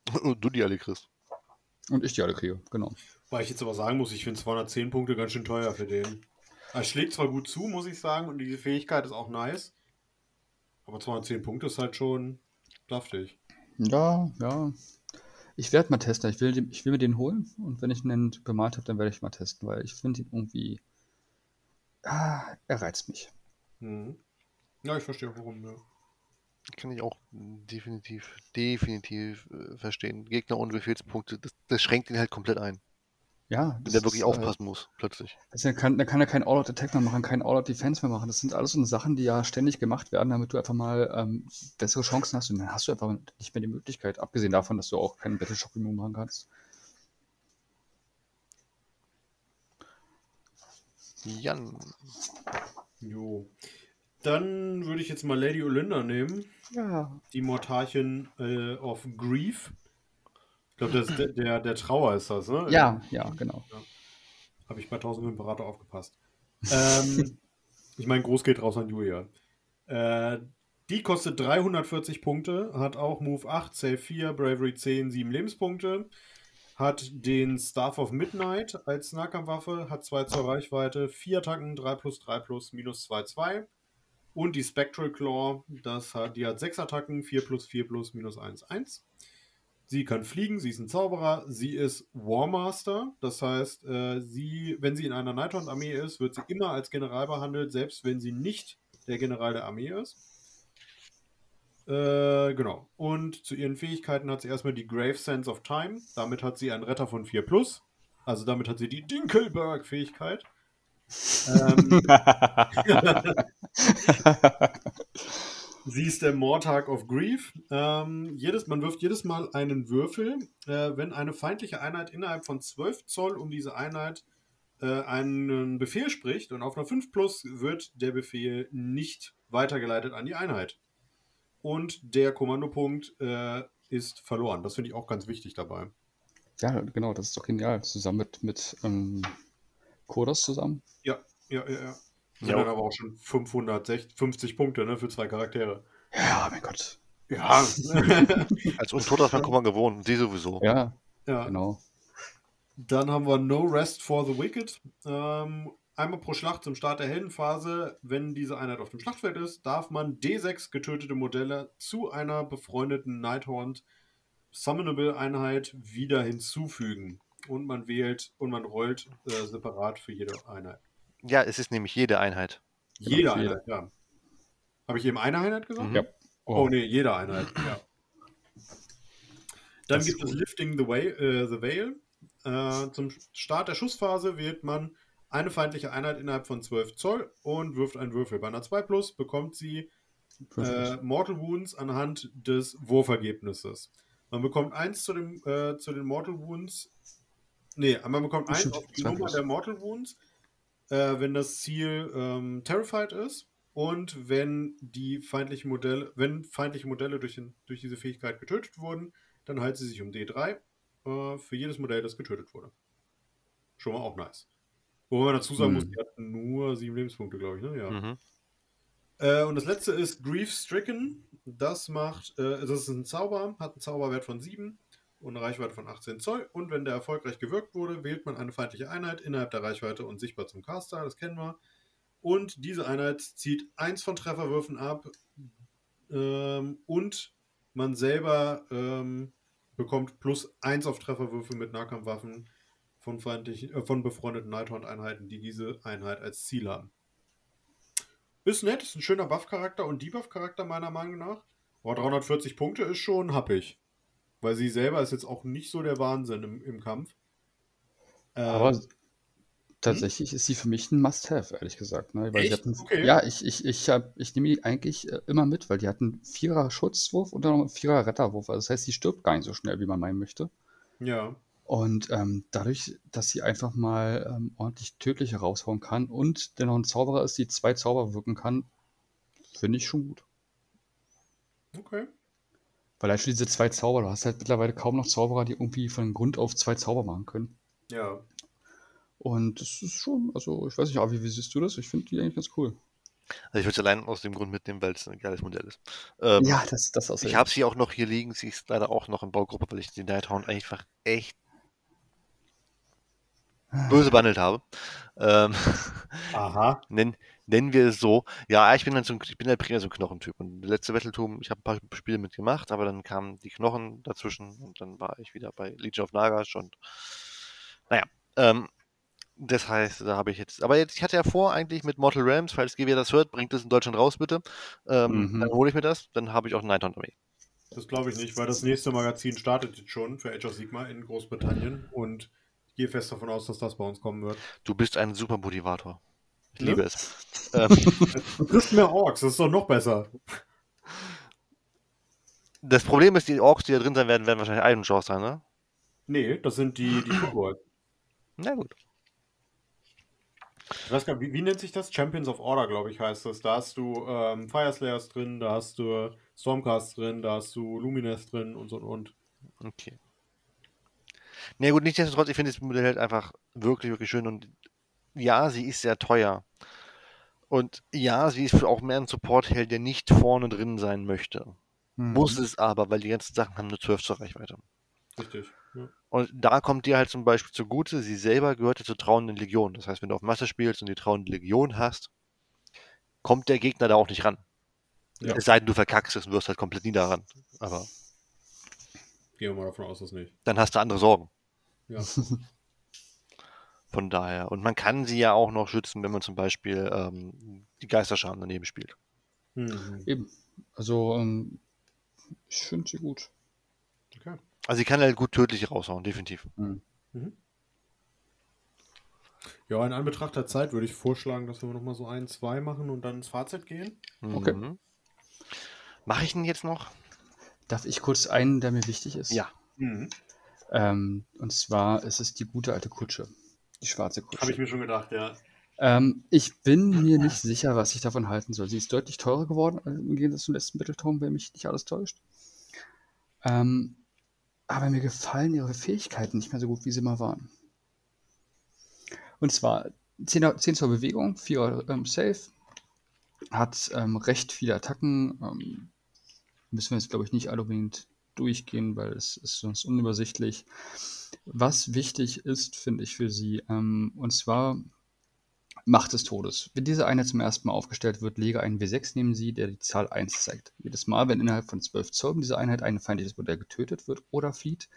Speaker 1: Und du die alle kriegst.
Speaker 3: Und ich die alle kriege, genau.
Speaker 2: Weil ich jetzt aber sagen muss, ich finde 210 Punkte ganz schön teuer für den. Er schlägt zwar gut zu, muss ich sagen, und diese Fähigkeit ist auch nice. Aber 210 Punkte ist halt schon saftig.
Speaker 3: Ja, ja. Ich werde mal testen. Ich will, ich will mir den holen und wenn ich ihn bemalt habe, dann werde ich mal testen, weil ich finde ihn irgendwie. Ah, er reizt mich.
Speaker 2: Mhm. Ja, ich verstehe warum, ja.
Speaker 1: Kann ich auch definitiv, definitiv äh, verstehen. Gegner ohne Befehlspunkte, das, das schränkt ihn halt komplett ein.
Speaker 3: Ja,
Speaker 1: Wenn der wirklich
Speaker 3: ist,
Speaker 1: aufpassen muss, plötzlich.
Speaker 3: Äh, also er kann, da kann er keinen All-Out-Attack mehr machen, keinen All-Out-Defense mehr machen. Das sind alles so Sachen, die ja ständig gemacht werden, damit du einfach mal ähm, bessere Chancen hast. Und dann hast du einfach nicht mehr die Möglichkeit, abgesehen davon, dass du auch keinen Battleshock machen kannst.
Speaker 1: Jan.
Speaker 2: Jo. Dann würde ich jetzt mal Lady Olinda nehmen.
Speaker 3: Ja.
Speaker 2: Die Mortarchin äh, of Grief. Ich glaube, das der, der, der Trauer ist das, ne?
Speaker 3: Ja, ja, genau.
Speaker 2: Habe ich bei 1000 Imperator aufgepasst. Ähm, ich meine, groß geht raus an Julia. Äh, die kostet 340 Punkte, hat auch Move 8, Save 4, Bravery 10, 7 Lebenspunkte. Hat den Staff of Midnight als Nahkampfwaffe, hat 2 zur Reichweite, 4 Attacken, 3 plus 3 plus, minus 2, 2. Und die Spectral Claw, das hat, die hat 6 Attacken, 4 plus 4 plus, minus 1, 1. Sie kann fliegen, sie ist ein Zauberer, sie ist Warmaster, das heißt, äh, sie, wenn sie in einer Nighthaunt-Armee ist, wird sie immer als General behandelt, selbst wenn sie nicht der General der Armee ist. Äh, genau. Und zu ihren Fähigkeiten hat sie erstmal die Grave Sense of Time. Damit hat sie einen Retter von 4 Plus. Also damit hat sie die Dinkelberg-Fähigkeit. ähm, Sie ist der Mortag of Grief. Ähm, jedes, man wirft jedes Mal einen Würfel, äh, wenn eine feindliche Einheit innerhalb von 12 Zoll um diese Einheit äh, einen Befehl spricht und auf einer 5 Plus wird der Befehl nicht weitergeleitet an die Einheit. Und der Kommandopunkt äh, ist verloren. Das finde ich auch ganz wichtig dabei.
Speaker 3: Ja, genau, das ist doch genial. Zusammen mit, mit ähm, Kodos zusammen.
Speaker 2: Ja, ja, ja. ja. Sind
Speaker 1: Ja.
Speaker 2: dann aber auch schon 550 Punkte ne, für zwei Charaktere.
Speaker 3: Ja, mein Gott.
Speaker 2: Ja.
Speaker 1: Als Untoter kommt man gewohnt, sie sowieso.
Speaker 3: Ja,
Speaker 2: ja.
Speaker 3: genau.
Speaker 2: Dann haben wir No Rest for the Wicked. Ähm, einmal pro Schlacht zum Start der Heldenphase, wenn diese Einheit auf dem Schlachtfeld ist, darf man D6 getötete Modelle zu einer befreundeten Nighthaunt Summonable Einheit wieder hinzufügen. und man wählt und man rollt äh, separat für jede Einheit.
Speaker 1: Ja, es ist nämlich jede Einheit.
Speaker 2: Jede
Speaker 3: für
Speaker 2: Einheit, ja. Habe ich eben eine Einheit gesagt?
Speaker 1: Mhm.
Speaker 3: Ja.
Speaker 2: Oh, nee, jede Einheit, ja. Dann
Speaker 3: Das
Speaker 2: gibt es. Lifting the, Way, äh, the Veil. Äh, zum Start der Schussphase wählt man eine feindliche Einheit innerhalb von 12 Zoll und wirft einen Würfel. Bei einer 2 Plus bekommt sie äh, Mortal Wounds anhand des Wurfergebnisses. Man bekommt 1 zu, dem, äh, zu den Mortal Wounds. Nee, man bekommt 1
Speaker 3: Stimmt,
Speaker 2: auf die Nummer der Mortal Wounds, äh, wenn das Ziel ähm, Terrified ist und wenn die feindlichen Modelle, wenn feindliche Modelle durch, den, durch diese Fähigkeit getötet wurden, dann heilt sie sich um D3 äh, für jedes Modell, das getötet wurde. Schon mal auch nice. Wobei man dazu sagen
Speaker 3: Hm.
Speaker 2: muss, die hatten nur sieben Lebenspunkte, glaube ich, ne? Ja.
Speaker 1: Mhm.
Speaker 2: Äh, und das letzte ist Grief Stricken. Das macht, äh, das ist ein Zauber, hat einen Zauberwert von 7 und eine Reichweite von 18 Zoll. Und wenn der erfolgreich gewirkt wurde, wählt man eine feindliche Einheit innerhalb der Reichweite und sichtbar zum Caster. Das kennen wir. Und diese Einheit zieht eins von Trefferwürfen ab. Ähm, und man selber ähm, bekommt plus 1 auf Trefferwürfe mit Nahkampfwaffen von, feindlichen, äh, von befreundeten Nighthound-Einheiten, die diese Einheit als Ziel haben. Ist nett, ist ein schöner Buff-Charakter und Debuff-Charakter meiner Meinung nach. Aber 340 Punkte ist schon happig. Weil sie selber ist jetzt auch nicht so der Wahnsinn im, im Kampf. Ähm,
Speaker 3: Aber tatsächlich ist sie für mich ein Must-Have, ehrlich gesagt. Ne? Weil
Speaker 2: Echt?
Speaker 3: Hatten,
Speaker 2: Okay.
Speaker 3: Ja, ich, ich, ich, hab, ich nehme die eigentlich äh, immer mit, weil die hatten Vierer Schutzwurf und dann noch einen Vierer Retterwurf. Also das heißt, sie stirbt gar nicht so schnell, wie man meinen möchte.
Speaker 2: ja.
Speaker 3: Und ähm, dadurch, dass sie einfach mal ähm, ordentlich tödlich raushauen kann und dennoch ein Zauberer ist, die zwei Zauber wirken kann, finde ich schon gut.
Speaker 2: Okay.
Speaker 3: Weil halt für diese zwei Zauber, du hast halt mittlerweile kaum noch Zauberer, die irgendwie von Grund auf zwei Zauber machen können.
Speaker 2: Ja.
Speaker 3: Und das ist schon, also ich weiß nicht, Avi, wie siehst du das? Ich finde die eigentlich ganz cool.
Speaker 1: Also ich würde es allein aus dem Grund mitnehmen, weil es ein geiles Modell ist. Ähm,
Speaker 3: Ja, das, das auch
Speaker 1: Ich habe sie auch noch hier liegen. Sie ist leider auch noch in Baugruppe, weil ich die Nighthound einfach echt böse behandelt habe. Ähm,
Speaker 2: Aha.
Speaker 1: nennen, nennen wir es so. Ja, ich bin dann so ein, ich bin halt primär so ein Knochentyp. Und letzte Battletum, ich habe ein paar Spiele mitgemacht, aber dann kamen die Knochen dazwischen und dann war ich wieder bei Legion of Nagash und naja, ähm, das heißt, da habe ich jetzt, aber jetzt, ich hatte ja vor, eigentlich mit Mortal Realms, falls GW das hört, bringt es in Deutschland raus, bitte. Ähm,
Speaker 3: Mhm.
Speaker 1: Dann hole ich mir das, dann habe ich auch einen Nighthound Armee.
Speaker 2: Das glaube ich nicht, weil das nächste Magazin startet jetzt schon für Age of Sigma in Großbritannien und gehe fest davon aus, dass das bei uns kommen wird.
Speaker 1: Du bist ein super Motivator. Ich
Speaker 2: Ne?
Speaker 1: liebe es.
Speaker 2: Du kriegst mehr Orks, das ist doch noch besser.
Speaker 1: das Problem ist, die Orks, die da drin sein werden, werden wahrscheinlich Iron Jaws sein, ne?
Speaker 2: Nee, das sind die, die Kobolds.
Speaker 1: Na gut.
Speaker 2: Ich weiß gar nicht, wie, wie nennt sich das? Champions of Order, glaube ich, heißt das. Da hast du ähm, Fireslayers drin, da hast du Stormcast drin, da hast du Lumines drin und so und und.
Speaker 1: Okay. Na gut, nichtsdestotrotz, ich finde das Modell halt einfach wirklich, wirklich schön und ja, sie ist sehr teuer. Und ja, sie ist für auch mehr ein Support-Held, der nicht vorne drin sein möchte.
Speaker 3: Mhm.
Speaker 1: Muss es aber, weil die ganzen Sachen haben nur 12 zur Reichweite.
Speaker 2: Richtig. Ja.
Speaker 1: Und da kommt dir halt zum Beispiel zugute, sie selber gehörte zur trauenden Legion. Das heißt, wenn du auf Masse spielst und die trauende Legion hast, kommt der Gegner da auch nicht ran.
Speaker 2: Ja.
Speaker 1: Es sei denn, du verkackst es und wirst halt komplett niederran. Aber
Speaker 2: Gehen wir mal davon aus, dass nicht.
Speaker 1: dann hast du andere Sorgen.
Speaker 2: Ja.
Speaker 1: Von daher. Und man kann sie ja auch noch schützen, wenn man zum Beispiel ähm, die Geisterscharen daneben spielt.
Speaker 2: Mhm.
Speaker 3: Eben. Also, ähm, ich finde sie gut.
Speaker 2: Okay.
Speaker 1: Also sie kann halt gut tödlich raushauen, definitiv.
Speaker 3: Mhm.
Speaker 2: Ja, in Anbetracht der Zeit würde ich vorschlagen, dass wir nochmal so ein, zwei machen und dann ins Fazit gehen.
Speaker 3: Okay.
Speaker 1: Mhm. Mache ich ihn jetzt noch?
Speaker 3: Darf ich kurz einen, der mir wichtig ist?
Speaker 1: Ja.
Speaker 2: Mhm.
Speaker 3: Ähm, und zwar ist es die gute alte Kutsche. Die schwarze Kutsche.
Speaker 2: Habe ich mir schon gedacht, ja.
Speaker 3: Ähm, ich bin mir nicht sicher, was ich davon halten soll. Sie ist deutlich teurer geworden äh, im Gegensatz zum letzten Battletome, wenn mich nicht alles täuscht. Ähm, aber mir gefallen ihre Fähigkeiten nicht mehr so gut, wie sie mal waren. Und zwar 10, 10 zur Bewegung, 4 ähm, Safe, hat ähm, recht viele Attacken. Ähm, müssen wir jetzt, glaube ich, nicht alle unbedingt durchgehen, weil es ist sonst unübersichtlich. Was wichtig ist, finde ich für sie, ähm, und zwar Macht des Todes. Wenn diese Einheit zum ersten Mal aufgestellt wird, lege einen W6 neben sie, der die Zahl 1 zeigt. Jedes Mal, wenn innerhalb von 12 Zoll dieser Einheit ein feindliches Modell getötet wird oder flieht,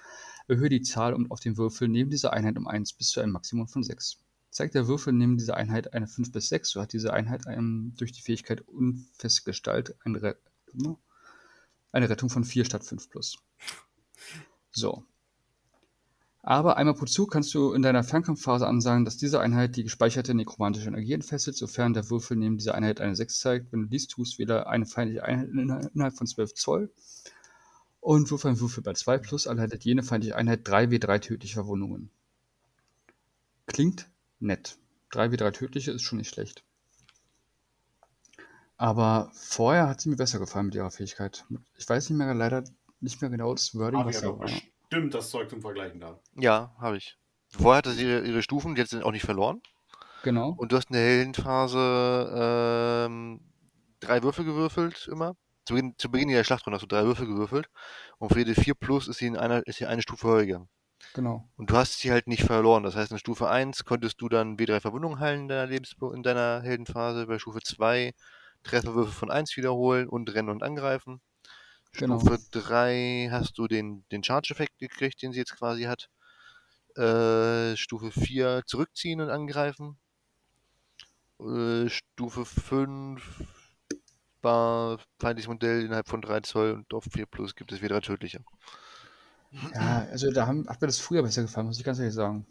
Speaker 3: erhöhe die Zahl auf dem Würfel neben dieser Einheit um 1 bis zu einem Maximum von 6. Zeigt der Würfel neben dieser Einheit eine 5 bis 6, so hat diese Einheit einem, durch die Fähigkeit Unfestgestalt eine, Re eine Rettung von 4 statt 5 plus. So, aber einmal pro Zug kannst du in deiner Fernkampfphase ansagen, dass diese Einheit die gespeicherte nekromantische Energie entfesselt, sofern der Würfel neben dieser Einheit eine 6 zeigt. Wenn du dies tust, wähle eine feindliche Einheit innerhalb von 12 Zoll und wirf einen Würfel bei 2 plus, erleidet jene feindliche Einheit 3w3 tödliche Verwundungen. Klingt nett. 3w3 tödliche ist schon nicht schlecht. Aber vorher hat sie mir besser gefallen mit ihrer Fähigkeit. Ich weiß nicht mehr leider nicht mehr genau das Wording,
Speaker 2: Hab
Speaker 3: was
Speaker 2: ich
Speaker 3: da
Speaker 2: aber
Speaker 3: war.
Speaker 2: bestimmt das Zeug zum Vergleichen da.
Speaker 1: Ja, habe ich. Vorher hatte sie ihre, ihre Stufen, die hat sie auch nicht verloren.
Speaker 3: Genau.
Speaker 1: Und du hast in der Heldenphase ähm, drei Würfel gewürfelt immer. Zu Beginn, zu Beginn der Schlachtrunde hast du drei Würfel gewürfelt. Und für jede 4 plus ist sie, in einer, ist sie eine Stufe höher gegangen.
Speaker 3: Genau.
Speaker 1: Und du hast sie halt nicht verloren. Das heißt, in Stufe 1 konntest du dann W3 Verwundungen heilen in deiner, Lebens in deiner Heldenphase. Bei Stufe 2 Trefferwürfe von 1 wiederholen und rennen und angreifen.
Speaker 3: Genau.
Speaker 1: Stufe 3 hast du den, den Charge-Effekt gekriegt, den sie jetzt quasi hat. Äh, Stufe 4 zurückziehen und angreifen. Äh, Stufe 5 war feindliches Modell innerhalb von 3 Zoll und auf 4 Plus gibt es wieder tödliche.
Speaker 3: Ja, also da haben, hat mir das früher besser gefallen, muss ich ganz ehrlich sagen.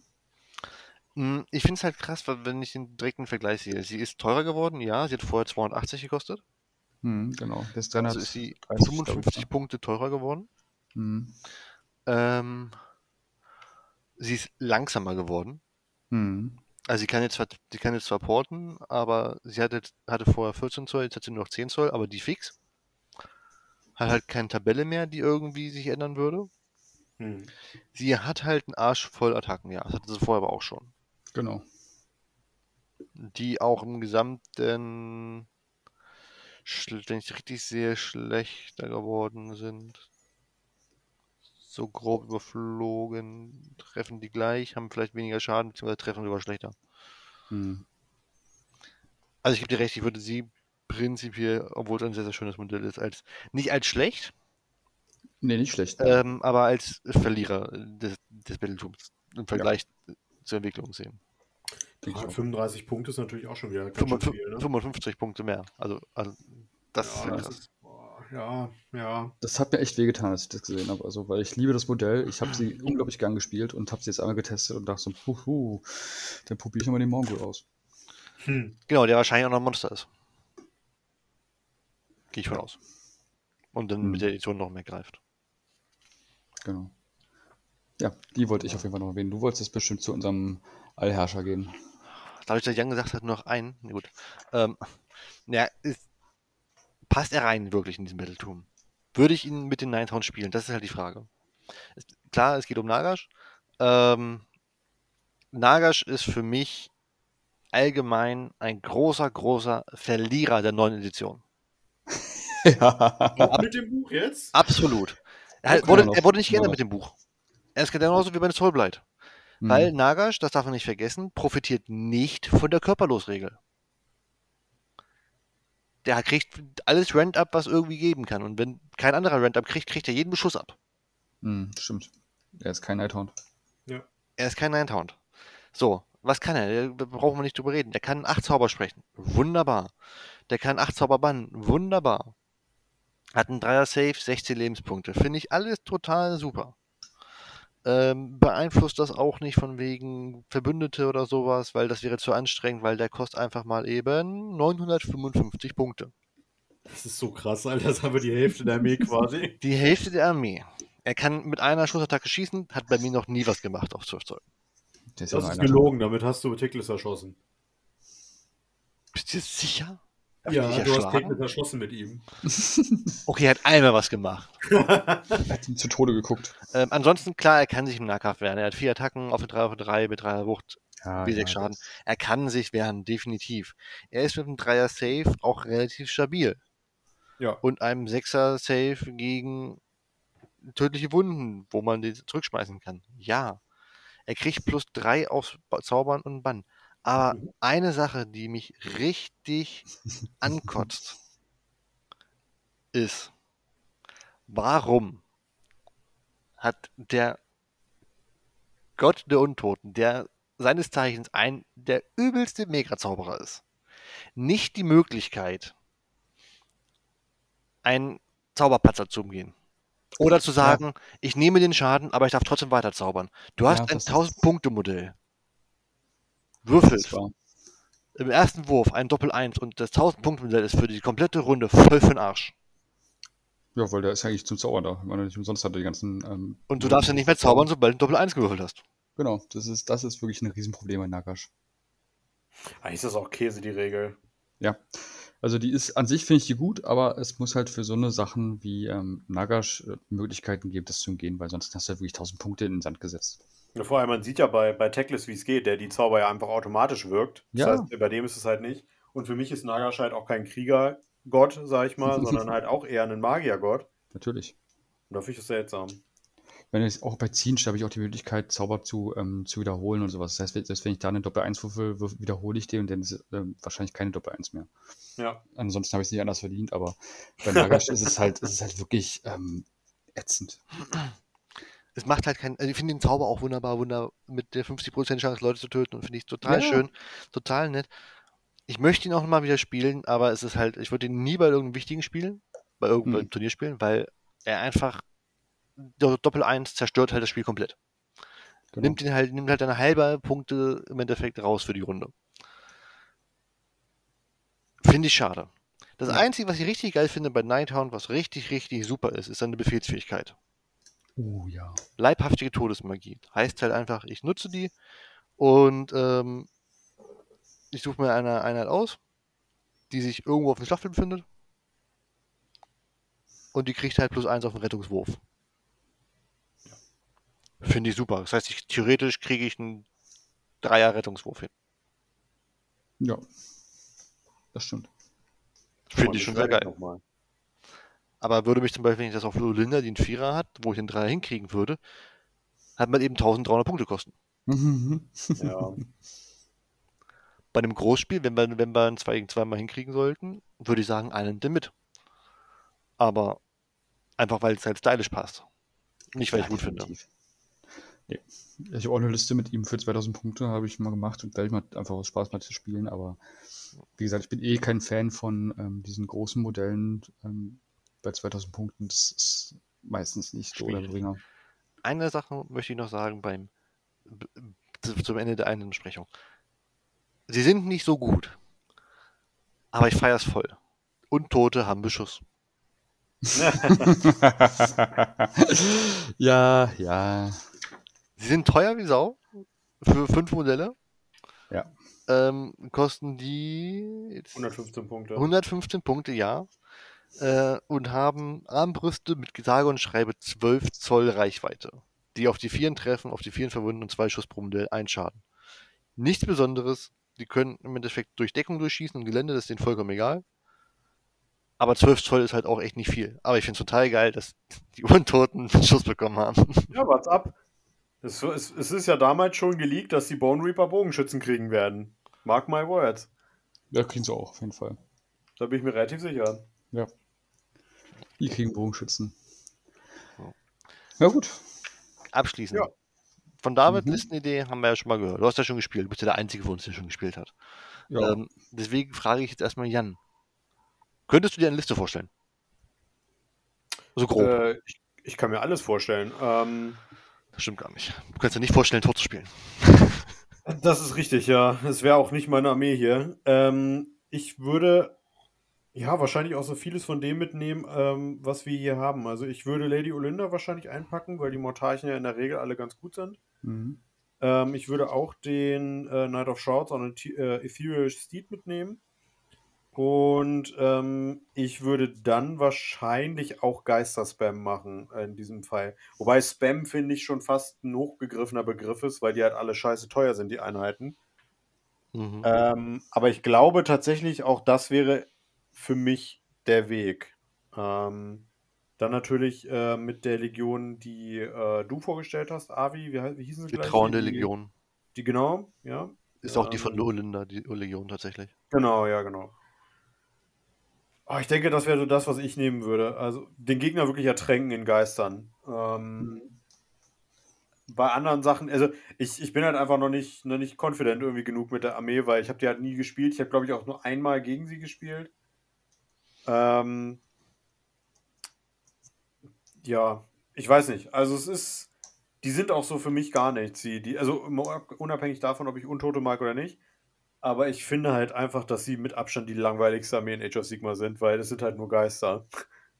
Speaker 1: Mm, Ich finde es halt krass, wenn ich den direkten Vergleich sehe. Sie ist teurer geworden, ja, sie hat vorher 280 gekostet.
Speaker 3: Hm, genau. Das ist
Speaker 1: Also ist sie
Speaker 3: 330,
Speaker 1: 55
Speaker 3: glaub ich,
Speaker 1: Punkte teurer geworden.
Speaker 3: Hm.
Speaker 1: Ähm, sie ist langsamer geworden.
Speaker 3: Hm.
Speaker 1: Also sie kann jetzt, zwar- sie kann jetzt zwar porten, aber sie hatte, hatte vorher 14 Zoll, jetzt hat sie nur noch 10 Zoll, aber die fix. Hat halt keine Tabelle mehr, die irgendwie sich ändern würde.
Speaker 2: Hm.
Speaker 1: Sie hat halt einen Arsch voll Attacken, ja. Das hatte sie vorher aber auch schon.
Speaker 3: Genau.
Speaker 1: Die auch im gesamten, wenn ich richtig sehe, schlechter geworden sind. So grob überflogen, treffen die gleich, haben vielleicht weniger Schaden, beziehungsweise treffen sogar schlechter.
Speaker 3: Hm.
Speaker 1: Also ich gebe dir recht, ich würde sie prinzipiell, obwohl es ein sehr, sehr schönes Modell ist, als nicht als schlecht,
Speaker 3: Nee, nicht schlecht.
Speaker 1: ähm, aber als Verlierer des, des Battletums im Vergleich zur Entwicklung sehen.
Speaker 3: Denke ich auch.
Speaker 2: 35 Punkte ist natürlich auch schon wieder ganz schön
Speaker 1: 55,
Speaker 2: viel, ne?
Speaker 1: 55 Punkte mehr. Also, also das ist
Speaker 2: ja, das
Speaker 1: krass.
Speaker 2: ist, boah, ja, ja.
Speaker 3: Das hat mir echt wehgetan, als ich das gesehen habe. Also, weil ich liebe das Modell. Ich habe sie unglaublich gern gespielt und habe sie jetzt einmal getestet und dachte so, puh, dann probiere ich nochmal den Mongol aus.
Speaker 2: Hm.
Speaker 1: Genau, der wahrscheinlich auch noch ein Monster ist. Gehe ich von aus. Und dann
Speaker 3: Hm.
Speaker 1: mit der Edition noch mehr greift.
Speaker 3: Genau. Ja, die wollte ich auf jeden Fall noch erwähnen. Du wolltest jetzt bestimmt zu unserem Allherrscher gehen.
Speaker 1: Dadurch, dass Jan gesagt hat, nur noch einen. Na gut. Ähm, ja, ist, passt er rein wirklich in diesen Battletum? Würde ich ihn mit den Ninetowns spielen? Das ist halt die Frage. Es, klar, es geht um Nagash. Ähm, Nagash ist für mich allgemein ein großer, großer Verlierer der neuen Edition.
Speaker 3: ja.
Speaker 2: Mit dem Buch jetzt?
Speaker 1: Absolut. Er, wurde, er wurde nicht geändert mit dem Buch. Er ist genauso wie bei Soulblight.
Speaker 3: Hm.
Speaker 1: Weil Nagash, das darf man nicht vergessen, profitiert nicht von der Körperlosregel. Der kriegt alles Rent-Up, was irgendwie geben kann. Und wenn kein anderer Rent-Up kriegt, kriegt er jeden Beschuss ab.
Speaker 3: Hm, stimmt. Er ist kein Nighthound.
Speaker 1: Er ist kein Ninetaunt. So, was kann er? Da brauchen wir nicht drüber reden. Der kann acht Zauber sprechen. Wunderbar. Der kann acht Zauber bannen. Wunderbar. Hat einen Dreier Save, 16 Lebenspunkte. Finde ich alles total super. Ähm, beeinflusst das auch nicht von wegen Verbündete oder sowas, weil das wäre zu anstrengend, weil der kostet einfach mal eben 955 Punkte.
Speaker 2: Das ist so krass, Alter. Das haben wir die Hälfte der Armee quasi.
Speaker 1: Die Hälfte der Armee. Er kann mit einer Schussattacke schießen, hat bei mir noch nie was gemacht auf 12 Zoll.
Speaker 2: Das
Speaker 3: ja
Speaker 2: ist gelogen, damit hast du Teklis erschossen.
Speaker 1: Bist du sicher?
Speaker 2: Ja, du hast? Teklis erschossen mit ihm.
Speaker 1: Okay, er hat einmal was gemacht.
Speaker 3: Er hat ihm zu Tode geguckt.
Speaker 1: Ähm, ansonsten, klar, er kann sich im Nahkampf wehren. Er hat vier Attacken auf eine 3 auf 3 mit 3 Wucht,
Speaker 3: Ja,
Speaker 1: wie 6 Schaden. Er kann sich wehren, definitiv. Er ist mit einem 3er Save auch relativ stabil.
Speaker 2: Ja.
Speaker 1: Und einem 6er Save gegen tödliche Wunden, wo man die zurückschmeißen kann. Ja. Er kriegt plus 3 aufs Ba- Zaubern und Bann. Aber
Speaker 2: Mhm.
Speaker 1: eine Sache, die mich richtig ankotzt, ist, warum hat der Gott der Untoten, der seines Zeichens ein der übelste Megazauberer ist, nicht die Möglichkeit, einen Zauberpatzer zu umgehen. Oder zu sagen, ich nehme den Schaden, aber ich darf trotzdem weiter zaubern. Du
Speaker 3: Ja,
Speaker 1: hast ein
Speaker 3: das ist-
Speaker 1: 1000-Punkte-Modell. Würfelt im ersten Wurf ein Doppel-1 und das 1000-Punkte-Modell ist für die komplette Runde voll für den Arsch.
Speaker 3: ja, weil der ist eigentlich zum Zaubern da. Ich meine, nicht umsonst hat er die ganzen. Ähm,
Speaker 1: Und du darfst ja nicht mehr zaubern, sobald du ein Doppel-1 gewürfelt hast.
Speaker 3: Genau, das ist, das ist wirklich ein Riesenproblem bei Nagash.
Speaker 2: Eigentlich ist das auch Käse, die Regel.
Speaker 3: Ja. Also die ist an sich finde ich die gut, aber es muss halt für so eine Sachen wie ähm, Nagash äh, Möglichkeiten geben, das zu umgehen, weil sonst hast du halt wirklich 1000 Punkte in den Sand gesetzt.
Speaker 2: Ja, vor allem, man sieht ja bei, bei Teclis, wie es geht, der die Zauber ja einfach automatisch wirkt. Das
Speaker 3: Ja.
Speaker 2: heißt, bei dem ist es halt nicht. Und für mich ist Nagash halt auch kein Kriegergott, sag ich mal, sondern halt auch eher ein Magiergott.
Speaker 3: Natürlich.
Speaker 2: Und da finde ich das seltsam.
Speaker 3: Wenn ich auch bei Ziehen habe ich auch die Möglichkeit, Zauber zu, ähm, zu wiederholen und sowas. Das heißt, wenn- selbst wenn ich da eine Doppel-1 würfel, würf- wiederhole ich den und dann ist es ähm, wahrscheinlich keine Doppel-1 mehr.
Speaker 2: Ja.
Speaker 3: Ansonsten habe ich es nicht anders verdient, aber bei Nagash ist es halt, ist es halt wirklich ähm, ätzend.
Speaker 1: Es macht halt keinen. Also ich finde den Zauber auch wunderbar, wunder mit der 50% Chance, Leute zu töten und finde ich total
Speaker 3: Ja.
Speaker 1: schön, total nett. Ich möchte ihn auch mal wieder spielen, aber es ist halt, ich würde ihn nie bei irgendeinem wichtigen spielen, bei irgendeinem
Speaker 3: Hm.
Speaker 1: Turnier spielen, weil er einfach Doppel 1 zerstört halt das Spiel komplett.
Speaker 3: Genau.
Speaker 1: Nimmt ihn halt, nimmt halt eine halbe Punkte im Endeffekt raus für die Runde. Finde ich schade. Das
Speaker 3: Ja.
Speaker 1: Einzige, was ich richtig geil finde bei Nighthound, was richtig, richtig super ist, ist seine Befehlsfähigkeit.
Speaker 3: Oh ja.
Speaker 1: leibhaftige Todesmagie. Heißt halt einfach, ich nutze die und ähm, ich suche mir eine Einheit aus, die sich irgendwo auf dem Schlachtfeld befindet. Und die kriegt halt plus eins auf den Rettungswurf. Finde ich super. Das heißt, ich, theoretisch kriege ich einen Dreier-Rettungswurf hin.
Speaker 3: Ja. Das stimmt.
Speaker 1: Finde ich schon sehr geil.
Speaker 2: Nochmal.
Speaker 1: Aber würde mich zum Beispiel, wenn ich das auf Lolinda, die einen Vierer hat, wo ich einen Dreier hinkriegen würde, hat man eben 1300 Punkte kosten.
Speaker 3: Mhm.
Speaker 2: Ja.
Speaker 1: Bei einem Großspiel, wenn wir, wenn wir ein 2 gegen 2 mal hinkriegen sollten, würde ich sagen, einen den mit. Aber einfach, weil es halt stylisch passt. Nicht, weil ich
Speaker 3: Ja,
Speaker 1: gut finde.
Speaker 3: definitiv. Nee. Ich habe auch eine Liste mit ihm für 2000 Punkte, habe ich mal gemacht und gleich mal einfach aus Spaß mal zu spielen. Aber wie gesagt, ich bin eh kein Fan von ähm, diesen großen Modellen ähm, bei 2000 Punkten. Das ist meistens nicht so der. Bringer.
Speaker 1: Eine Sache möchte ich noch sagen beim zum Ende der einen Besprechung. Sie sind nicht so gut. Aber ich feiere es voll. Untote haben Beschuss.
Speaker 3: ja, ja.
Speaker 1: Sie sind teuer wie Sau. Für fünf Modelle.
Speaker 3: Ja.
Speaker 1: Ähm, kosten die jetzt
Speaker 2: 115 Punkte.
Speaker 1: 115 Punkte, ja. Äh, und haben Armbrüste mit sage und schreibe 12 Zoll Reichweite. Die auf die Vieren treffen, auf die Vieren verwunden und zwei Schuss pro Modell, ein Schaden. Nichts Besonderes. Die können im Endeffekt durch Deckung durchschießen und Gelände, das ist denen vollkommen egal. Aber 12 Zoll ist halt auch echt nicht viel. Aber ich finde es total geil, dass die Untoten einen Schuss bekommen haben.
Speaker 2: Ja, what's up? Es, es, es ist ja damals schon geleakt, dass die Bone Reaper Bogenschützen kriegen werden. Mark my words.
Speaker 3: Ja, kriegen sie auch, auf jeden Fall.
Speaker 2: Da bin ich mir relativ sicher.
Speaker 3: Ja. Die kriegen Bogenschützen.
Speaker 1: Ja.
Speaker 3: Ja, gut.
Speaker 1: Abschließend.
Speaker 2: Ja.
Speaker 1: Von David,
Speaker 3: Mhm.
Speaker 1: Listenidee haben wir ja schon mal gehört. Du hast ja schon gespielt. Du bist ja der Einzige von uns, der schon gespielt hat.
Speaker 3: Ja.
Speaker 1: Ähm, deswegen frage ich jetzt erstmal Jan. Könntest du dir eine Liste vorstellen? So grob.
Speaker 2: Äh, ich, ich kann mir alles vorstellen. Ähm,
Speaker 1: Das stimmt gar nicht. Du kannst dir nicht vorstellen, Tor zu spielen.
Speaker 2: das ist richtig, ja. Es wäre auch nicht meine Armee hier. Ähm, ich würde ja wahrscheinlich auch so vieles von dem mitnehmen, ähm, was wir hier haben. Also ich würde Lady Olinda wahrscheinlich einpacken, weil die Mortarchen ja in der Regel alle ganz gut sind.
Speaker 3: Mhm.
Speaker 2: Ähm, ich würde auch den äh, Knight of Shrouds on äh, Ethereal Steed mitnehmen. Und ähm, ich würde dann wahrscheinlich auch Geister-Spam machen äh, in diesem Fall. Wobei Spam, finde ich, schon fast ein hochgegriffener Begriff ist, weil die halt alle scheiße teuer sind, die Einheiten.
Speaker 1: Mhm.
Speaker 2: Ähm, aber ich glaube tatsächlich, auch das wäre für mich der Weg. Ähm, dann natürlich äh, mit der Legion, die äh, du vorgestellt hast, Avi, wie, wie hießen sie
Speaker 1: Die trauernde
Speaker 2: Die-
Speaker 1: Legion.
Speaker 2: Die genau, ja.
Speaker 1: Ist auch die
Speaker 2: Ähm,
Speaker 1: von der Olinda, die Legion tatsächlich.
Speaker 2: Genau, ja, genau. Ah, ich denke, das wäre so das, was ich nehmen würde. Also den Gegner wirklich ertränken in Geistern. Ähm, bei anderen Sachen, also ich, ich bin halt einfach noch nicht, noch nicht confident irgendwie genug mit der Armee, weil ich habe die halt nie gespielt. Ich habe, glaube ich, auch nur einmal gegen sie gespielt. Ähm, ja, ich weiß nicht. Also es ist, die sind auch so für mich gar nichts. Die, die, also unabhängig davon, ob ich Untote mag oder nicht. Aber ich finde halt einfach, dass sie mit Abstand die langweiligste Armee in Age of Sigma sind, weil es sind halt nur Geister.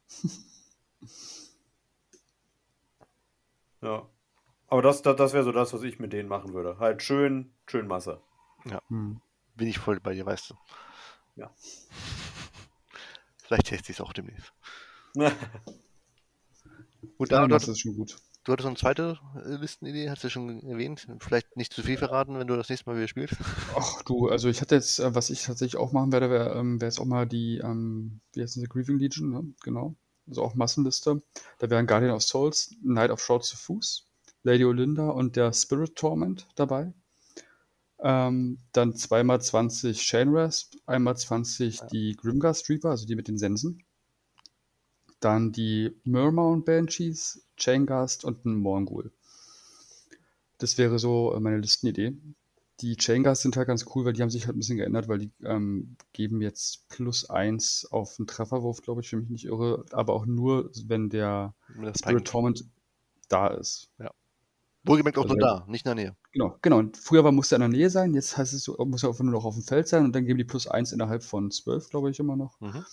Speaker 2: ja. Aber das, das, das wäre so das, was ich mit denen machen würde. Halt schön, schön Masse.
Speaker 3: Hm.
Speaker 1: Bin ich voll bei dir, weißt du.
Speaker 2: Ja.
Speaker 1: Vielleicht teste ich es auch demnächst. Gut,
Speaker 3: Ja,
Speaker 1: da,
Speaker 3: das
Speaker 1: du,
Speaker 3: ist schon gut.
Speaker 1: du hattest noch eine zweite äh, Listenidee, hast du schon erwähnt. Vielleicht nicht zu viel verraten, wenn du das nächste Mal wieder spielst.
Speaker 3: Ach du, also ich hatte jetzt, äh, was ich tatsächlich auch machen werde, wäre ähm, wär jetzt auch mal die, ähm, wie heißt diese Grieving Legion, ne? Genau. Also auch Massenliste. Da wären Guardian of Souls, Knight of Short zu Fuß, Lady Olinda und der Spirit Torment dabei. Ähm, dann zweimal 20 Chain Rasp, einmal 20 die Grimgast Reaper, also die mit den Sensen. Dann die Mermount Banshees, Chaingast und ein Morgul. Das wäre so äh, meine Listenidee. Die Chaingast sind halt ganz cool, weil die haben sich halt ein bisschen geändert, weil die ähm, geben jetzt plus eins auf einen Trefferwurf, glaube ich, wenn mich nicht irre, aber auch nur, wenn der Spirit Torment da ist.
Speaker 1: Wohlgemerkt auch
Speaker 3: Also
Speaker 1: nur da, nicht in der Nähe.
Speaker 3: Genau, genau. Und früher war, musste er in der Nähe sein, jetzt heißt es, muss er nur noch auf dem Feld sein und dann geben die plus eins innerhalb von zwölf, glaube ich, immer noch.
Speaker 1: Mhm.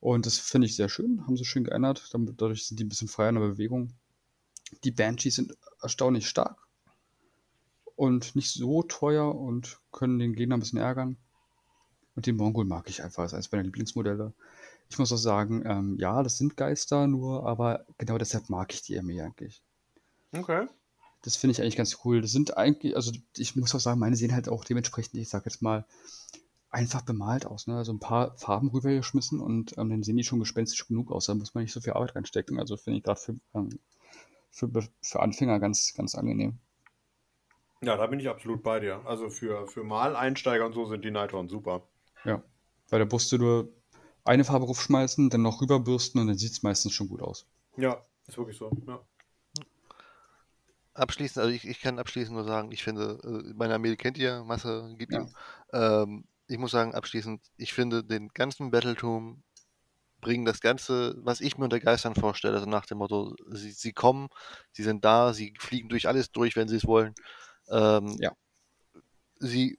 Speaker 3: Und das finde ich sehr schön, haben sie schön geändert. Dadurch sind die ein bisschen freier in der Bewegung. Die Banshees sind erstaunlich stark und nicht so teuer und können den Gegner ein bisschen ärgern. Und den Mongol mag ich einfach, das ist eines meiner Lieblingsmodelle. Ich muss auch sagen, ähm, ja, das sind Geister nur, aber genau deshalb mag ich die Armee eigentlich.
Speaker 2: Okay.
Speaker 3: Das finde ich eigentlich ganz cool. Das sind eigentlich, also ich muss auch sagen, meine sehen halt auch dementsprechend, ich sag jetzt mal, einfach bemalt aus. Ne? Also ein paar Farben rübergeschmissen und ähm, dann sehen die schon gespenstisch genug aus. Da muss man nicht so viel Arbeit reinstecken. Also finde ich gerade für, ähm, für, für Anfänger ganz, ganz angenehm.
Speaker 2: Ja, da bin ich absolut bei dir. Also für, für Mal-Einsteiger und so sind die Nighthorn super.
Speaker 3: Ja. Weil da musst du nur eine Farbe raufschmeißen, dann noch rüberbürsten und dann sieht es meistens schon gut aus.
Speaker 2: Ja, ist wirklich so. Ja.
Speaker 1: Abschließend, also ich, ich kann abschließend nur sagen, ich finde, äh, meine Armee kennt ihr, Masse, gib
Speaker 3: Ja.
Speaker 1: ihm. Ähm, ich muss sagen, abschließend, ich finde den ganzen Battletum bringen das Ganze, was ich mir unter Geistern vorstelle, also nach dem Motto, sie, sie kommen, sie sind da, sie fliegen durch alles durch, wenn sie es wollen. Ähm,
Speaker 3: Ja.
Speaker 1: Sie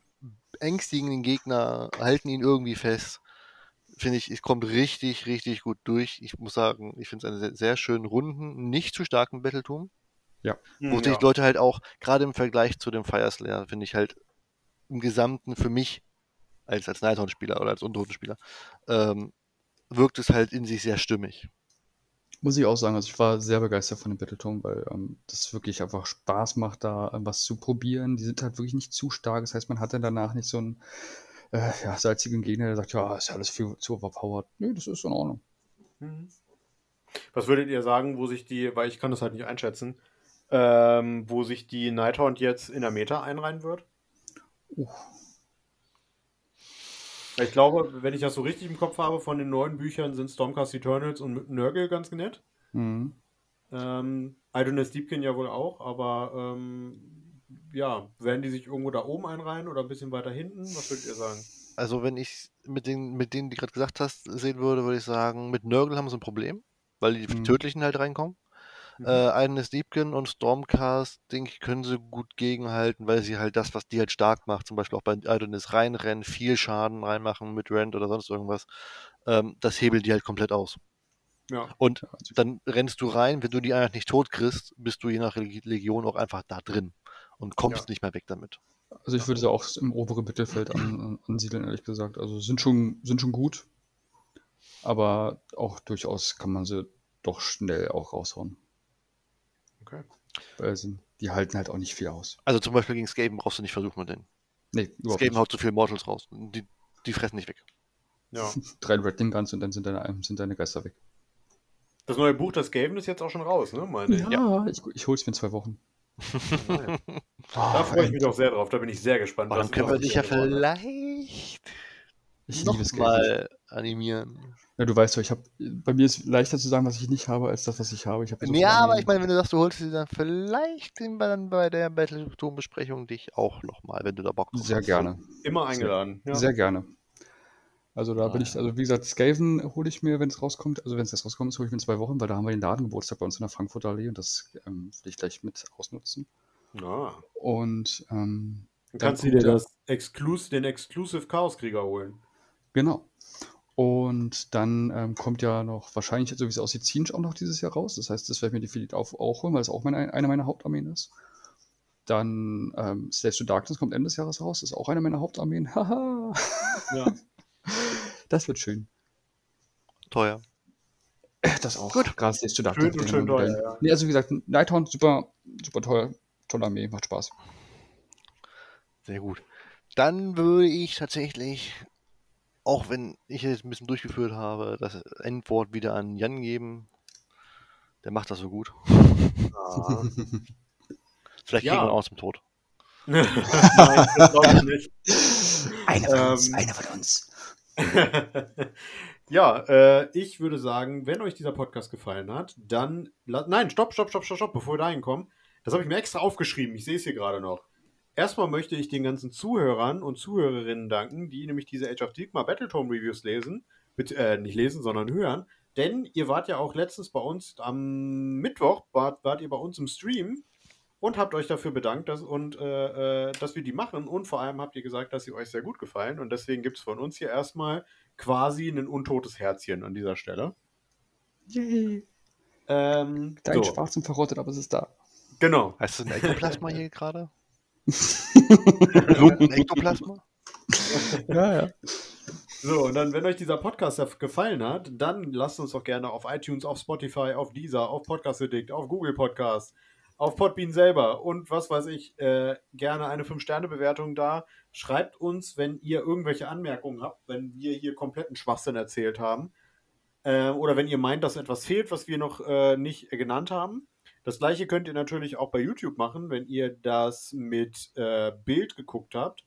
Speaker 1: ängstigen den Gegner, halten ihn irgendwie fest. Finde ich, es kommt richtig, richtig gut durch. Ich muss sagen, ich finde es einen sehr, sehr schönen runden, nicht zu starken Battletum. Wo
Speaker 2: Hm,
Speaker 1: sich
Speaker 2: ja.
Speaker 1: Leute halt auch, gerade im Vergleich zu dem Fire Slayer, finde ich halt im Gesamten für mich, als, als Nighthorn-Spieler oder als Untoten-Spieler, ähm, wirkt es halt in sich sehr stimmig.
Speaker 3: Muss ich auch sagen, also ich war sehr begeistert von dem Battletome, weil ähm, das wirklich einfach Spaß macht, da äh, was zu probieren. Die sind halt wirklich nicht zu stark. Das heißt, man hat dann danach nicht so einen äh, ja, salzigen Gegner, der sagt, ja, ist ja alles viel zu overpowered. Nee, das ist in Ordnung.
Speaker 2: Mhm. Was würdet ihr sagen, wo sich die, weil ich kann das halt nicht einschätzen, ähm, wo sich die Nighthorn jetzt in der Meta einreihen wird?
Speaker 3: Uh.
Speaker 2: Ich glaube, wenn ich das so richtig im Kopf habe, von den neuen Büchern sind Stormcast Eternals und Nurgle ganz nett.
Speaker 3: Mhm.
Speaker 2: Ähm, Idoness Deepkin ja wohl auch, aber ähm, ja, werden die sich irgendwo da oben einreihen oder ein bisschen weiter hinten? Was würdet ihr sagen?
Speaker 1: Also wenn ich mit den, mit denen, die gerade gesagt hast, sehen würde, würde ich sagen, mit Nurgle haben sie ein Problem, weil die
Speaker 3: Mhm.
Speaker 1: Tödlichen halt reinkommen.
Speaker 2: Mhm.
Speaker 1: Äh, einen ist Deepkin und Stormcast, denke ich, können sie gut gegenhalten, weil sie halt das, was die halt stark macht, zum Beispiel auch bei Idonis reinrennen, viel Schaden reinmachen mit Rent oder sonst irgendwas, ähm, das hebelt die halt komplett aus.
Speaker 2: Ja.
Speaker 1: Und dann rennst du rein, wenn du die einfach nicht tot kriegst, bist du je nach Legion auch einfach da drin und kommst
Speaker 2: Ja.
Speaker 1: nicht mehr weg damit.
Speaker 3: also ich würde sie auch im oberen Mittelfeld an, ansiedeln, ehrlich gesagt. Also sind schon, sind schon gut, aber auch durchaus kann man sie doch schnell auch raushauen.
Speaker 2: Okay.
Speaker 3: Sie, die halten halt auch nicht viel aus.
Speaker 1: Also zum Beispiel gegen Skaven brauchst du nicht versuchen mit denen.
Speaker 3: Nee, überhaupt
Speaker 1: Skaven
Speaker 3: nicht.
Speaker 1: haut zu viel Mortals raus. Die, die fressen nicht weg.
Speaker 2: Ja.
Speaker 3: Drei Rattling Guns und dann sind deine, sind deine Geister weg.
Speaker 2: Das neue Buch, das Gaven, ist jetzt auch schon raus, ne? Meine ich.
Speaker 3: Ja, ich, ich hol's mir in zwei Wochen.
Speaker 2: Da freue ich mich doch sehr drauf. Da bin ich sehr gespannt.
Speaker 1: Aber
Speaker 2: was
Speaker 1: dann können wir dich ja vielleicht
Speaker 3: Ich liebe es
Speaker 1: nochmal animieren.
Speaker 3: Ja, du weißt doch, ich habe, bei mir ist leichter zu sagen, was ich nicht habe, als das, was ich habe. Ich habe so
Speaker 1: ja,
Speaker 3: viele
Speaker 1: aber ich meine, wenn du sagst, du holst sie dann vielleicht den- dann bei der Battletoon-Besprechung dich auch nochmal, wenn du da Bock drauf
Speaker 3: Sehr
Speaker 1: hast.
Speaker 3: gerne.
Speaker 2: Immer eingeladen. Ja.
Speaker 3: Sehr gerne. Also da bin
Speaker 1: Ah,
Speaker 3: ich, also wie gesagt, Skaven hole ich mir, wenn es rauskommt. Also wenn es jetzt rauskommt, hole ich mir in zwei Wochen, weil da haben wir den Ladengeburtstag bei uns in der Frankfurter Allee und das ähm, will ich gleich mit ausnutzen.
Speaker 2: Ah.
Speaker 3: Und ähm,
Speaker 2: Dann kannst du dir das Exclus den Exclusive Chaoskrieger holen.
Speaker 3: Genau. Und dann ähm, kommt ja noch wahrscheinlich, so wie es aussieht, Zinj auch noch dieses Jahr raus. Das heißt, das werde ich mir definitiv auch, auch holen, weil es auch meine, eine meiner Hauptarmeen ist. Dann ähm, Slaves to Darkness kommt Ende des Jahres raus. Das ist auch eine meiner Hauptarmeen. Haha.
Speaker 2: Ja.
Speaker 3: das wird schön.
Speaker 1: Teuer.
Speaker 3: Das auch.
Speaker 1: Gut.
Speaker 3: Gerade Slaves to
Speaker 2: Schön
Speaker 3: Darkness.
Speaker 2: schön
Speaker 3: Modellen.
Speaker 2: teuer, ja.
Speaker 3: Nee, also wie gesagt, Nighthound, super, super teuer. Tolle Armee, macht Spaß.
Speaker 1: Sehr gut. Dann würde ich tatsächlich, auch wenn ich jetzt ein bisschen durchgeführt habe, das Endwort wieder an Jan geben. Der macht das so gut.
Speaker 2: Ah.
Speaker 1: Vielleicht
Speaker 2: Ja.
Speaker 1: kriegen wir auch zum Tod.
Speaker 2: Nein, das glaube ich nicht.
Speaker 3: Einer
Speaker 2: von uns,
Speaker 3: einer von uns.
Speaker 2: ja, äh, ich würde sagen, wenn euch dieser Podcast gefallen hat, dann. Nein, stopp, stopp, stopp, stopp, stopp, bevor wir dahin kommen. Das habe ich mir extra aufgeschrieben. Ich sehe es hier gerade noch. Erstmal möchte ich den ganzen Zuhörern und Zuhörerinnen danken, die nämlich diese Age of Sigmar Battletome Reviews lesen. Bet äh, nicht lesen, sondern hören. Denn ihr wart ja auch letztens bei uns am Mittwoch, wart, wart ihr bei uns im Stream und habt euch dafür bedankt, dass, und, äh, äh, dass wir die machen. Und vor allem habt ihr gesagt, dass sie euch sehr gut gefallen. Und deswegen gibt es von uns hier erstmal quasi ein untotes Herzchen an dieser Stelle.
Speaker 3: Yay.
Speaker 2: Ähm,
Speaker 3: Dein
Speaker 2: so,
Speaker 3: Schwarz und verrottet, aber es ist da.
Speaker 2: genau.
Speaker 1: Heißt das ein Ektoplasma hier gerade? Ektoplasma?
Speaker 3: Ja, ja.
Speaker 2: So, und dann, wenn euch dieser Podcast gefallen hat, dann lasst uns doch gerne auf iTunes, auf Spotify, auf Deezer, auf Podcast Addict, auf Google Podcast, auf Podbean selber und was weiß ich, äh, gerne eine 5-Sterne-Bewertung da. Schreibt uns, wenn ihr irgendwelche Anmerkungen habt, wenn wir hier kompletten Schwachsinn erzählt haben. Äh, oder wenn ihr meint, dass etwas fehlt, was wir noch äh, nicht äh, genannt haben. Das gleiche könnt ihr natürlich auch bei YouTube machen, wenn ihr das mit äh, Bild geguckt habt.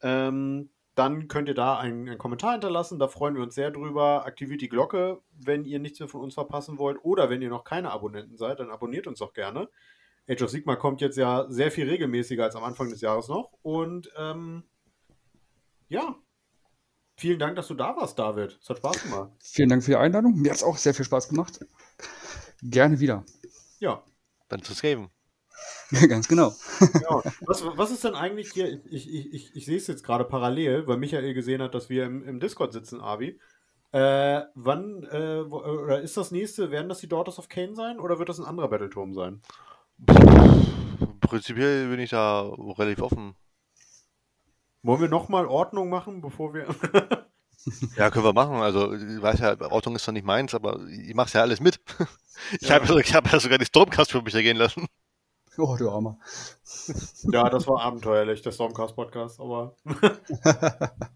Speaker 2: Ähm, dann könnt ihr da einen, einen Kommentar hinterlassen. Da freuen wir uns sehr drüber. Aktiviert die Glocke, wenn ihr nichts mehr von uns verpassen wollt. Oder wenn ihr noch keine Abonnenten seid, dann abonniert uns doch gerne. Age of Sigma kommt jetzt ja sehr viel regelmäßiger als am Anfang des Jahres noch. Und ähm, ja, vielen Dank, dass du da warst, David. Es hat Spaß gemacht.
Speaker 3: Vielen Dank für die Einladung. Mir hat es auch sehr viel Spaß gemacht. Gerne wieder.
Speaker 2: Ja.
Speaker 1: Dann zu Skaven.
Speaker 3: Ganz genau.
Speaker 2: ja. Was, was ist denn eigentlich hier? Ich, ich, ich, ich sehe es jetzt gerade parallel, weil Michael gesehen hat, dass wir im, im Discord sitzen, Avi. Äh, wann, äh, wo, oder ist das nächste, werden das die Daughters of Cain sein oder wird das ein anderer Battleturm sein?
Speaker 1: Prinzipiell bin ich da relativ offen.
Speaker 2: Wollen wir nochmal Ordnung machen, bevor wir.
Speaker 1: Ja, können wir machen. Also, ich weiß ja, Ordnung ist zwar nicht meins, aber ich mach's ja alles mit. Ich
Speaker 2: Ja.
Speaker 1: habe ich hab ja sogar die Stormcast für mich ergehen lassen.
Speaker 3: Oh, du Armer.
Speaker 2: ja, das war abenteuerlich, der Stormcast-Podcast, aber,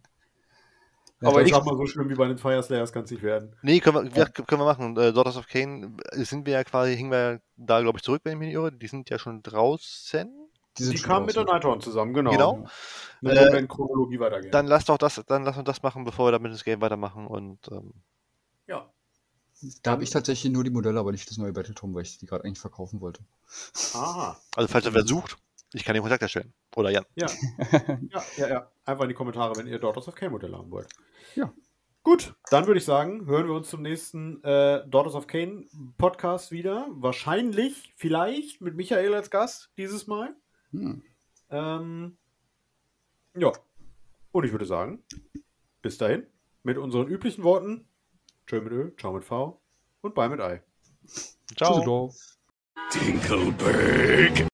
Speaker 3: Ja,
Speaker 2: aber ich sag mal, so schlimm wie bei den Fire Slayers kann es nicht werden.
Speaker 1: Nee, können wir, ja. können wir machen. Äh, Daughters of Cain äh, sind wir ja quasi, hingen wir ja da, glaube ich, zurück, wenn ich mich nicht irre. Die sind ja schon draußen.
Speaker 3: Die
Speaker 2: Die kamen mit der. Nighthorn zusammen, genau.
Speaker 1: Genau. Äh,
Speaker 2: in Chronologie weitergehen.
Speaker 1: Dann lass doch das, dann lass uns das machen, bevor wir damit das Game weitermachen. Und ähm,
Speaker 2: ja.
Speaker 3: Da habe ich tatsächlich nur die Modelle, aber nicht das neue Battleturm, weil ich die gerade eigentlich verkaufen wollte.
Speaker 2: Aha.
Speaker 1: also falls ihr wer sucht, ich kann den Kontakt erstellen. Oder Jan.
Speaker 2: Ja. ja, ja, ja. Einfach in die Kommentare, wenn ihr Daughters of Cain Modelle haben wollt.
Speaker 3: Ja.
Speaker 2: Gut, dann würde ich sagen, hören wir uns zum nächsten äh, Daughters of Cain Podcast wieder. Wahrscheinlich, vielleicht mit Michael als Gast dieses Mal.
Speaker 3: Hm.
Speaker 2: Ähm, ja. Und ich würde sagen, bis dahin, mit unseren üblichen Worten. Tschö mit Ö, ciao mit V und bye mit Ei.
Speaker 1: Ciao.
Speaker 4: Dinkelberg.